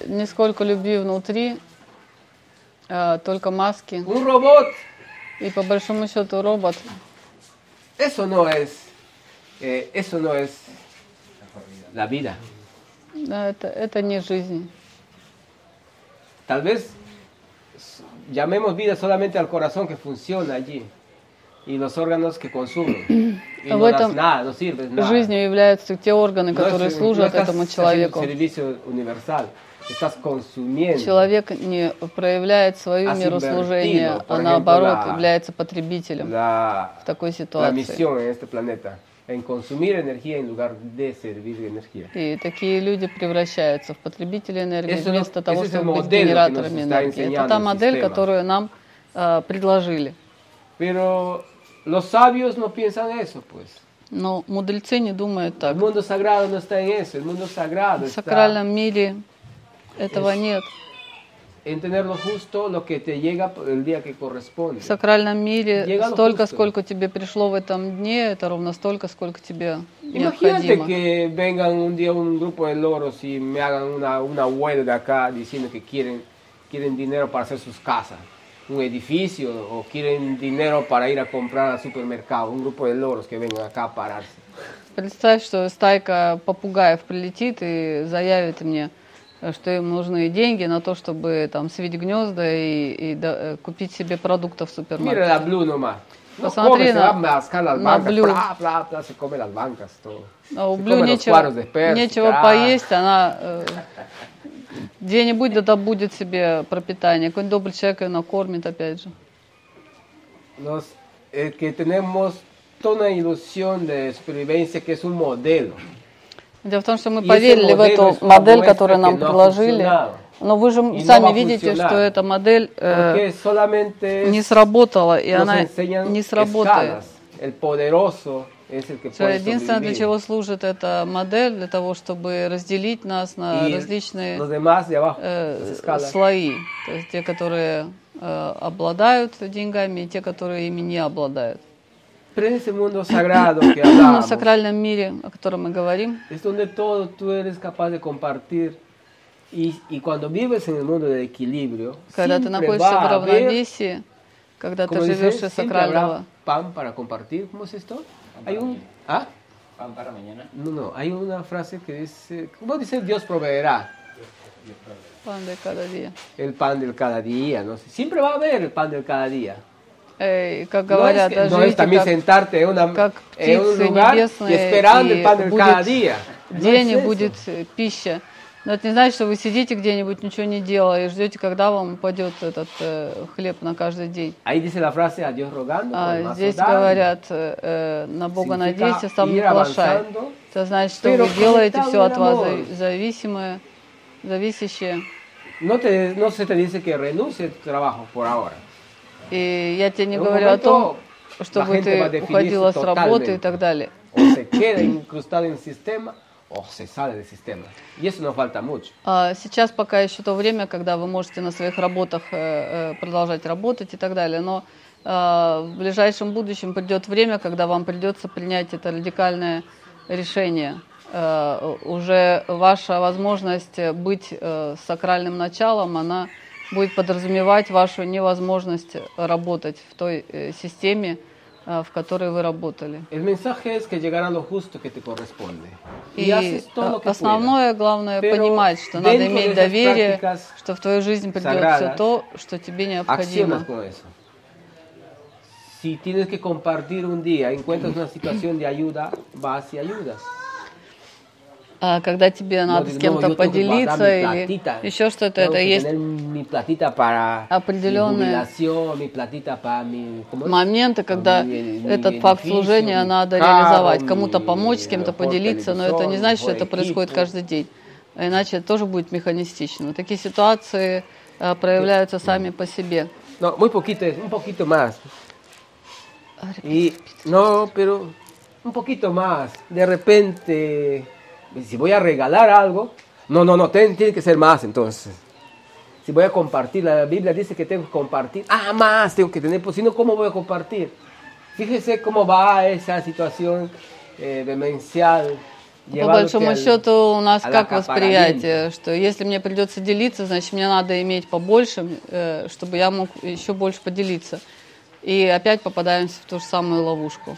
Нисколько любви внутри, э, только маски. Un robot, И по большому счету робот. eso no es, eh, eso no es la vida. Да, это, это не жизнь. Tal vez s- llamemos vida solamente al corazón que funciona allí Y los órganos que consumen. Y В no этом nada, no sirves nada. Жизнью являются те органы, No которые no служат estás этому человеку. Человек не проявляет свое мирослужение, а наоборот la- является потребителем la, в такой ситуации. misión en este planeta, en consumir energía en lugar de servir energía. И такие люди превращаются в потребителей энергии Eso no- вместо того, чтобы быть генераторами энергии. Это та модель, sistema. которую нам э, предложили. Pero los sabios no piensan eso, pues. Но мудрецы не думают El так. mundo sagrado no está en eso, el mundo sagrado В está сакральном мире этого Es- нет. en tener lo justo, lo que te llega el día que В corresponde. сакральном мире Llega lo столько, justo. сколько тебе пришло в этом дне, это ровно столько, сколько тебе Imagínate необходимо. que vengan un día un grupo de loros y me hagan una, una huelga acá diciendo que quieren, quieren dinero para hacer sus casas, Un edificio, o quieren dinero para ir a comprar al supermercado, un grupo de loros que vengan acá a pararse. Представь, что стайка попугаев прилетит и заявит мне, э, что им нужны деньги на то, чтобы там свить гнезда и, и да- э, купить себе продуктов в Mira супермаркете. la Blue nomás. No Посмотри на- на bancas, Blue. bla, bla, bla, se come las bancas, todo. А у Блю нечего, нечего ah. поесть, она э, где-нибудь да добудет себе пропитание. Какой-нибудь добрый человек ее накормит, опять же. Los, eh, que tenemos toda una ilusión de supervivencia que es un modelo. Дело в том, что мы поверили в эту модель, которую нам предложили. Но вы же сами видите, что эта модель э, не сработала, и она не сработает. Puede единственное, для чего служит эта модель, для того, чтобы разделить нас на различные э, слои. То есть те, которые э, обладают деньгами, и те, которые ими не обладают. В сакральном мире, о котором мы говорим, es donde todo tú eres capaz de compartir. Y, y cuando vives en el mundo del equilibrio, когда ты находишься в равновесии, когда ты живешь из сакрального, pan para compartir. ¿Cómo es esto? Hay un... ¿Ah? ¿Pan para mañana? No, no, hay una frase que dice, ¿cómo dice Dios proveerá? Pan de cada día. El pan del cada día, no sé. Siempre va a haber el pan del cada día. No, es que, no es también sentarte en, una, en un lugar y esperando el pan del cada día. No es eso. Но это не значит, что вы сидите где-нибудь, ничего не делая, и ждете, когда вам упадет этот э, хлеб на каждый день. Ahí dice la frase a Dios rogando. por А здесь говорят, э, э, на Бога надейся, сам не плашай. Это значит, что вы делаете все от вас зависимое, зависящее. No, te, no se te dice que renuncie tu trabajo por ahora. И я тебе не говорю о том, чтобы ты уходила с работы и так далее. O se queda incrustado en el sistema o se sale del sistema. Y eso nos falta mucho. А Сейчас пока еще то время, когда вы можете на своих работах э, э, продолжать работать и так далее, но э, в ближайшем будущем придет время, когда вам придется принять это радикальное решение. Э, Уже ваша возможность быть сакральным началом, она будет подразумевать вашу невозможность работать в той системе, в которой вы работали. И э, основное, главное, понимать, что надо иметь доверие, что в твою жизнь придет все то, что тебе необходимо. Si tienes que compartir un día, encuentras una situación de ayuda, vas y ayudas. А когда тебе надо с "No, кем-то поделиться или еще что-то, это есть определенные моменты, когда этот факт служения надо реализовать, кому-то помочь, с кем-то поделиться, но это не значит, что это происходит каждый день. А Иначе это тоже будет механистично. Такие ситуации э, проявляются сами по себе. No, muy poquito, un poquito más. Y no, pero un poquito más. De repente, si voy a regalar algo, no, no, no, ten- tiene que ser más entonces. Si voy a compartir, la Biblia dice que tengo que compartir. Ah, más tengo que tener, pues si no, ¿cómo voy a compartir? Fíjese cómo va esa situación eh, demencial. По llevándote большому al- счету у нас al как acaparamiento. восприятие, что если мне придется делиться, значит мне надо иметь побольше, э, чтобы я мог еще больше поделиться. И опять попадаемся в ту же самую ловушку.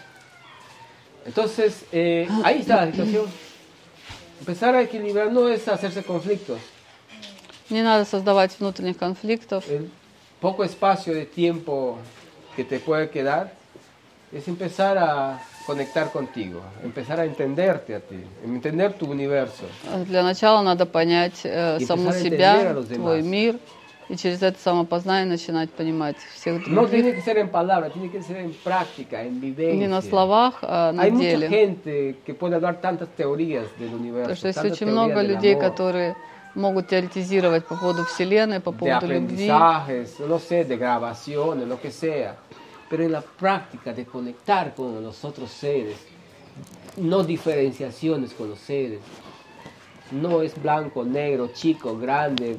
Entonces, eh, ahí está la situación. Empezar a equilibrar no es hacerse conflictos. Не надо создавать внутренних конфликтов. El poco espacio de tiempo que te puede quedar es empezar a conectar contigo, empezar a entenderte a ti, entender tu universo. Для начала надо понять э, И саму empezar a entender себя, a los твой demás. мир, И через это самопознание начинать понимать всех No других. tiene que ser en palabras, tiene que ser en práctica, en vivencia. Не на словах, а на Hay mucha деле. gente que puede hablar tantas teorías del universo, Потому что есть очень много людей, которые могут теоретизировать по поводу Вселенной, по de поводу любви. aprendizajes, no sé, de grabaciones, lo que sea. Pero en la práctica de conectar con los otros seres, no diferenciaciones con los seres. No es blanco, negro, chico, grande.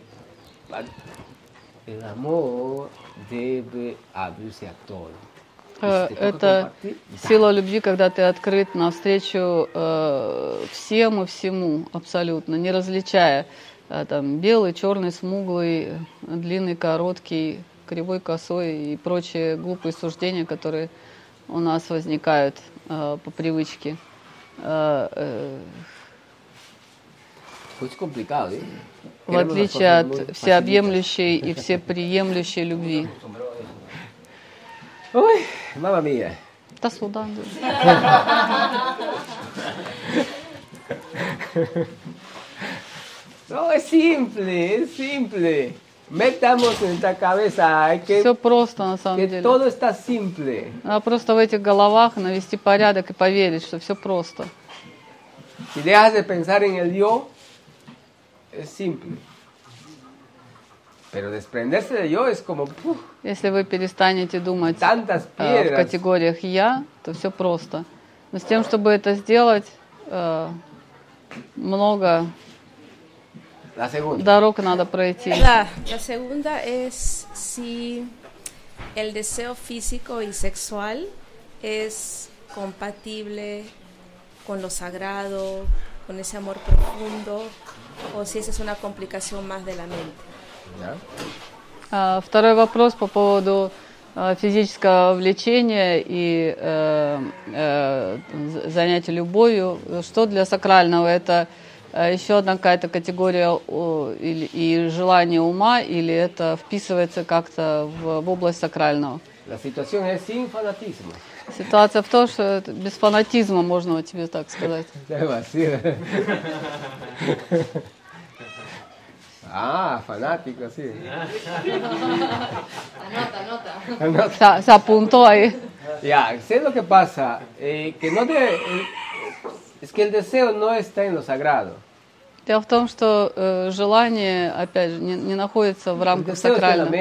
El amor debe abrirse a todo. Э, Это сила любви, когда ты открыт навстречу э, всем и всему абсолютно, не различая э, там белый, черный, смуглый, длинный, короткий, кривой, косой и прочие глупые суждения, которые у нас возникают э, по привычке. Э, э, ¿eh? в отличие от всеобъемлющей и всеприемлющей любви. Mamma mía. До свидания. No, es simple, simple. Metamos en cabeza que, Все просто на самом деле. todo está simple. Надо просто в этих головах навести порядок и поверить, что все просто. Si dejas de pensar en el yo, es simple. Pero desprenderse del yo es como ¡puf! Если вы перестанете думать tantas э, в piedras. категориях «я», то все просто. Но с тем, чтобы это сделать, э, много La segunda. дорог надо пройти. La, la segunda es si el deseo físico y sexual es compatible con lo sagrado, con ese amor profundo, o si esa es una complicación más de la mente. ¿Ya? А, Второй вопрос по поводу э, физического влечения и э, э, з- занятия любовью. Что для сакрального? Это э, еще одна какая-то категория о, или, и желание ума, или это вписывается как-то в, в область сакрального? La situación es sin fanatismo. Ситуация в том, что без фанатизма, можно тебе так сказать. Debe decir. Ah, fanático, sí. Anota. Se, se apuntó ahí. Ya, sé lo que pasa, eh, que no debe, eh, es que el deseo no está en lo sagrado. Дело в том, что э, желание, опять же, не, не находится в рамках сакрального.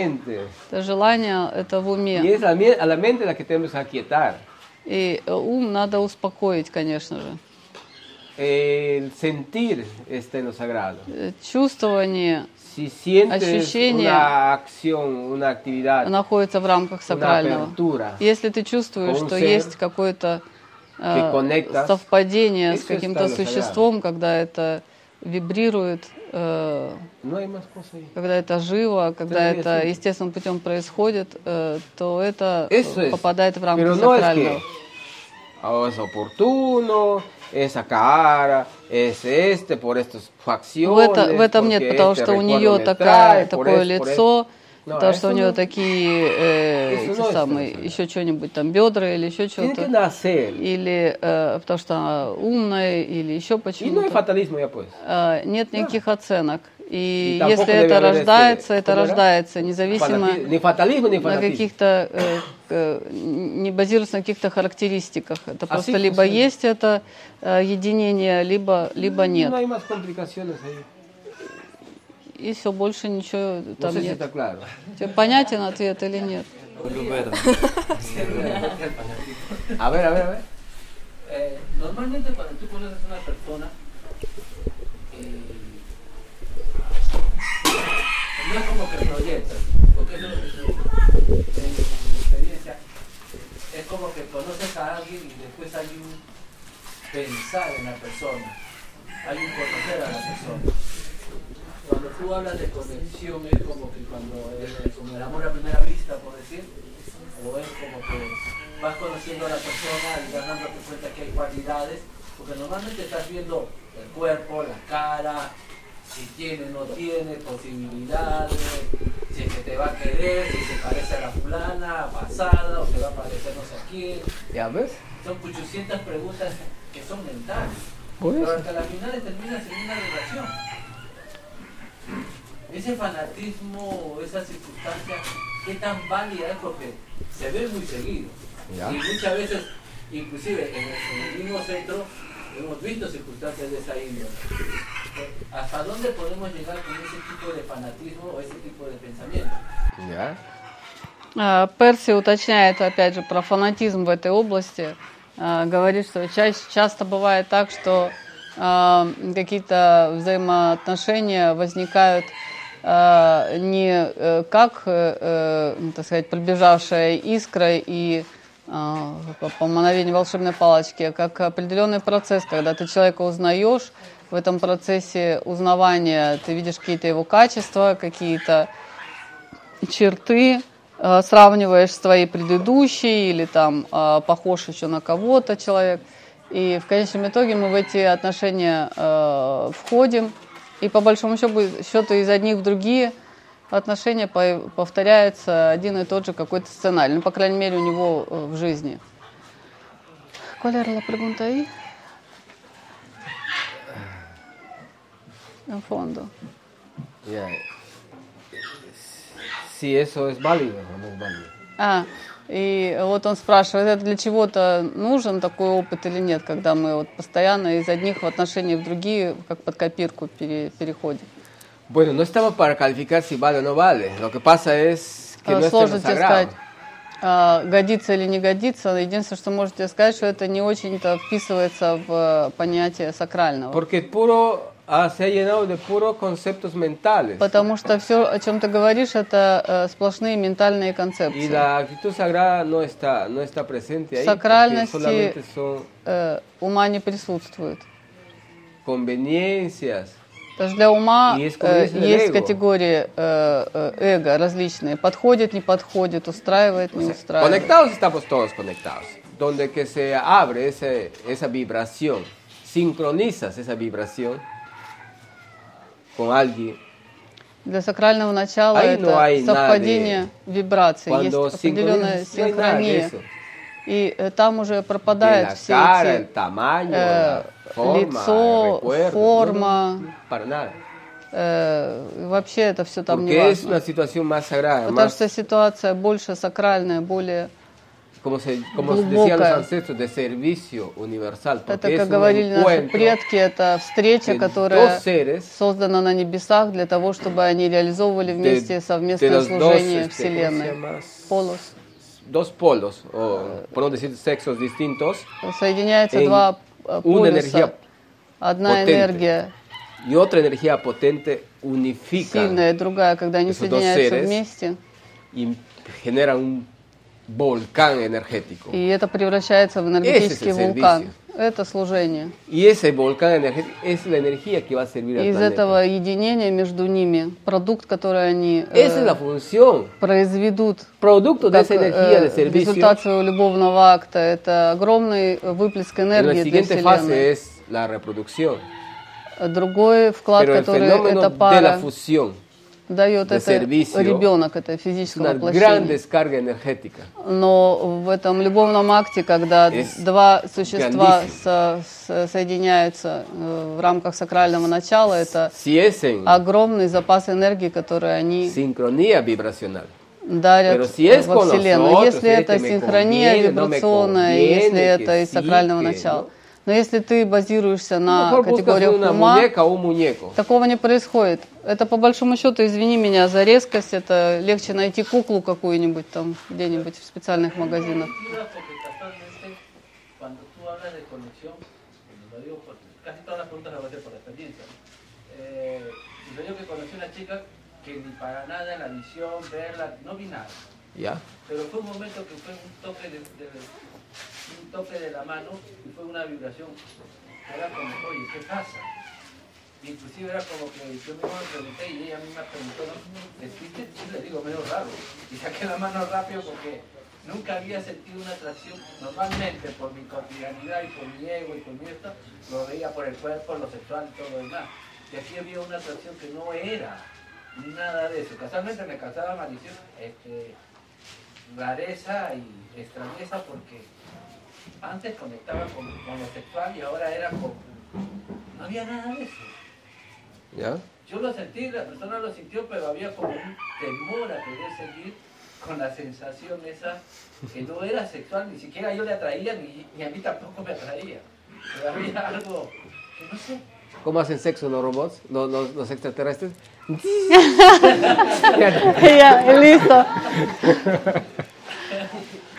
Это желание, это в уме. И э, ум надо успокоить, конечно же. El sentir está en lo sagrado. Э, Чувствование Si sientes Ощущение una acción, una actividad, находится в рамках сакрального. apertura. Если ты чувствуешь, что ser есть какое-то э, совпадение с каким-то существом, когда это вибрирует, э, ahí. когда это живо, когда это естественным путем происходит, э, то это es. попадает в рамки Pero no es сакрального. oh, es oportuno, esa cara, es este por estas В, facciones. это, в этом нет, потому что у нее такая, por такое por лицо, eso. No, потому что у no- такие э, эти самые, еще что-нибудь там, бедра или еще что-то. Или э, потому что она умная, или еще hay почему-то. Э, нет никаких оценок. И tampoco если это рождается, это рождается, независимо Fanati- Ni fatalismo ni на каких-то, э, э, не базируется на каких-то характеристиках. Это А просто либо есть это э, единение, либо, либо нет. No hay más complicaciones ahí. И все, больше ничего No там sé si нет. está claro. Тебе понятен ответ или нет? A ver, a ver, a ver. Eh, normalmente cuando tú conoces a una persona, eh, no es como que proyectas, porque eso, eso, en mi experiencia, es como que conoces a alguien y después hay un pensar en la persona, hay un conocer a la persona. Cuando tú hablas de conexión es como que cuando es como el amor a primera vista, por decir, o es como que vas conociendo a la persona y vas dándote cuenta que hay cualidades Porque normalmente estás viendo el cuerpo, la cara, si tiene o no tiene posibilidades, si es que te va a querer, si se parece a la fulana, pasada, o se va a parecer no sé a quién. ¿Ya ves? Son 800 preguntas que son mentales. Pero hasta la final terminas en una relación. Ese fanatismo, esa circunstancia, ¿qué tan válida es? Porque se ve muy seguido. Ya. Y muchas veces, inclusive en el, en el mismo centro, hemos visto circunstancias de esa índole. ¿Hasta dónde podemos llegar con ese tipo de fanatismo o ese tipo de pensamiento? ¿Ya? А, Перси уточняет, опять же, про фанатизм в этой области. А, Говорит, что чаще, часто бывает так, что а, какие-то взаимоотношения возникают а, не э, как, э, э, так сказать, пробежавшая искра и а, по- мановению волшебной палочки, а как определенный процесс, когда ты человека узнаешь, в этом процессе узнавания ты видишь какие-то его качества, какие-то черты, сравниваешь с твоей предыдущей или там похож еще на кого-то человек. И в конечном итоге мы в эти отношения э, входим, и по большому счету, счету из одних в другие отношения по- повторяется один и тот же какой-то сценарий, ну, по крайней мере, у него э, в жизни. ¿Cuál era la pregunta ahí? En fondo. Ya. Si eso es válido no es válido. А, и вот он спрашивает, это для чего-то нужен такой опыт или нет, когда мы вот постоянно из одних в отношения в другие, как под копирку пере- переходим. Bueno, no estamos para calificar si vale o no vale. Lo que pasa es que no Сложно тебе сказать, а, годится или не годится. Единственное, что можете сказать, что это не очень-то вписывается в э, понятие сакрального. Porque puro ah, se ha llenado de puros conceptos mentales. Потому что все, о чем ты говоришь, это э, сплошные ментальные концепции. la actitud sagrada no está, no está presente ahí. porque Сакральности son э, ума не присутствует. conveniencias. Потому что для ума есть, э, есть категории э, э, эго различные. Подходит, не подходит, устраивает, не устраивает. Conectados estamos todos conectados. Donde que se abre ese- esa vibración, sincronizas esa vibración con alguien. Для сакрального начала Ahí это no совпадение вибраций, есть Cuando определенная nada de синхрония. eso. И э, там уже De пропадают все cara, эти tamaño, э, forma, лицо, recuerdo. форма, no, no, э, вообще это все там не Porque es важно. Потому más, что ситуация больше сакральная, более como, se, como decían los ancestros, de servicio universal. Это, Porque как говорили наши предки, это встреча, de которая dos создана на небесах для того, чтобы они реализовывали вместе de совместное dos, служение este, ¿cómo se Вселенной. Полос. dos polos, o no decir sexos distintos, Соединяются два э, полюса. energía Одна potente. энергия y otra energía potente unifican сильная, другая, когда они dos соединяются вместе. y generan un volcán energético. И это превращается в энергетический Ese вулкан. Это служение. Y ese volcán energético es la energía que va a servir И al из planeta. этого единения между ними продукт, который они э, Esa es la función. произведут Producto de как esa energía э, de servicio. результат своего любовного акта. Это огромный выплеск энергии для siguiente fase Вселенной. es la reproducción. Другой вклад, Pero который fenómeno эта de la пара fusión дает, это ребенок, это физическое воплощение. Но в этом любовном акте, когда два существа со- со- соединяются э, в рамках сакрального начала, это огромный запас энергии, который они sincronía vibracional. дарят si es во Вселенную. nosotros, Если este это синхрония conviene, no вибрационная, conviene, если это из сакрального начала. no. Но если ты базируешься на buscas категориях ума, такого не происходит. Это по большому счету, извини меня за резкость, это легче найти куклу какую-нибудь там где-нибудь в специальных магазинах. Cultura, porque casualmente, cuando tú hablas de conexión, y lo digo por- casi todas las preguntas las voy a hacer por experiencia. Eh, sucedió que conocí una chica que ni para nada en la visión, verla, no vi nada. ¿Ya? Pero fue un momento que fue un toque de, de- un toque de la mano y fue una vibración. Era como, oye, ¿qué pasa? Inclusive era como que yo mismo me pregunté y ella misma preguntó, ¿no? ¿Vestiste? Sí, le digo, medio raro. Y saqué la mano rápido porque nunca había sentido una atracción, normalmente por mi cotidianidad y por mi ego y por mi esto, lo veía por el cuerpo, lo sexual y todo lo demás. Y aquí había una atracción que no era nada de eso. Casualmente me causaba maldición, este, rareza y extrañeza porque antes conectaba con, con lo sexual y ahora era con... No había nada de eso. ¿Ya? Yo lo sentí, la persona lo sintió, pero había como un temor a querer seguir con la sensación esa que no era sexual, ni siquiera yo le atraía, ni, ni a mí tampoco me atraía. Pero había algo que no sé. ¿Cómo hacen sexo los robots, los, los, los extraterrestres? И listo.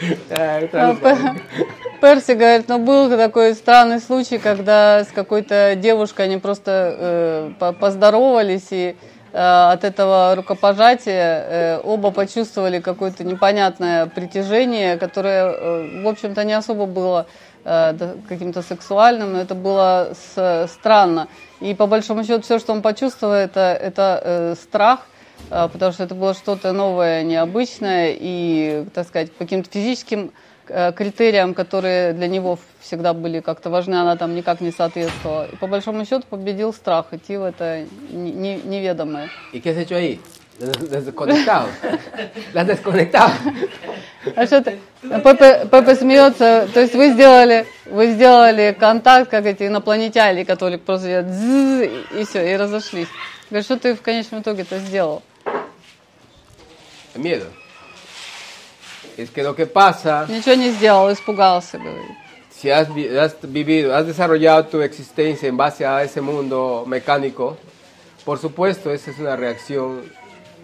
Перси говорит, ну был такой странный случай, когда с какой-то девушкой они просто э, по- поздоровались и э, от этого рукопожатия э, оба почувствовали какое-то непонятное притяжение, которое, в общем-то, не особо было каким-то сексуальным, но это было с- странно. И по большому счету все, что он почувствовал, это, это э, страх, а, потому что это было что-то новое, необычное, и, так сказать, по каким-то физическим э, критериям, которые для него всегда были как-то важны, она там никак не соответствовала. И по большому счету победил страх идти в это не- не- неведомое. ¿Y qué has hecho ahí? Des- Desconectado. La desconectado. А что ты? Пепе, Пепе смеется. То есть вы сделали, вы сделали контакт, как эти инопланетяне, которые просто и все, и разошлись. Говорит, что ты в конечном итоге это сделал? Miedo. Es que lo que pasa, Ничего не сделал, испугался, говорит. si has, vi- has vivido, has desarrollado tu existencia en base a ese mundo mecánico, por supuesto, esa es una reacción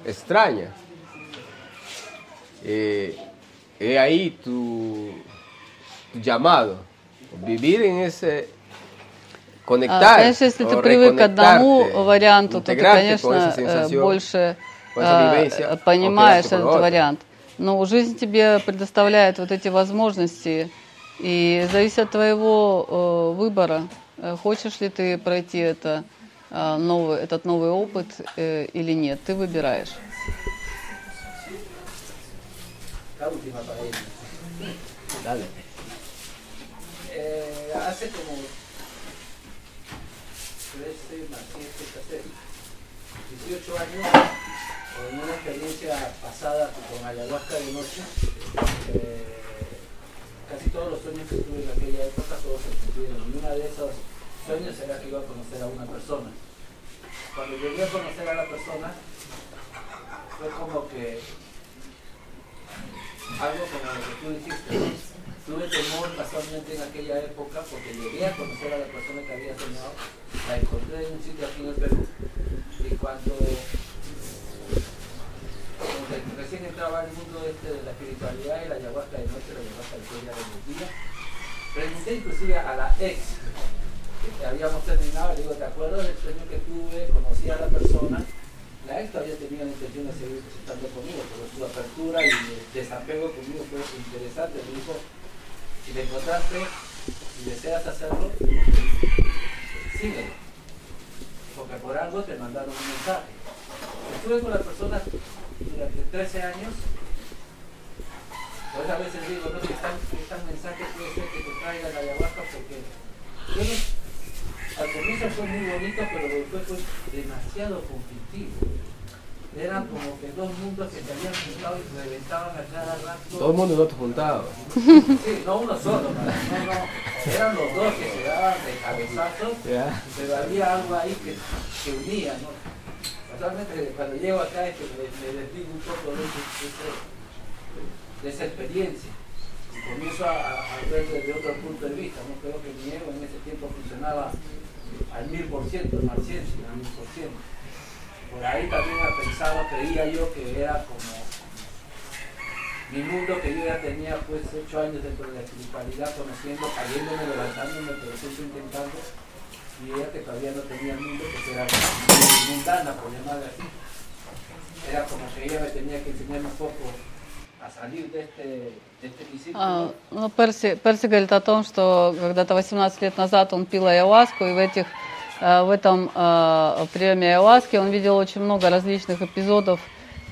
extraña. Eh, he ahí tu, tu llamado. Vivir en ese... А, Conectar. Конечно, если ты o привык к одному reconectarte, варианту, то ты, integrarte con esa конечно, э, sensación, больше con esa э, o понимаешь этот вариант. Но жизнь тебе предоставляет вот эти возможности, и зависит от твоего э, выбора, э, хочешь ли ты пройти это, э, новый, этот новый опыт э, или нет. Ты выбираешь. Dale. Eh, hace como 13 más 7, 18 años, en una experiencia pasada con ayahuasca de noche, eh, casi todos los sueños que tuve en aquella época, todos se cumplieron. Y uno de esos sueños era que iba a conocer a una persona. Cuando llegué a conocer a la persona, fue como que algo como lo que tú dijiste. Tuve temor casualmente en aquella época porque llegué a conocer a la persona que había soñado, la encontré en un sitio aquí en el Perú y cuando recién entraba al mundo este de la espiritualidad y la ayahuasca de noche, la ayahuasca de día de los días, pregunté inclusive a la ex que habíamos terminado, le digo, ¿te acuerdas del sueño que tuve? Conocí a la persona la ex todavía tenía la intención de seguir estando conmigo, pero su apertura y desapego conmigo fue interesante. Me dijo, si te encontraste, si deseas hacerlo, síguelo. Porque por algo te mandaron un mensaje. Estuve con la persona durante 13 años. Pues a veces digo, no, que tan, que tan mensaje puede ser que te traiga la ayahuasca porque yo no- al comienzo fue muy bonito, pero después fue demasiado conflictivo. Eran como que dos mundos que se habían juntado y reventaban a cada rato. Todo el mundo no te juntaba. Sí, no uno solo, no, no, eran los dos que se daban de cabezazos, Ya. pero había algo ahí que, que unía, ¿no? Casualmente cuando llego acá es que me, me desdigo un poco de, esa experiencia y comienzo a, ver desde otro punto de vista, ¿no? Creo que mi ego en ese tiempo funcionaba al mil por ciento, al cien, sino al mil por ciento. Por ahí también pensaba, creía yo que era como mi mundo que yo ya tenía pues ocho años dentro de la espiritualidad, conociendo, cayéndome, levantándome, pero siempre intentando, y ella que todavía no tenía mundo, que era mundana, por llamarla así. Era como que ella me tenía que enseñar un poco a salir de este, de este mi círculo. А, ну, Перси, Перси говорит о том, что когда-то 18 лет назад он пил ayahuasку, и в, этих, э, в этом э, приеме ayahuаски он видел очень много различных эпизодов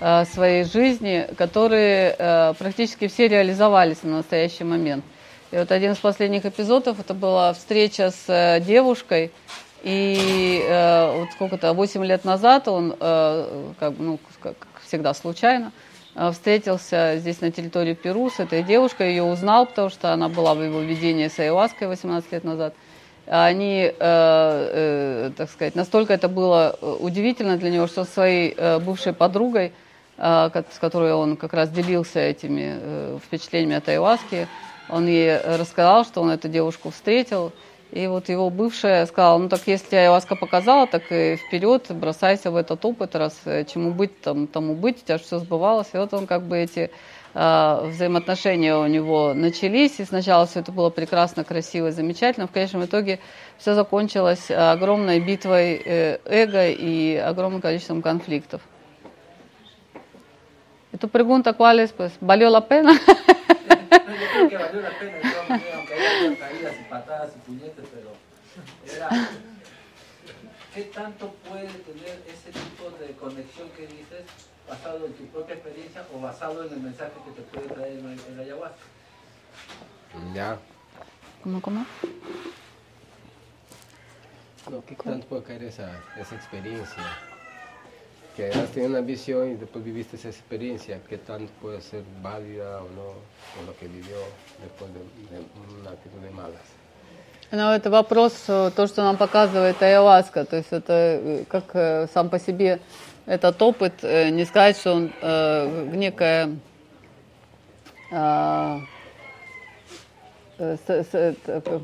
э, своей жизни, которые практически все реализовались на настоящий момент. И вот один из последних эпизодов, это была встреча с э, девушкой, и э, вот сколько-то, 8 лет назад он, э, как, ну, как всегда случайно, э, встретился здесь на территории Перу с этой девушкой, ее узнал, потому что она была в его видении с Айваской 18 лет назад. Они, э, э, так сказать, настолько это было э, удивительно для него, что со своей э, бывшей подругой, э, с которой он как раз делился этими э, впечатлениями от Айваски, он ей рассказал, что он эту девушку встретил, и вот его бывшая сказала, ну так если ayahuasca показала, так и вперед, бросайся в этот опыт, раз э, чему быть, там, тому быть, у тебя же все сбывалось. И вот он как бы эти э, взаимоотношения у него начались, и сначала все это было прекрасно, красиво, замечательно. В конечном итоге все закончилось огромной битвой э, эго и огромным количеством конфликтов. ¿Y tu pregunta cuál es? Pues, ¿valió la pena? Yo creo que valió la pena, yo, aunque haya caídas y patadas y puñetes, pero era, ¿qué tanto puede tener ese tipo de conexión que dices basado en tu propia experiencia o basado en el mensaje que te puede traer el, el ayahuasca? Ya. ¿Cómo, cómo? No, ¿qué tanto puede caer esa, esa experiencia? Que has tenido una visión y después viviste esa experiencia, ¿qué tanto puede ser válida o no, o lo que vivió después de, de una actitud de malas? Ну, это вопрос, э, то, что нам показывает ayahuasca. То есть это э, как э, сам по себе этот опыт, э, не сказать, что он э, некая э, э, с- с-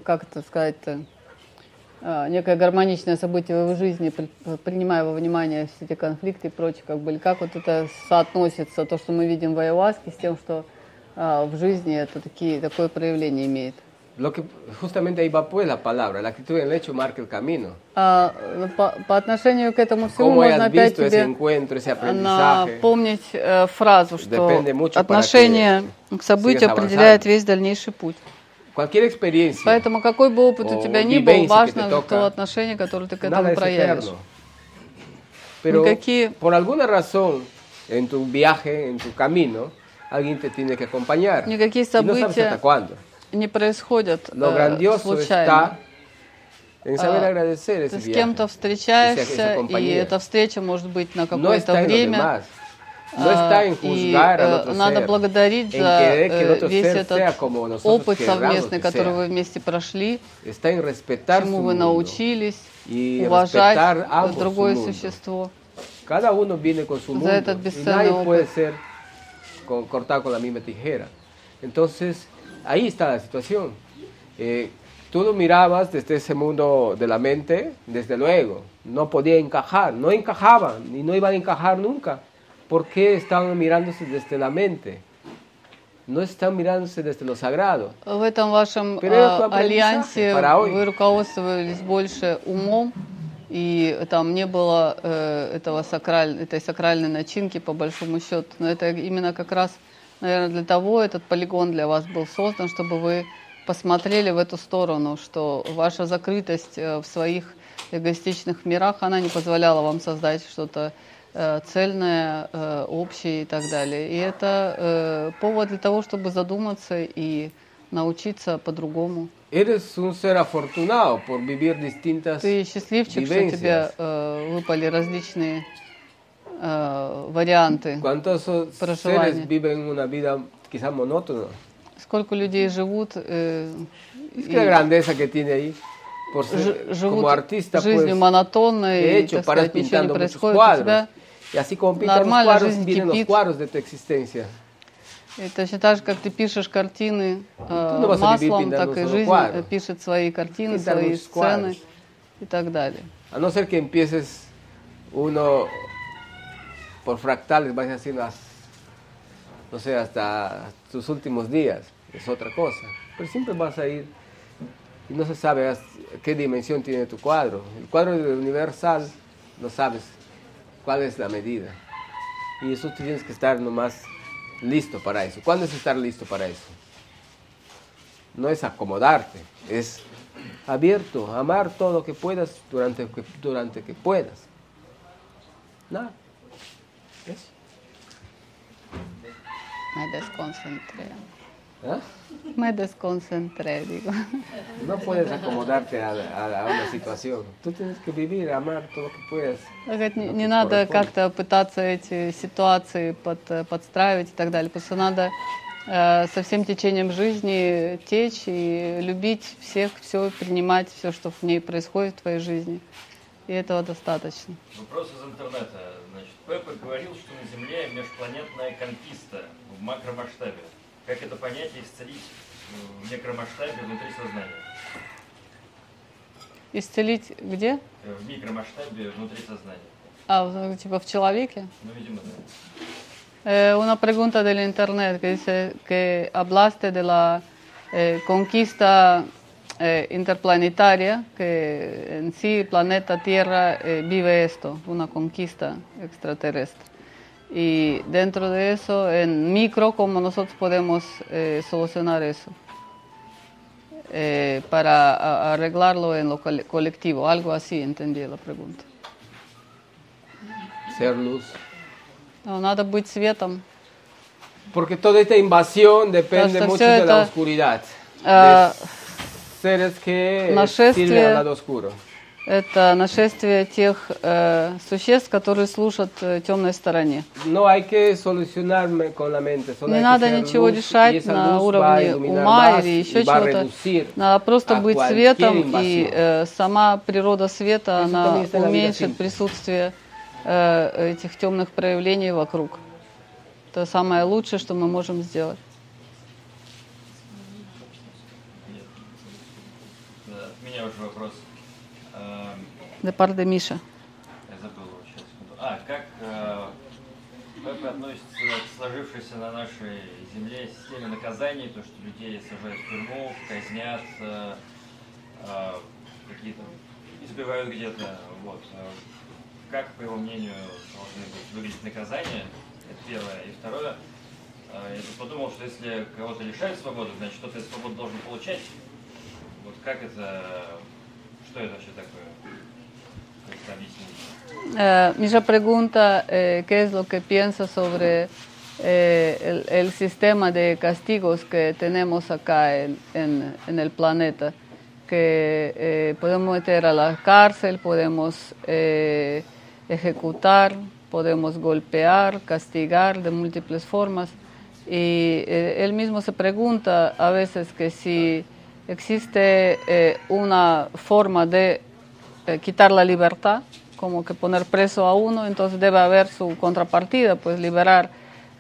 как это сказать-то, э, некое гармоничное событие в его жизни, при- принимая во внимание все эти конфликты и прочее, как бы, или как вот это соотносится, то, что мы видим в ayahuasca, с тем, что э, в жизни это такие, такое проявление имеет. Lo que justamente ahí va pues la palabra, la actitud en el hecho marca el camino. А, по, по отношению к этому всему Cómo можно опять visto ese тебе encuentro, ese aprendizaje. напомнить э, фразу, что отношение к событию определяет весь дальнейший путь. Поэтому какой бы опыт у тебя ни был, важно то отношение, которое ты к этому проявишь. Pero Никакие- por alguna razón, en tu viaje, en tu camino, alguien te tiene que acompañar. Никакие no события hasta cuándo. не происходят Lo э, случайно. está en А, Ты с кем-то встречаешься, и эта встреча может быть на No какое-то lo время. demás. No А, está en и juzgar al э, otro надо ser, благодарить en за querer que el э, otro весь ser этот sea como nosotros опыт queramos совместный, que который sea. вы вместе прошли, Está en respetar su чему вы mundo. научились, y уважать respetar ambos другое su mundo. существо. Cada uno viene con su За mundo этот y бесценный nadie опыт. puede ser con- cortado con la misma tijera. Entonces, ahí está la situación. Eh, tú lo mirabas desde ese mundo de la mente, desde luego, no podía encajar, no encajaban y no iban a encajar nunca. ¿Por qué estaban mirándose desde la mente? No están mirándose desde lo sagrado. В этом вашем э, альянсе вы руководствовались больше умом, и там не было э, этого сакраль, этой сакральной начинки, по большому счету. Но это именно как раз, наверное, для того этот полигон для вас был создан, чтобы вы посмотрели в эту сторону, что ваша закрытость э, в своих эгоистичных мирах, она не позволяла вам создать что-то цельное, э, общее и так далее. И это э, повод для того, чтобы задуматься и научиться по-другому. Eres un ser afortunado por vivir distintas Ты счастливчик, что vivencias. тебе э, выпали различные э, варианты ¿Cuántos esos проживания. seres viven una vida quizás monótona? Сколько людей живут, э, Es и que la grandeza que tiene ahí, por ser, живут como artista, жизнью pues, монотонной, и, hecho, так сказать, ничего не происходит. У тебя Y así como pintas los нормально cuadros, жизнь vienen los кипит. cuadros de tu existencia. И точно так же, как ты пишешь картины э, ну, vas a vivir маслом, pintando так и solo жизнь cuadros. э, пишет свои картины, Pintar свои muchos сцены cuadros. и так далее. A no ser que empieces uno por fractales, vayas haciendo, as- no sé, hasta tus últimos días, es otra cosa. Pero siempre vas a ir y no se sabe as- qué dimensión tiene tu cuadro. El cuadro del universal no sabes cuál es la medida. Y eso tienes que estar nomás listo para eso. ¿Cuándo es estar listo para eso? No es acomodarte, es abierto, amar todo lo que puedas durante que, durante que puedas. Nada. Eso. Me desconcentré. ¿Ah? Me desconcentré, digo. No puedes acomodarte a, a- a una situación. Tú tienes que vivir, amar todo lo que puedes. Говорит, не, не надо как-то пытаться эти ситуации под- подстраивать и так далее. Просто надо э, со всем течением жизни течь и любить всех, все, принимать все, что в ней происходит в твоей жизни. И этого достаточно. Вопрос из интернета. Значит, Пеппа говорил, что на Земле межпланетная конкиста в макромасштабе. Как это понять и исцелить э, в микромасштабе внутри сознания? Исцелить где? Э, В micromасштабе внутри сознания. А, типа в человеке? Ну, видимо, да. Eh, una pregunta del internet que dice que hablaste de la eh, conquista eh, interplanetaria, que en sí planeta Tierra eh, vive esto, una conquista extraterrestre. Y dentro de eso, en micro, ¿cómo nosotros podemos eh, solucionar eso? Eh, para a- arreglarlo en lo cole- colectivo, algo así entendí la pregunta. Ser luz. No, надо быть светом. Porque toda esta invasión depende Просто mucho всё de la это, oscuridad. а, de seres que нашествие- sirven al lado oscuro. Это нашествие тех э, существ, которые служат э, темной стороне. No hay que solucionar me- con la mente. Solo Не hay надо ничего luz, решать на уровне ума или еще чего-то. Надо просто быть светом, и э, сама природа света, Eso она уменьшит присутствие э, этих темных проявлений вокруг. Это самое лучшее, что мы можем сделать. Да, От меня уже вопрос. De Миша. Я забыл его сейчас. А, как э, Пеппа относится к сложившейся на нашей земле системе наказаний, то, что людей сажают в тюрьму, казнят, э, какие-то избивают где-то. Вот. Как, по его мнению, должны быть выглядеть наказания? Это первое. И второе, э, я тут подумал, что если кого-то лишают свободы, значит, кто-то эту свободу должен получать. Вот как это, что это вообще такое? Uh, Misha pregunta eh, qué es lo que piensa sobre eh, el, el, sistema de castigos que tenemos acá en, en, en el planeta, que eh, podemos meter a la cárcel, podemos eh, ejecutar, podemos golpear, castigar de múltiples formas. Y eh, él mismo se pregunta a veces que si existe una forma de eh, quitar la libertad, como que poner preso a uno, entonces debe haber su contrapartida, pues liberar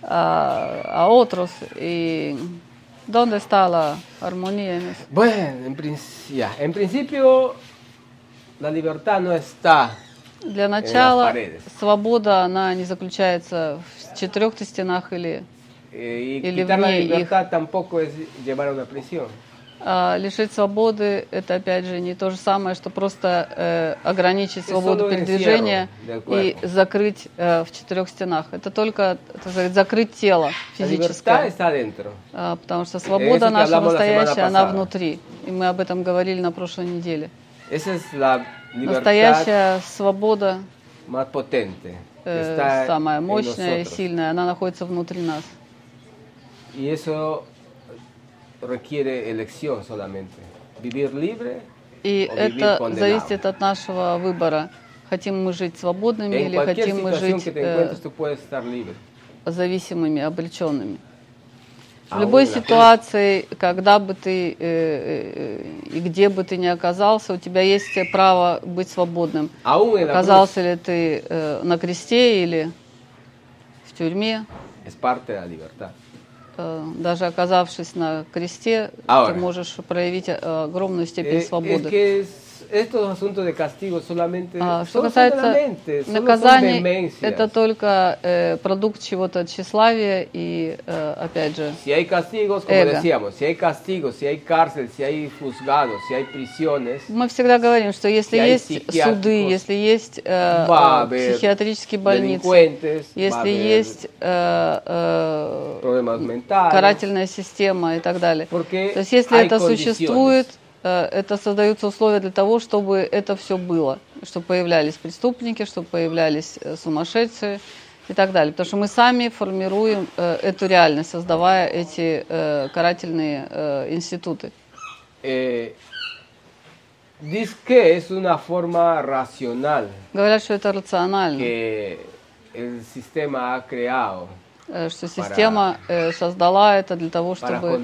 a, a otros. ¿Y dónde está la armonía en eso? Bueno, en, princi- ya, en principio la libertad no está Для en las начала paredes. свобода, она не заключается в четырех стенах или Eh, y Или quitar la вне их. libertad tampoco es llevar a una prisión. А, лишить свободы, это опять же не то же самое, что просто э, ограничить Это свободу передвижения и закрыть э, в четырех стенах. Это только так сказать, закрыть тело физическое. А, потому что Eso свобода наша настоящая, она внутри. И мы об этом говорили на прошлой неделе. Настоящая свобода, э, самая мощная и сильная, она находится внутри нас. Y eso requiere elección solamente. Vivir libre И это зависит от нашего выбора. Хотим мы жить свободными или хотим мы жить э, зависимыми, обреченными. В любой ситуации, когда бы ты э, э, и где бы ты ни оказался, у тебя есть право быть свободным. Оказался ли ты э, на кресте или в тюрьме, es parte de la libertad. Э, даже оказавшись на кресте, Ahora. ты можешь проявить э, огромную степень es свободы. que es- estos asuntos de castigo solamente А, что касается наказаний, это только э, продукт чего-то тщеславия и, э, опять же, Si hay castigos, como Эго. decíamos, si hay castigos, si hay cárcel, si hay juzgados, si hay prisiones, мы всегда говорим, что если Я есть суды, если есть э, э, психиатрические больницы, если есть э, э, карательная система и так далее. То есть если это существует, э, это создаются условия для того, чтобы это все было, чтобы появлялись преступники, чтобы появлялись э, сумасшедшие и так далее. Потому что мы сами формируем э, эту реальность, создавая эти э, карательные э, институты. Eh, dice que es una forma racional Говорят, что это рационально, que el sistema ha creado э, что система э, создала это для того, чтобы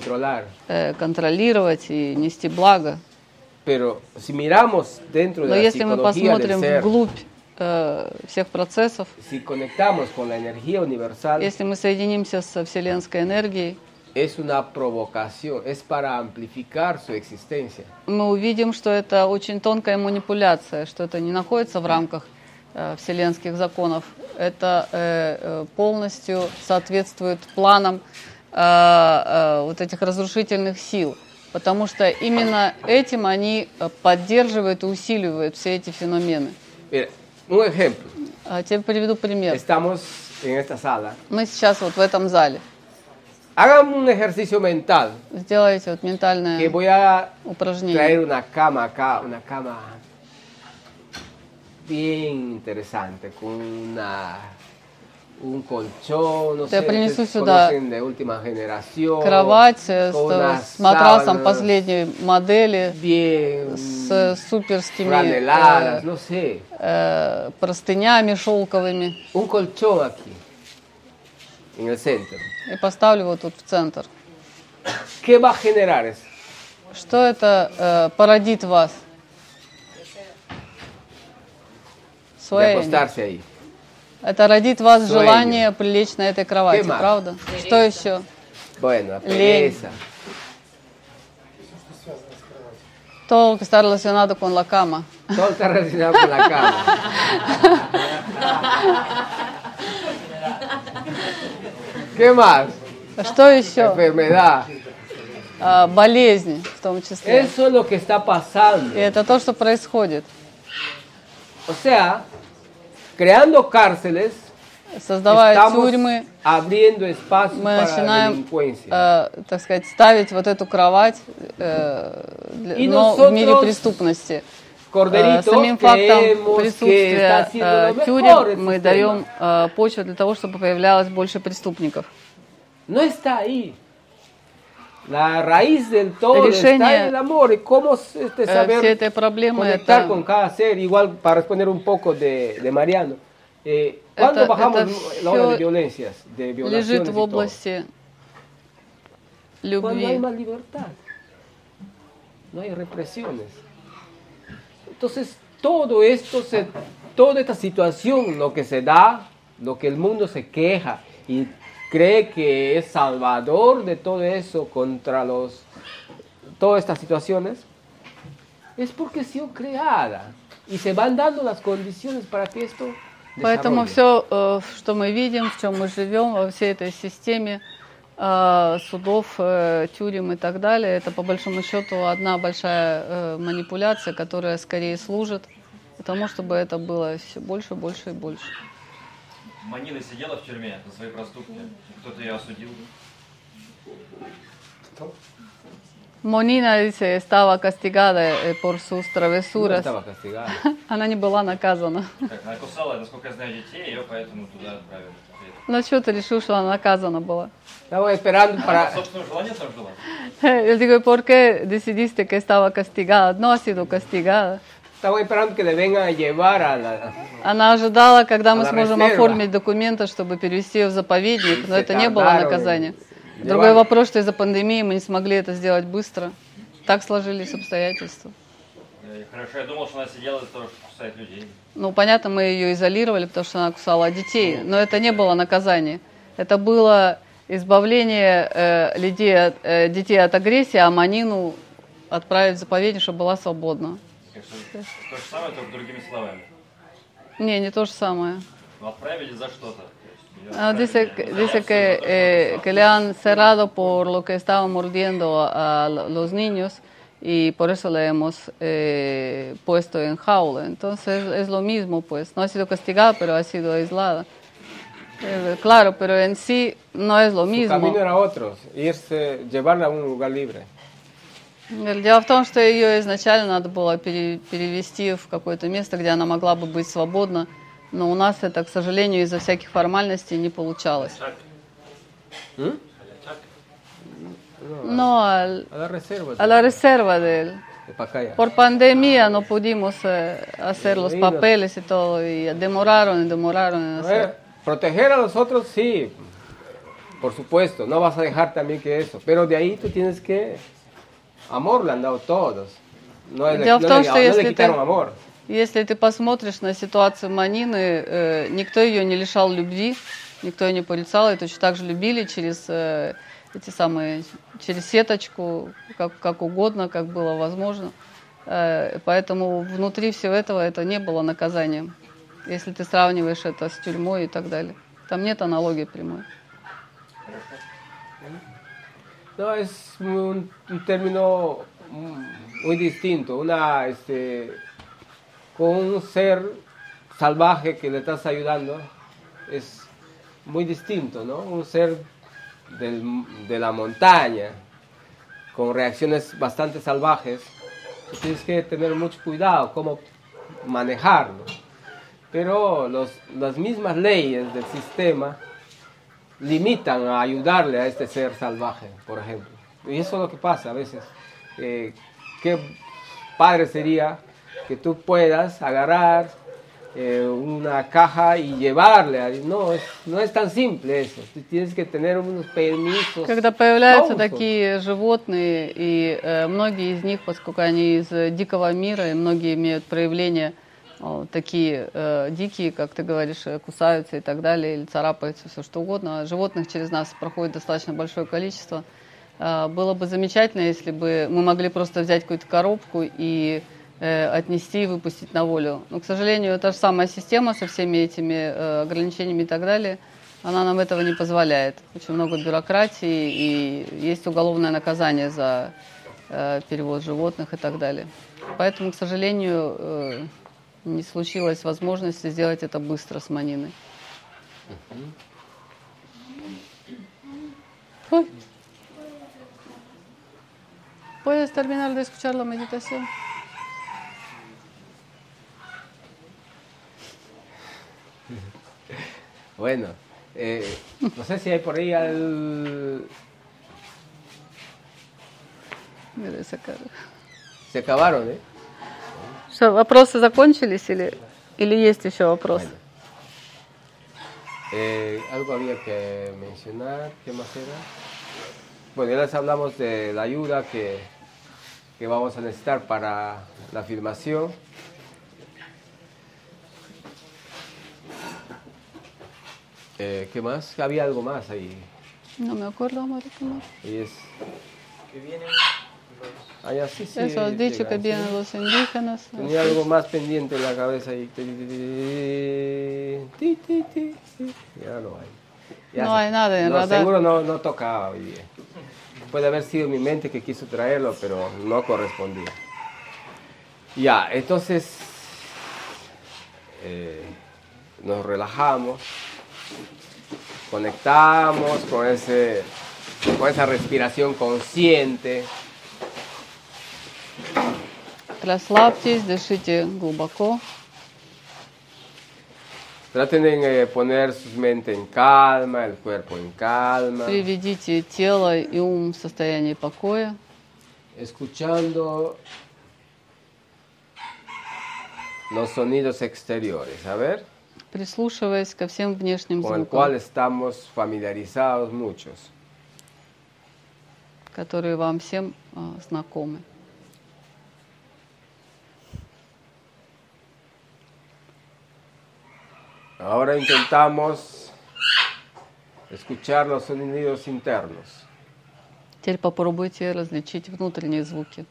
э, контролировать и нести благо. Pero si miramos dentro Но de la если мы посмотрим ser, вглубь э, всех процессов, si conectamos con la energía universal, если мы соединимся со вселенской энергией, es una provocación, es para amplificar su existencia. мы увидим, что это очень тонкая манипуляция, что это не находится в рамках э, вселенских законов. Это э, э, полностью соответствует планам э, э, вот этих разрушительных сил. Потому что именно этим они э, поддерживают и усиливают все эти феномены. Mira, un ejemplo. А Тебе приведу пример. Estamos en esta sala. Мы сейчас вот в этом зале. Hagan un ejercicio mental. Сделайте вот Que ментальное voy a traer упражнение. una cama acá, una cama bien interesante, con una, un colchón, no Te sé, принесу сюда de última generación, Кровать э, с, с матрасом последней модели, bien с суперскими э, no sé, э, простынями шелковыми. un colchón aquí, en el centro. И поставлю его тут в центр. ¿Qué va a generar eso? Что это э, породит вас? De Суэйн. acostarse ahí. Это родит в вас Суэйн. желание прилечь на этой кровати, правда? Что еще? Bueno, pereza. Todo que está relacionado con la cama. Todo está relacionado con la cama. ¿Qué más? Что еще? Enfermedad. А, болезни в том числе. Eso es lo que está pasando. И это то, что происходит. O sea, creando cárceles, Создавая estamos тюрьмы, мы начинаем, э, так сказать, ставить вот эту кровать, э, для- но в мире преступности. Э, Самим фактом присутствия э, тюрем мы даем э, почву для того, чтобы появлялось больше преступников. No está ahí. La raíz del todo está Решение, en el amor y cómo este, Э, saber Все этой проблемы conectar это, con cada ser. Igual para responder un poco de, de Mariano. Eh, ¿Cuándo Это- bajamos это la ola de всё violencias? De violaciones лежит y в todo? области Cuando hay любви. más libertad. No hay represiones. Entonces, todo esto, se, toda esta situación, lo que se da, lo que el mundo se queja y cree que es salvador de todo eso contra los, todas estas situaciones, es porque sido creada y se van dando las condiciones para que esto Поэтому все, что мы видим, в чем мы живем, во всей этой системе э, судов, э, тюрем и так далее, это по большому счету одна большая э, манипуляция, которая скорее служит тому, чтобы это было все больше, больше и больше. Манина сидела в тюрьме за свои проступки. Кто-то ее осудил. Монина, dice, estaba castigada por sus No travesuras. estaba castigada. Она не была наказана. Она кусала, насколько я знаю, детей, ее поэтому туда отправили. Но что ты решил, что она наказана была? Estaba esperando para... Yo digo, ¿por qué decidiste que estaba castigada? No ha sido castigada. Estaba esperando que le vengan a llevar a la... Она ожидала, когда мы сможем оформить документы, чтобы перевести ее в заповедник, но это не было наказание. Другой вопрос, что из-за пандемии мы не смогли это сделать быстро. Так сложились обстоятельства. Э, Хорошо, я думал, что она сидела за то, что кусает людей. Ну, понятно, мы ее изолировали, потому что она кусала детей, но это не было наказание. Это было избавление э, людей от- э, детей от агрессии, а Манину отправить в заповедник, чтобы была свободна. Так что то же самое, только другими словами. Не, не то же самое. Ну, Отправили за что-то. То есть её Ah, dice, отправили que- за dice реакцию que, на то, что eh, написал. que le han cerrado por lo que estaba mordiendo a, a los niños y por eso le hemos eh, puesto en jaula. Entonces es lo mismo, pues. No ha sido castigada, pero ha sido aislada. Eh, claro, pero en sí no es lo Su mismo. camino era otro, irse, llevarla a un lugar libre. Дело в том, что ее изначально надо было пере- перевести в какое-то место, где она могла бы быть свободна Но у нас это, к сожалению, из-за всяких формальностей не получалось. ¿Mm? No, al- A la reserva. a la reserva de él. De Pacaya. Por pandemia no pudimos eh, hacer los papeles y todo, y demoraron y demoraron en A hacer. ver, proteger a los otros, sí. Por supuesto, no vas a dejar también que eso. Pero de ahí tú tienes que... Amor le han dado todos. No le, Дело в том, что le если ты, amor. если ты посмотришь на ситуацию Манины, э, никто ее не лишал любви, никто ее не порицал, и точно так же любили через э, эти самые, через сеточку, как, как угодно, как было возможно. Э, поэтому внутри всего этого это не было наказанием, если ты сравниваешь это с тюрьмой и так далее. Там нет аналогии прямой. No, es un, término mm, muy distinto. Una, este, con un ser salvaje que le estás ayudando es muy distinto, ¿no? Un ser del- de la montaña con reacciones bastante salvajes. Tú Tienes que tener mucho cuidado cómo manejarlo. Pero los, las mismas leyes del sistema limitan a ayudarle a este ser salvaje, por ejemplo. Y eso es lo que pasa a veces. Eh, qué padre sería que tú puedas agarrar eh, una caja y llevarle. a- No es, no es tan simple eso. Tú tienes que tener unos permisos. Когда появляются Монстров. такие животные, и э, многие из них, поскольку они из э, дикого мира, и многие имеют проявления о, такие э, дикие, как ты говоришь, э, кусаются и так далее, или царапаются, все что угодно. Животных через нас проходит достаточно большое количество. А, Было бы замечательно, если бы мы могли просто взять какую-то коробку и э, отнести и выпустить на волю. Но, к сожалению, это же самая система со всеми этими э, ограничениями и так далее. Она нам этого не позволяет. Очень много бюрократии и есть уголовное наказание за э, перевод животных и так далее. Поэтому, к сожалению, э, не случилось возможности сделать это быстро с Маниной. Ой. ¿Puedes terminar de escuchar la meditación? Bueno, eh, no sé si hay por ahí al... Мира esa cara. Se acabaron, ¿eh? Что, вопросы закончились или, или есть еще вопросы? Eh, algo había que mencionar, ¿qué más era? Bueno, ya les hablamos de la ayuda que, que vamos a necesitar para la filmación. Eh, ¿Qué más? Había algo más ahí. No me acuerdo, Marita. no. Y es... Que vienen Sí, sí, Eso has dicho que sí. vienen los indígenas. Tenía algo más pendiente en la cabeza ahí. Ti, ti, ti, ti, ti. Ya no hay. Ya No se- hay nada en no, radar. Seguro no, no tocaba hoy día. Puede haber sido mi mente que quiso traerlo, pero no correspondía. Ya, entonces eh, nos relajamos, conectamos con, ese, con esa respiración consciente. Расслабьтесь, дышите глубоко. Traten de eh, poner su mente en calma, el cuerpo en calma, Приведите тело и ум в состояние покоя. escuchando los sonidos exteriores, a ver, прислушиваясь ко всем внешним con el звукам, cual estamos familiarizados muchos. которые вам всем а, знакомы. Ahora intentamos escuchar los sonidos internos. Теперь попробуйте различить внутренние звуки.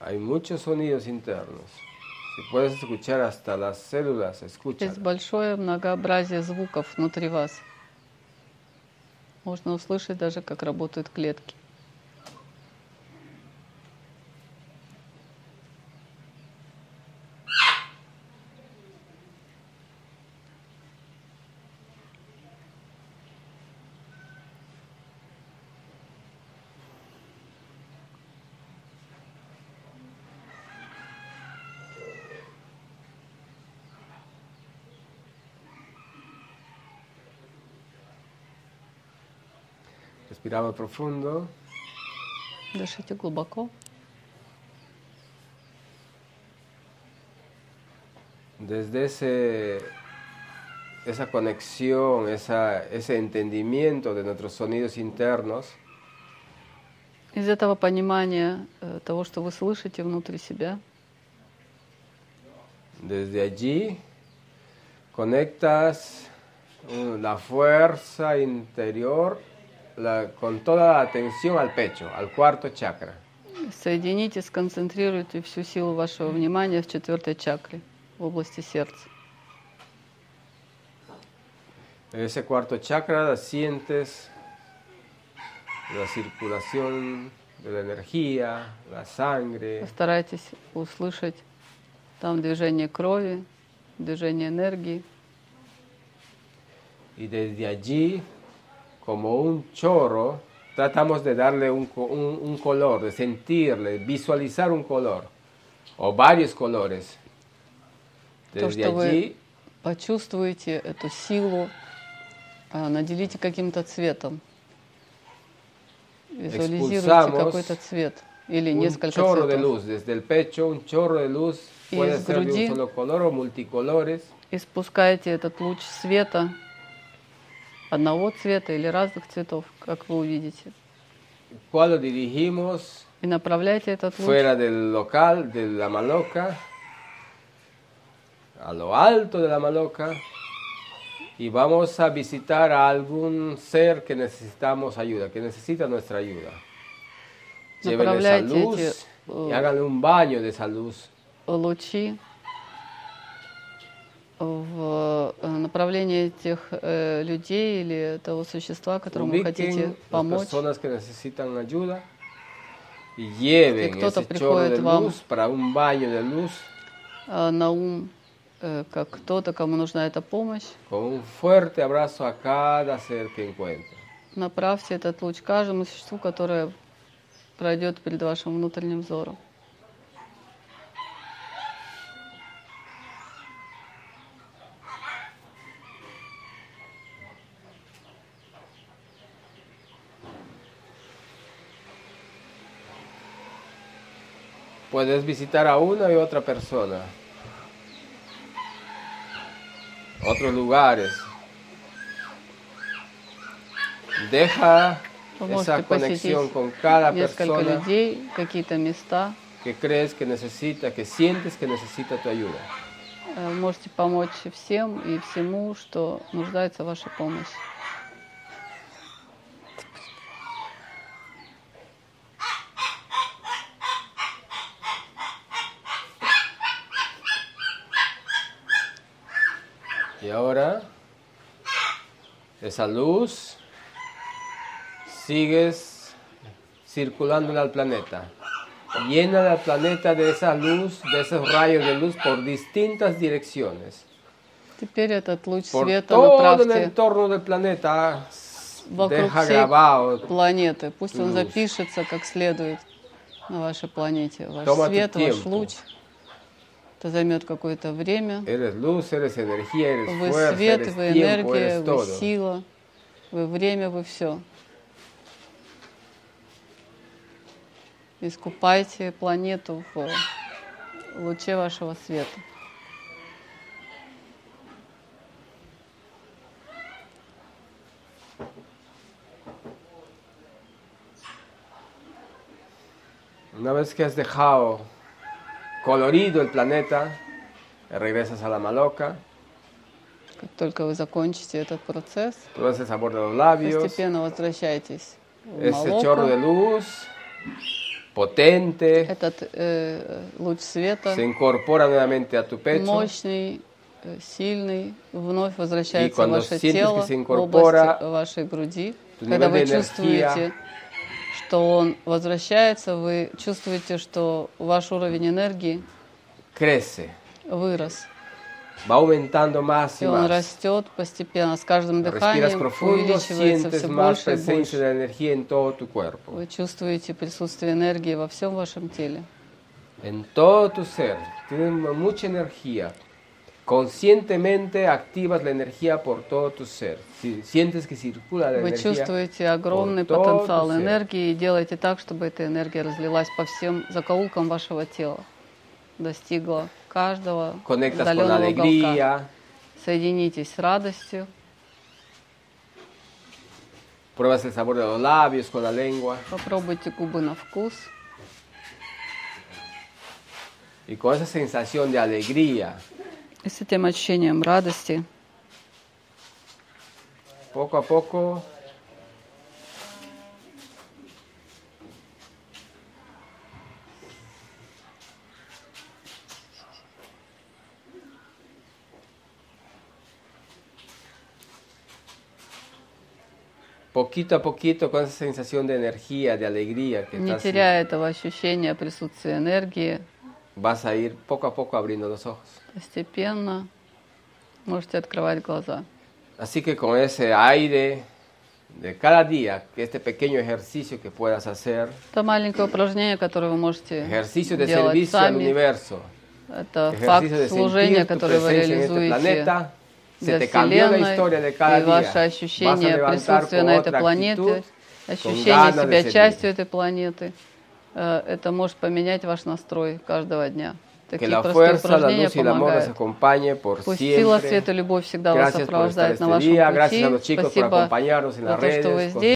Hay muchos sonidos internos. Si puedes escuchar hasta las células, escucha. Есть большое многообразие звуков внутри вас. Можно услышать даже, как работают клетки. Respiramos profundo. Дышите глубоко. Desde ese, esa conexión, esa, ese entendimiento de nuestros sonidos internos, Из этого понимания э, того, что вы слышите внутри себя, desde allí conectas uh, la fuerza interior la- con toda la atención al pecho, al cuarto chakra. соедините, сконцентрируйте всю силу вашего внимания в четвертой чакре, в области сердца. Ese cuarto chakra la sientes la circulación de la energía, la sangre, Постарайтесь услышать там движение крови, движение энергии. y desde allí, como un chorro, tratamos de darle un, un- un color, de sentirle, visualizar un color o varios colores. То, Desde что вы allí почувствуете эту силу, а, наделите каким-то цветом. Визуализируйте какой-то цвет или несколько chorro de цветов. luz, desde el pecho un chorro de luz, puede de un груди. solo color o multicolores. И спускаете этот луч света одного цвета или разных цветов, как вы увидите. cual lo dirigimos И направляйте этот луч fuera del local, de la maloca, a lo alto de la maloca, y vamos a visitar a algún ser que necesitamos ayuda, que necesita nuestra ayuda. Lleven esa Направляйте luz эти, y э, háganle un baño de esa luz. лучи в э, направлении этих э, людей или того существа, которому вы хотите помочь. ayuda y кто-то приходит вам э, на ум, э, как кто-то, кому нужна эта помощь. Направьте этот луч каждому существу, которое пройдет перед вашим внутренним взором. Puedes visitar a una y otra persona, otros lugares. Deja Вы esa можете conexión посетить con cada несколько persona людей, какие-то места. que crees que necesita, que sientes que necesita tu ayuda. Э, Вы можете помочь всем и всему, что нуждается в вашей esa luz, sigues circulando al planeta. Llena al planeta de esa luz, de esos rayos de luz por distintas direcciones. Теперь этот луч Por света todo el направьте entorno del planeta, вокруг deja всей grabado планеты. Пусть он луч. запишется как следует на вашей планете. Ваш Toma tu свет, ваш tiempo. луч. Это займет какое-то время. Eres luz, eres energía, eres Вы fuerza, свет, eres вы tiempo, энергия, eres вы todo. сила, вы время, вы все. Искупайте планету в луче вашего света. Una vez que has dejado colorido el planeta, regresas a la maloca, Как только вы закончите этот процесс, labios, постепенно возвращайтесь в chorro de luz potente Этот э, луч света se incorpora nuevamente a tu pecho мощный, э, сильный, вновь возвращается в ваше тело, в область вашей груди. Когда вы чувствуете, что он возвращается, вы чувствуете, что ваш уровень энергии crece, вырос. va aumentando más И y он más. растет постепенно. С каждым дыханием profundo, увеличивается все más больше и de больше. energía en todo tu cuerpo, Вы чувствуете присутствие энергии во всем вашем теле. en todo tu ser. Tienes mucha energía conscientemente activas la energía por todo tu ser. Si- sientes que circula la Вы чувствуете огромный потенциал энергии и делаете так, чтобы эта энергия разлилась по всем закоулкам вашего тела, достигла каждого Conectas con удаленного уголка. Соединитесь с радостью, pruebas el sabor de los labios con la lengua попробуйте губы на вкус. y con esa sensación de alegría, И с этим ощущением радости a poco poquito a poquito con esa sensación de energía, de alegría que не теряя этого ощущения присутствия энергии, vas a ir poco a poco abriendo los ojos. Постепенно можете открывать глаза. Así que con ese aire de cada día, que este pequeño ejercicio que puedas hacer, Это маленькое упражнение, которое вы можете ejercicio de делать servicio al сами. universo, Это факт служения, который вы реализуете planeta, для Вселенной, и ваше ощущение присутствия на этой планете, ощущение себя частью этой планеты, э, это может поменять ваш настрой каждого дня. Que Такие la простые fuerza, la упражнения luz y el amor les помогают. acompañe por Пусть сила, siempre. свет и любовь всегда вас Gracias por estar сопровождают este на вашем día. Gracias a пути. los chicos por Спасибо acompañarnos en за las то, что вы redes. con здесь.